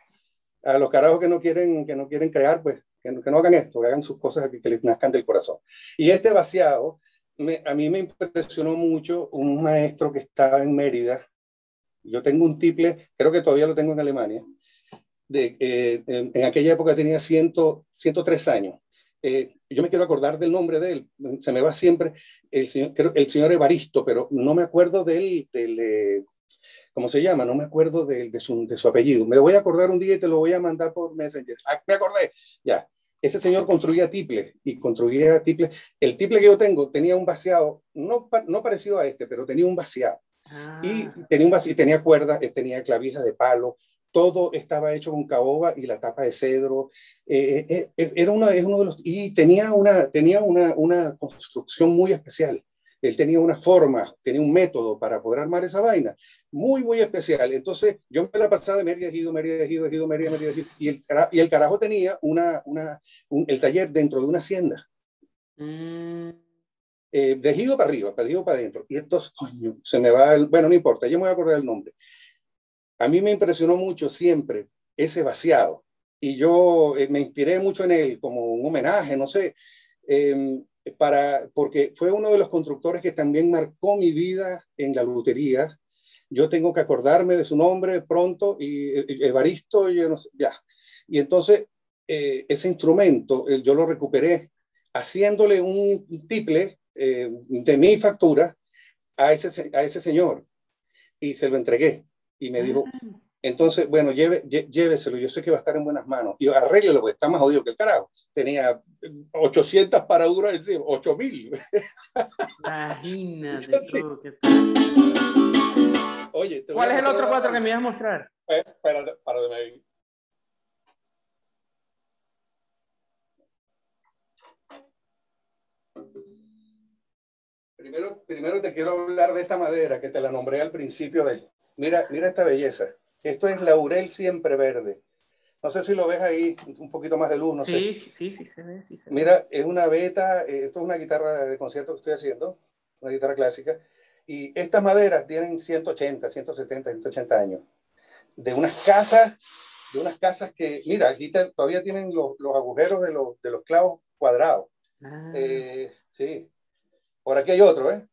a los carajos que no quieren, que no quieren crear, pues que no, que no hagan esto, que hagan sus cosas que, que les nazcan del corazón. Y este vaciado, me, a mí me impresionó mucho un maestro que estaba en Mérida, yo tengo un tiple, creo que todavía lo tengo en Alemania, de, eh, en, aquella época tenía 100, 103 años. Eh, yo me quiero acordar del nombre de él, se me va siempre el señor, el señor Evaristo, pero no me acuerdo del, del eh, ¿cómo se llama? No me acuerdo de, de, su, de, su, apellido. Me voy a acordar un día y te lo voy a mandar por Messenger. Ah, me acordé, ya. Ese señor construía tiples y construía tiples. El tiple que yo tengo tenía un vaciado, no, no parecido a este, pero tenía un vaciado. Y ah. tenía, un tenía cuerdas, eh, tenía clavijas de palo, todo estaba hecho con caoba y la tapa de cedro. Eh, eh, era una, es uno de los, y tenía una, tenía una, una construcción muy especial. él tenía una forma, tenía un método para poder armar esa vaina, muy, muy especial. Entonces, yo me la pasaba de Mérida, Ejido, Mérida, Ejido, Ejido, Mérida, Mérida, Ejido, y el, y el carajo tenía una, una, un, el taller dentro de una hacienda. Mm. Eh, para arriba, de para adentro. Y entonces, coño, se me va el, bueno, no importa, yo me voy a acordar el nombre. A mí me impresionó mucho siempre ese vaciado. Y yo eh, me inspiré mucho en él como un homenaje, no sé. Eh, para, porque fue uno de los constructores que también marcó mi vida en la lutería. Yo tengo que acordarme de su nombre pronto, y Evaristo, yo no sé, ya. Y entonces, eh, ese instrumento, yo lo recuperé haciéndole un tiple eh, de mi factura a ese, a ese señor y se lo entregué. Y me dijo, ah. Entonces, bueno, lleve, lléveselo, yo sé que va a estar en buenas manos. Y arréglelo, porque está más jodido que el carajo. Tenía 800 paraduras encima, 8000. Imagínate. Oye, ¿cuál es el otro cuatro que me ibas a mostrar? Eh, para, para de Primero, primero te quiero hablar de esta madera que te la nombré al principio de... Mira, mira esta belleza. Esto es laurel siempre verde. No sé si lo ves ahí, un poquito más de luz, no sí, sé. Sí, sí, se ve, sí Mira, es una beta, eh, esto es una guitarra de concierto que estoy haciendo, una guitarra clásica, y estas maderas tienen 180, 170, 180 años. De unas casas, de unas casas que, mira, aquí todavía tienen los, los agujeros de los, de los, clavos cuadrados. Ah. Eh, sí. Por aquí hay otro, ¿eh?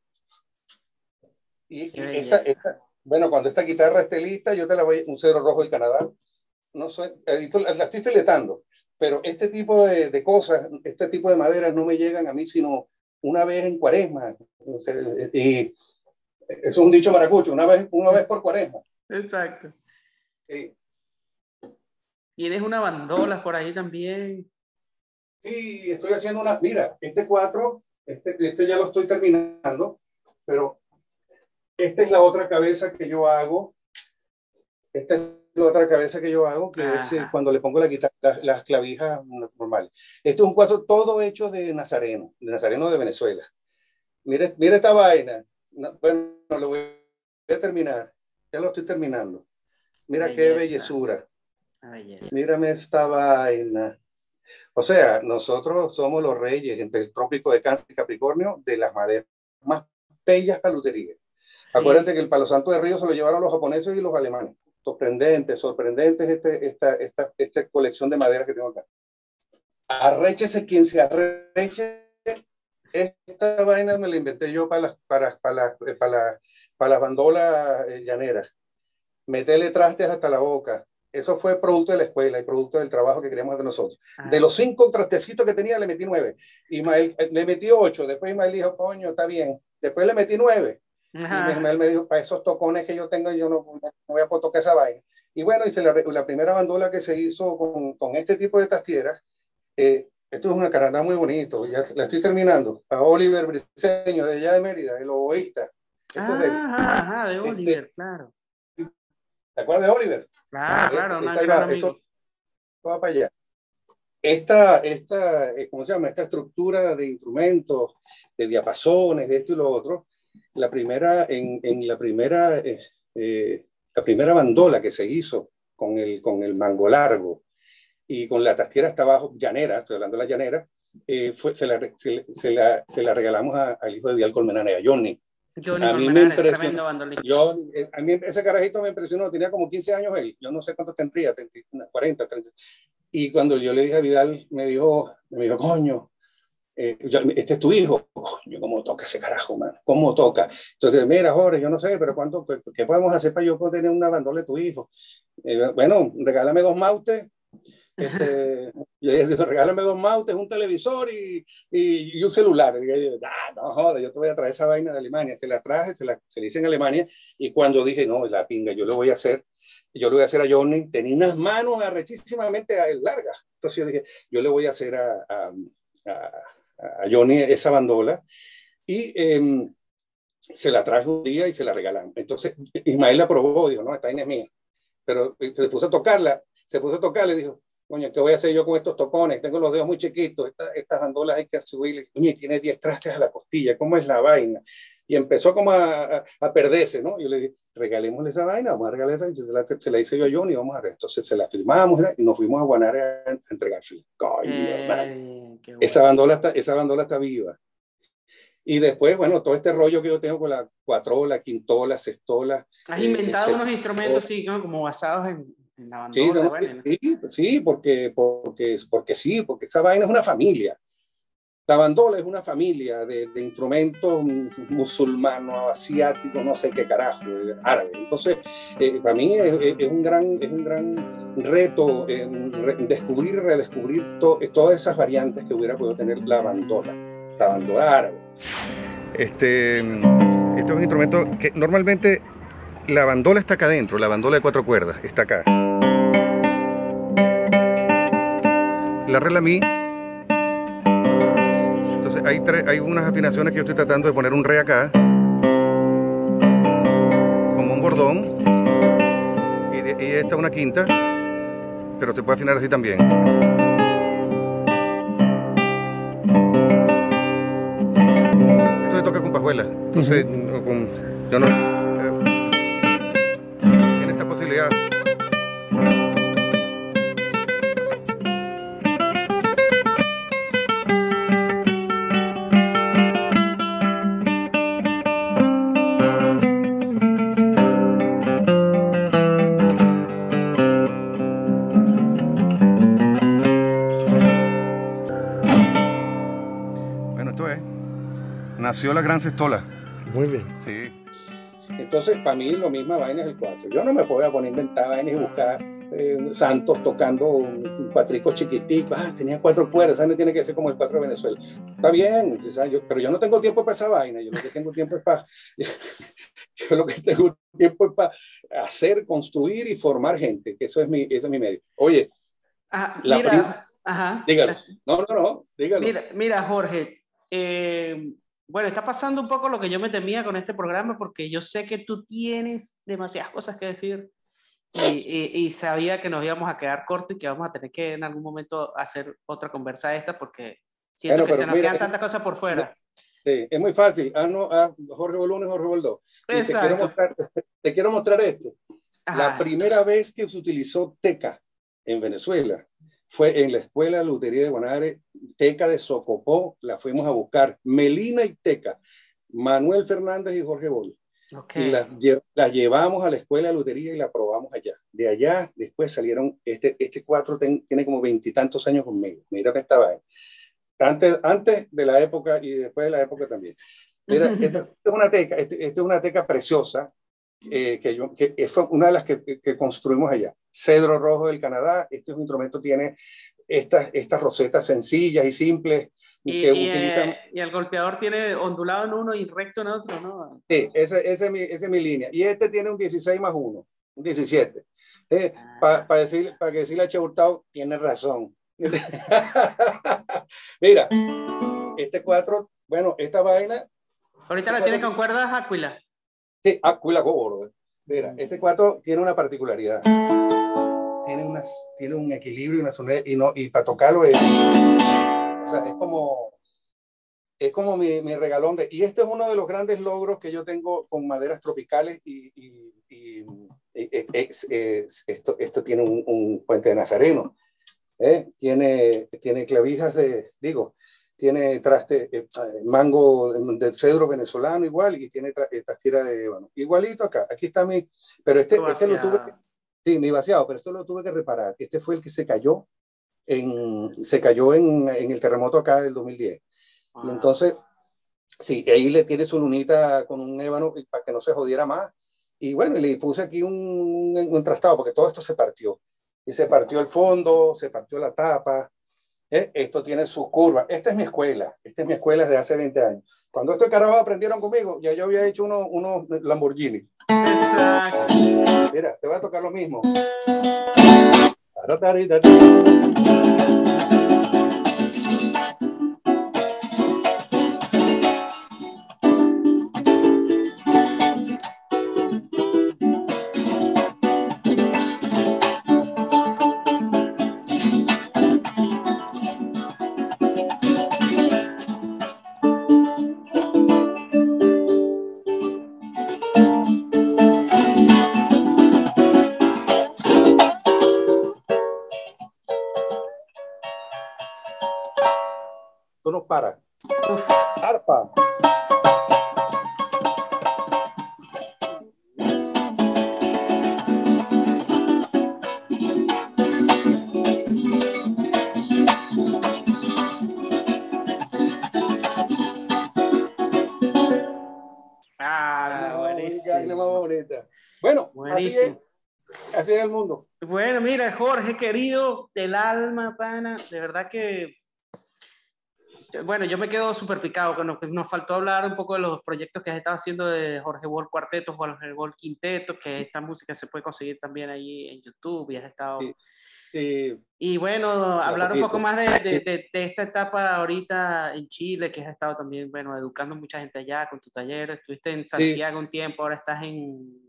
Y, y esta, esta, bueno, cuando esta guitarra esté lista, yo te la voy, un cero rojo del Canadá. No soy, la estoy filetando, pero este tipo de, de, cosas, este tipo de maderas no me llegan a mí sino una vez en cuaresma. Y es un dicho maracucho, una vez, una vez por cuaresma. Exacto. Tienes una bandola por ahí también. Sí, estoy haciendo una. Mira, este cuatro, este, este ya lo estoy terminando, pero esta es la otra cabeza que yo hago. Esta es la otra cabeza que yo hago, que es eh, cuando le pongo la guitarra, las, clavijas normales. Esto es un cuadro todo hecho de nazareno, de nazareno de Venezuela. Mire, mire esta vaina. bueno, lo voy a terminar. Ya lo estoy terminando. Mira qué bellezura. Mírame esta vaina. O sea, nosotros somos los reyes entre el trópico de Cáncer y Capricornio de las maderas más bellas paluterías. Acuérdate que el palo santo de río se lo llevaron los japoneses y los alemanes. Sorprendente, sorprendente este, esta, esta, esta colección de madera que tengo acá. Arréchese quien se arreche. Esta vaina me la inventé yo para las, para, para las, eh, para para las bandolas eh, llaneras. Metele trastes hasta la boca. Eso fue producto de la escuela y producto del trabajo que queríamos hacer nosotros. De los cinco trastecitos que tenía, le metí nueve. Ismael eh, le metí ocho. Después Ismael dijo, coño, está bien. Después le metí nueve. Y él me dijo, para esos tocones que yo tengo, yo no, no voy a poder tocar esa vaina. Y bueno, hice la, la primera bandola que se hizo con, con este tipo de tastieras. Eh, esto es una caranda muy bonito, ya la estoy terminando. A Oliver Briceño, de allá de Mérida, el oboísta. Ah, de, ajá, de este, Oliver, claro. ¿Te acuerdas de Oliver? Claro, claro, no eso, va para allá. Esta, esta, eh, ¿cómo se llama? Esta estructura de instrumentos, de diapasones, de esto y lo otro, la primera, en, en la primera, eh, eh, la primera bandola que se hizo con el, con el mango largo y con la tastiera hasta abajo, llanera, estoy hablando de la llanera, eh, fue, se, la, se, se, la, se, la, regalamos al hijo de Vidal Colmenana, a Johnny. Johnny a mí me impresionó. Yo, a mí ese carajito me impresionó, tenía como 15 años él, yo no sé cuántos tendría, 40, 30. Y cuando yo le dije a Vidal, me dijo, me dijo, coño, eh, este es tu hijo, coño, ¿cómo toca ese carajo, man? ¿Cómo toca? Entonces, mira, Jorge, yo no sé, pero ¿cuánto, ¿qué podemos hacer para yo poder tener una bandola de tu hijo? Eh, bueno, regálame dos mautes, este, y ella dijo, regálame dos mautes, un televisor y, y, y un celular. Y ella ah, no joder, yo te voy a traer esa vaina de Alemania. Se la traje, se la se le hice en Alemania, y cuando dije, no, la pinga, yo lo voy a hacer, yo le voy a hacer a Johnny, tenía unas manos arrechísimamente largas. Entonces yo dije, yo le voy a hacer a, a, a a Johnny esa bandola y em, se la traje un día y se la regalamos. Entonces Ismael la probó, dijo, no, esta vaina es mía. Pero se puso a tocarla, se puso a tocarla y dijo, coño, ¿qué voy a hacer yo con estos tocones? Tengo los dedos muy chiquitos, estas bandolas hay que subirle, coño, tiene 10 trastes a la costilla, ¿cómo es la vaina? Y empezó como a, a, perderse, ¿no? Yo le dije, regalémosle esa vaina, vamos a regalar esa, se la, se la hice yo a Johnny, vamos a ver. Entonces se la firmamos y nos fuimos a Guanare a, a entregársela. Coño, eh, esa, bandola está, esa bandola está viva. Y después, bueno, todo este rollo que yo tengo con la cuatrola, quintola, sextola. Has inventado eh, unos instrumentos, sí, ¿no? como basados en, la. Sí, sí, sí, porque, porque, porque sí, porque esa vaina es una familia. La bandola es una familia de, de instrumentos musulmanos, asiáticos, no sé qué carajo, árabe. Entonces, eh, para mí es, es, un gran, es un gran reto descubrir y redescubrir todas esas variantes que hubiera podido tener la bandola, la bandola árabe. Este, este es un instrumento que normalmente la bandola está acá adentro, la bandola de cuatro cuerdas está acá. La regla mi hay, hay unas afinaciones que yo estoy tratando de poner un re acá, como un bordón, y, y esta una quinta, pero se puede afinar así también. Esto se toca con pajuela, entonces con, yo no... la gran cestola. Muy bien. Sí. Entonces, para mí lo misma vaina es el 4. Yo no me puedo poner a inventar vainas y buscar eh, santos tocando un, cuatrico chiquitico. Ah, tenía cuatro cuerdas, no tiene que ser como el 4 de Venezuela. Está bien, pero yo no tengo tiempo para esa vaina. Yo lo que tengo tiempo es para. yo lo que tengo tiempo es para hacer, construir y formar gente, que eso es mi, ese es mi medio. Oye, ah, mira, ajá. dígalo. No, no, no, dígalo. Mira, mira Jorge. Eh, bueno, está pasando un poco lo que yo me temía con este programa porque yo sé que tú tienes demasiadas cosas que decir y, y, sabía que nos íbamos a quedar cortos y que vamos a tener que en algún momento hacer otra conversa de esta porque siento que se nos quedan tantas cosas por fuera. Sí, es muy fácil. Ah, no, ah, Jorge Bolón y Jorge Boldó. Te quiero mostrar, te quiero mostrar este. La primera vez que se utilizó teca en Venezuela fue en la Escuela de Lutería de Guanare, Teca de Socopó, la fuimos a buscar, Melina y Teca, Manuel Fernández y Jorge Bol. Y las la llevamos a la Escuela de Lutería y la probamos allá. De allá, después salieron, este, este cuatro tiene como veintitantos años conmigo. Mira que estaba ahí. Antes, antes de la época y después de la época también. Mira, esta, es una teca, esta, esta es una teca preciosa, eh, que, yo, que fue una de las que, que, construimos allá. Cedro rojo del Canadá, este instrumento tiene estas, estas rosetas sencillas y simples. Y, que y, utilizan... eh, y, el golpeador tiene ondulado en uno y recto en otro, ¿no? Sí, esa, esa, es, mi, esa es mi línea. Y este tiene un 16 más 1, un 17. Eh, ah. Para pa decir, pa decirle a Che Hurtado, tiene razón. Mira, este 4, bueno, esta vaina. Ahorita la tiene con cuerdas Aquila. Sí, Aquila Gordo. Mira, mm. este 4 tiene una particularidad. Tiene, unas, tiene un equilibrio y una sonora, y, no, y para tocarlo es, o sea, es como, es como mi, mi, regalón de, y este es uno de los grandes logros que yo tengo con maderas tropicales y, y, y es, es, esto, esto tiene un, un puente de nazareno, ¿eh? tiene, tiene clavijas de, digo, tiene traste, eh, mango de, cedro venezolano igual y tiene estas tiras de, bueno, igualito acá. Aquí está mi, pero este, este lo tuve, sí, mi vaciado, pero esto lo tuve que reparar. Este fue el que se cayó en, se cayó en, en el terremoto acá del 2010. Y ah. entonces, sí, ahí le tiene su lunita con un ébano para que no se jodiera más. Y bueno, le puse aquí un, un, un trastado porque todo esto se partió. Y se partió el fondo, se partió la tapa, ¿eh? Esto tiene sus curvas. Esta es mi escuela. Esta es mi escuela desde hace 20 años. Cuando estos carajos aprendieron conmigo, ya yo había hecho unos uno Lamborghini. Exacto. Mira, te voy a tocar lo mismo. Alma, pana, de verdad que, bueno, yo me quedo súper picado, que nos, que nos faltó hablar un poco de los proyectos que has estado haciendo de Jorge Bol Cuarteto, Jorge Bol Quinteto, que esta música se puede conseguir también ahí en YouTube y has estado... Sí. Sí, Y bueno, hablar un poco más de, de- de- de esta etapa ahorita en Chile, que has estado también, bueno, educando mucha gente allá con tu taller, estuviste en Santiago un tiempo, ahora estás en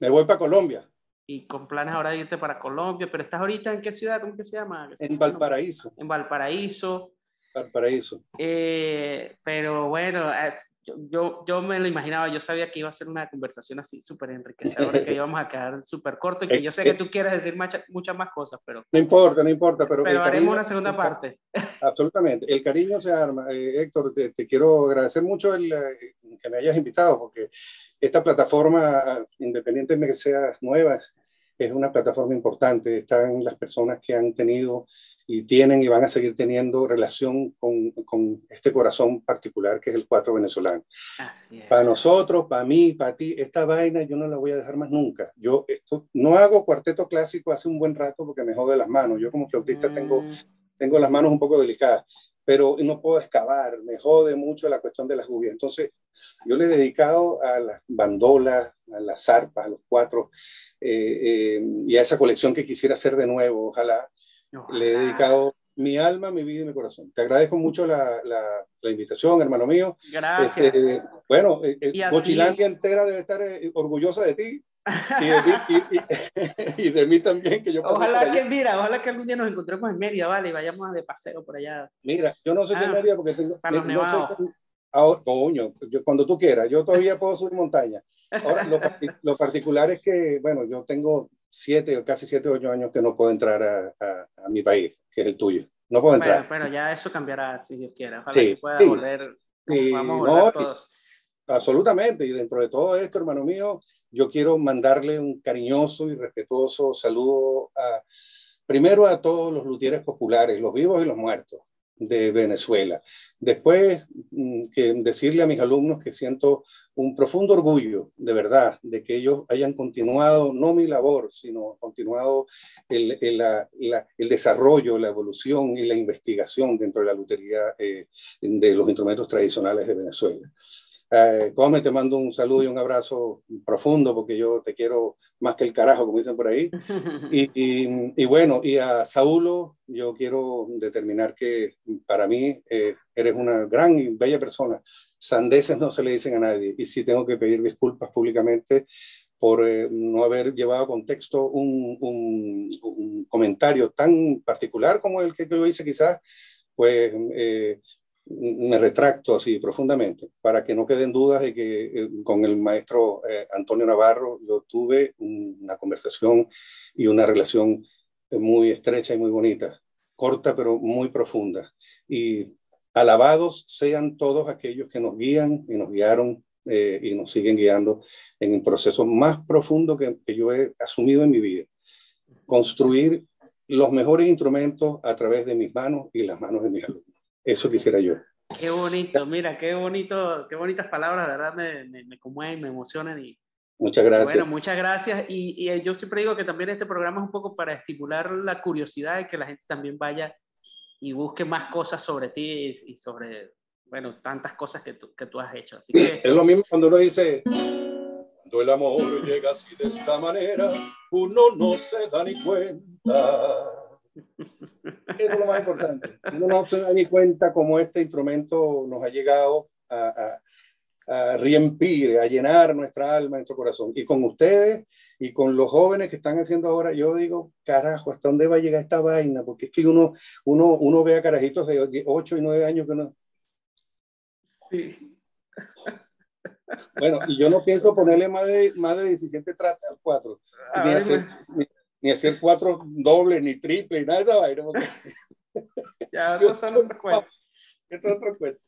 me voy para Colombia, y con planes ahora de irte para Colombia, pero estás ahorita en qué ciudad, ¿cómo que se llama? ¿Qué se en llama? Valparaíso. En Valparaíso. Valparaíso. Eh, pero bueno, eh, yo, yo, yo me lo imaginaba, yo sabía que iba a ser una conversación así súper enriquecedora, que íbamos a quedar súper corto y que yo sé que tú quieres decir muchas más cosas, pero, No importa, no importa, pero, pero haremos cariño- una segunda parte. Absolutamente. El cariño se arma. Eh, Héctor, te, te quiero agradecer mucho el, eh, que me hayas invitado, porque esta plataforma, independientemente que sea nueva, es una plataforma importante. Están las personas que han tenido y tienen y van a seguir teniendo relación con, con este corazón particular que es el cuatro venezolano. Así es. Para nosotros, para mí, para ti, esta vaina yo no la voy a dejar más nunca. Yo esto, no hago cuarteto clásico hace un buen rato porque me jode las manos. Yo como flautista tengo Mm, tengo las manos un poco delicadas, pero no puedo excavar, me jode mucho la cuestión de las gubias. Entonces, yo le he dedicado a las bandolas, a las arpas, a los cuatro, eh, eh, y a esa colección que quisiera hacer de nuevo, ojalá, le he ojalá. dedicado mi alma, mi vida y mi corazón. Te agradezco mucho la, la, la invitación, hermano mío. Gracias. Este, bueno, eh, eh, Bochilandia entera debe estar eh, orgullosa de ti y de, mí, y- y- y de mí también, que yo Ojalá que, mira, ojalá que algún día nos encontremos en Mérida, vale, y vayamos de paseo por allá. Mira, yo no sé si Ah, en Mérida porque tengo. para los no si- coño, yo, cuando tú quieras, yo todavía puedo subir montaña. Ahora, lo, lo particular es que, bueno, yo tengo siete casi siete o ocho años que no puedo entrar a, a- a mi país, que es el tuyo. No puedo entrar. pero ya eso cambiará, si Dios quiere. Ojalá Sí, que pueda sí, volver. sí, vamos a no, volver y- todos. Absolutamente. Y dentro de todo esto, hermano mío, yo quiero mandarle un cariñoso y respetuoso saludo a, primero a todos los luthieres populares, los vivos y los muertos de Venezuela. Después, mm, que decirle a mis alumnos que siento un profundo orgullo, de verdad, de que ellos hayan continuado, no mi labor, sino continuado el, el, la- el desarrollo, la evolución y la investigación dentro de la lutería eh, de los instrumentos tradicionales de Venezuela. Eh, Come, te mando un saludo y un abrazo profundo porque yo te quiero más que el carajo, como dicen por ahí. Y, y- y bueno, y a Saulo, yo quiero determinar que para mí eh, eres una gran y bella persona. Sandeces no se le dicen a nadie. Y sí tengo que pedir disculpas públicamente por eh, no haber llevado a contexto un, un- un comentario tan particular como el que yo hice quizás, pues eh, me retracto así profundamente para que no queden dudas de que eh, con el maestro eh, Antonio Navarro yo tuve un- una conversación y una relación eh, muy estrecha y muy bonita, corta pero muy profunda. Y alabados sean todos aquellos que nos guían y nos guiaron y nos siguen guiando en el proceso más profundo que, que yo he asumido en mi vida. Construir los mejores instrumentos a través de mis manos y las manos de mis alumnos. Eso quisiera yo. Qué bonito, mira, qué bonito, qué bonitas palabras, de verdad me, me, me conmueven, me emocionan y Muchas gracias. bueno, muchas gracias. Y, y eh, yo siempre digo que también este programa es un poco para estimular la curiosidad y que la gente también vaya y busque más cosas sobre ti y, y sobre, bueno, tantas cosas que tú, que tú has hecho. Así que, Es lo mismo cuando uno dice, cuando el amor llega así de esta manera, uno no se da ni cuenta. Eso es lo más importante. Uno no se da ni cuenta cómo este instrumento nos ha llegado a, a, a riempir, a llenar nuestra alma, nuestro corazón. Y con ustedes y con los jóvenes que están haciendo ahora, yo digo, carajo, ¿hasta dónde va a llegar esta vaina? Porque es que uno, uno, uno ve a carajitos de 8 y 9 años que no, sí. Bueno, y yo no pienso ponerle más de, más de 17 tratas al 4, A ni hacer, cuatro dobles, ni triple, ni nada de esa vaina. ya yo esos son otros cuentos. Es otro cuento.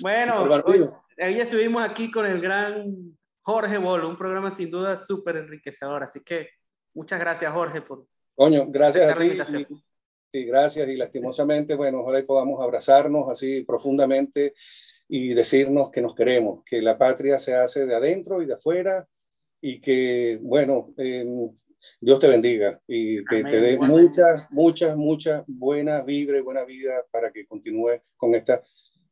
Bueno, hoy, hoy, estuvimos aquí con el gran Jorge Bolo, un programa sin duda súper enriquecedor. Así que muchas gracias, Jorge, por. Coño, gracias a ti. Sí, gracias. Y lastimosamente, bueno, ojalá podamos abrazarnos así profundamente y decirnos que nos queremos, que la patria se hace de adentro y de afuera y que, bueno, eh, Dios te bendiga y que te dé muchas, muchas, muchas buenas vibras y buena vida para que continúes con esta,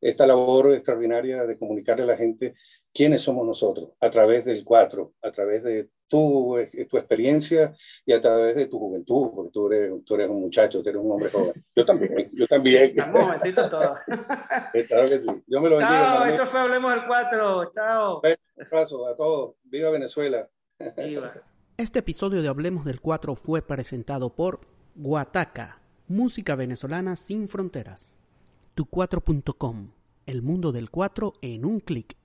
esta labor extraordinaria de comunicarle a la gente quiénes somos nosotros a través del cuatro, a través de tu, tu experiencia y a través de tu juventud, porque tú eres, tú eres un muchacho, tú eres un hombre joven. Yo también, yo también. Estamos jovencitos todos. Eh, claro que sí. Yo me lo bendiga. Chao, esto fue Hablemos del Cuatro. Chao. Un abrazo a todos. Viva Venezuela. Viva. Este episodio de Hablemos del Cuatro fue presentado por Guataca, música venezolana sin fronteras. Tu4.com, el mundo del cuatro en un clic.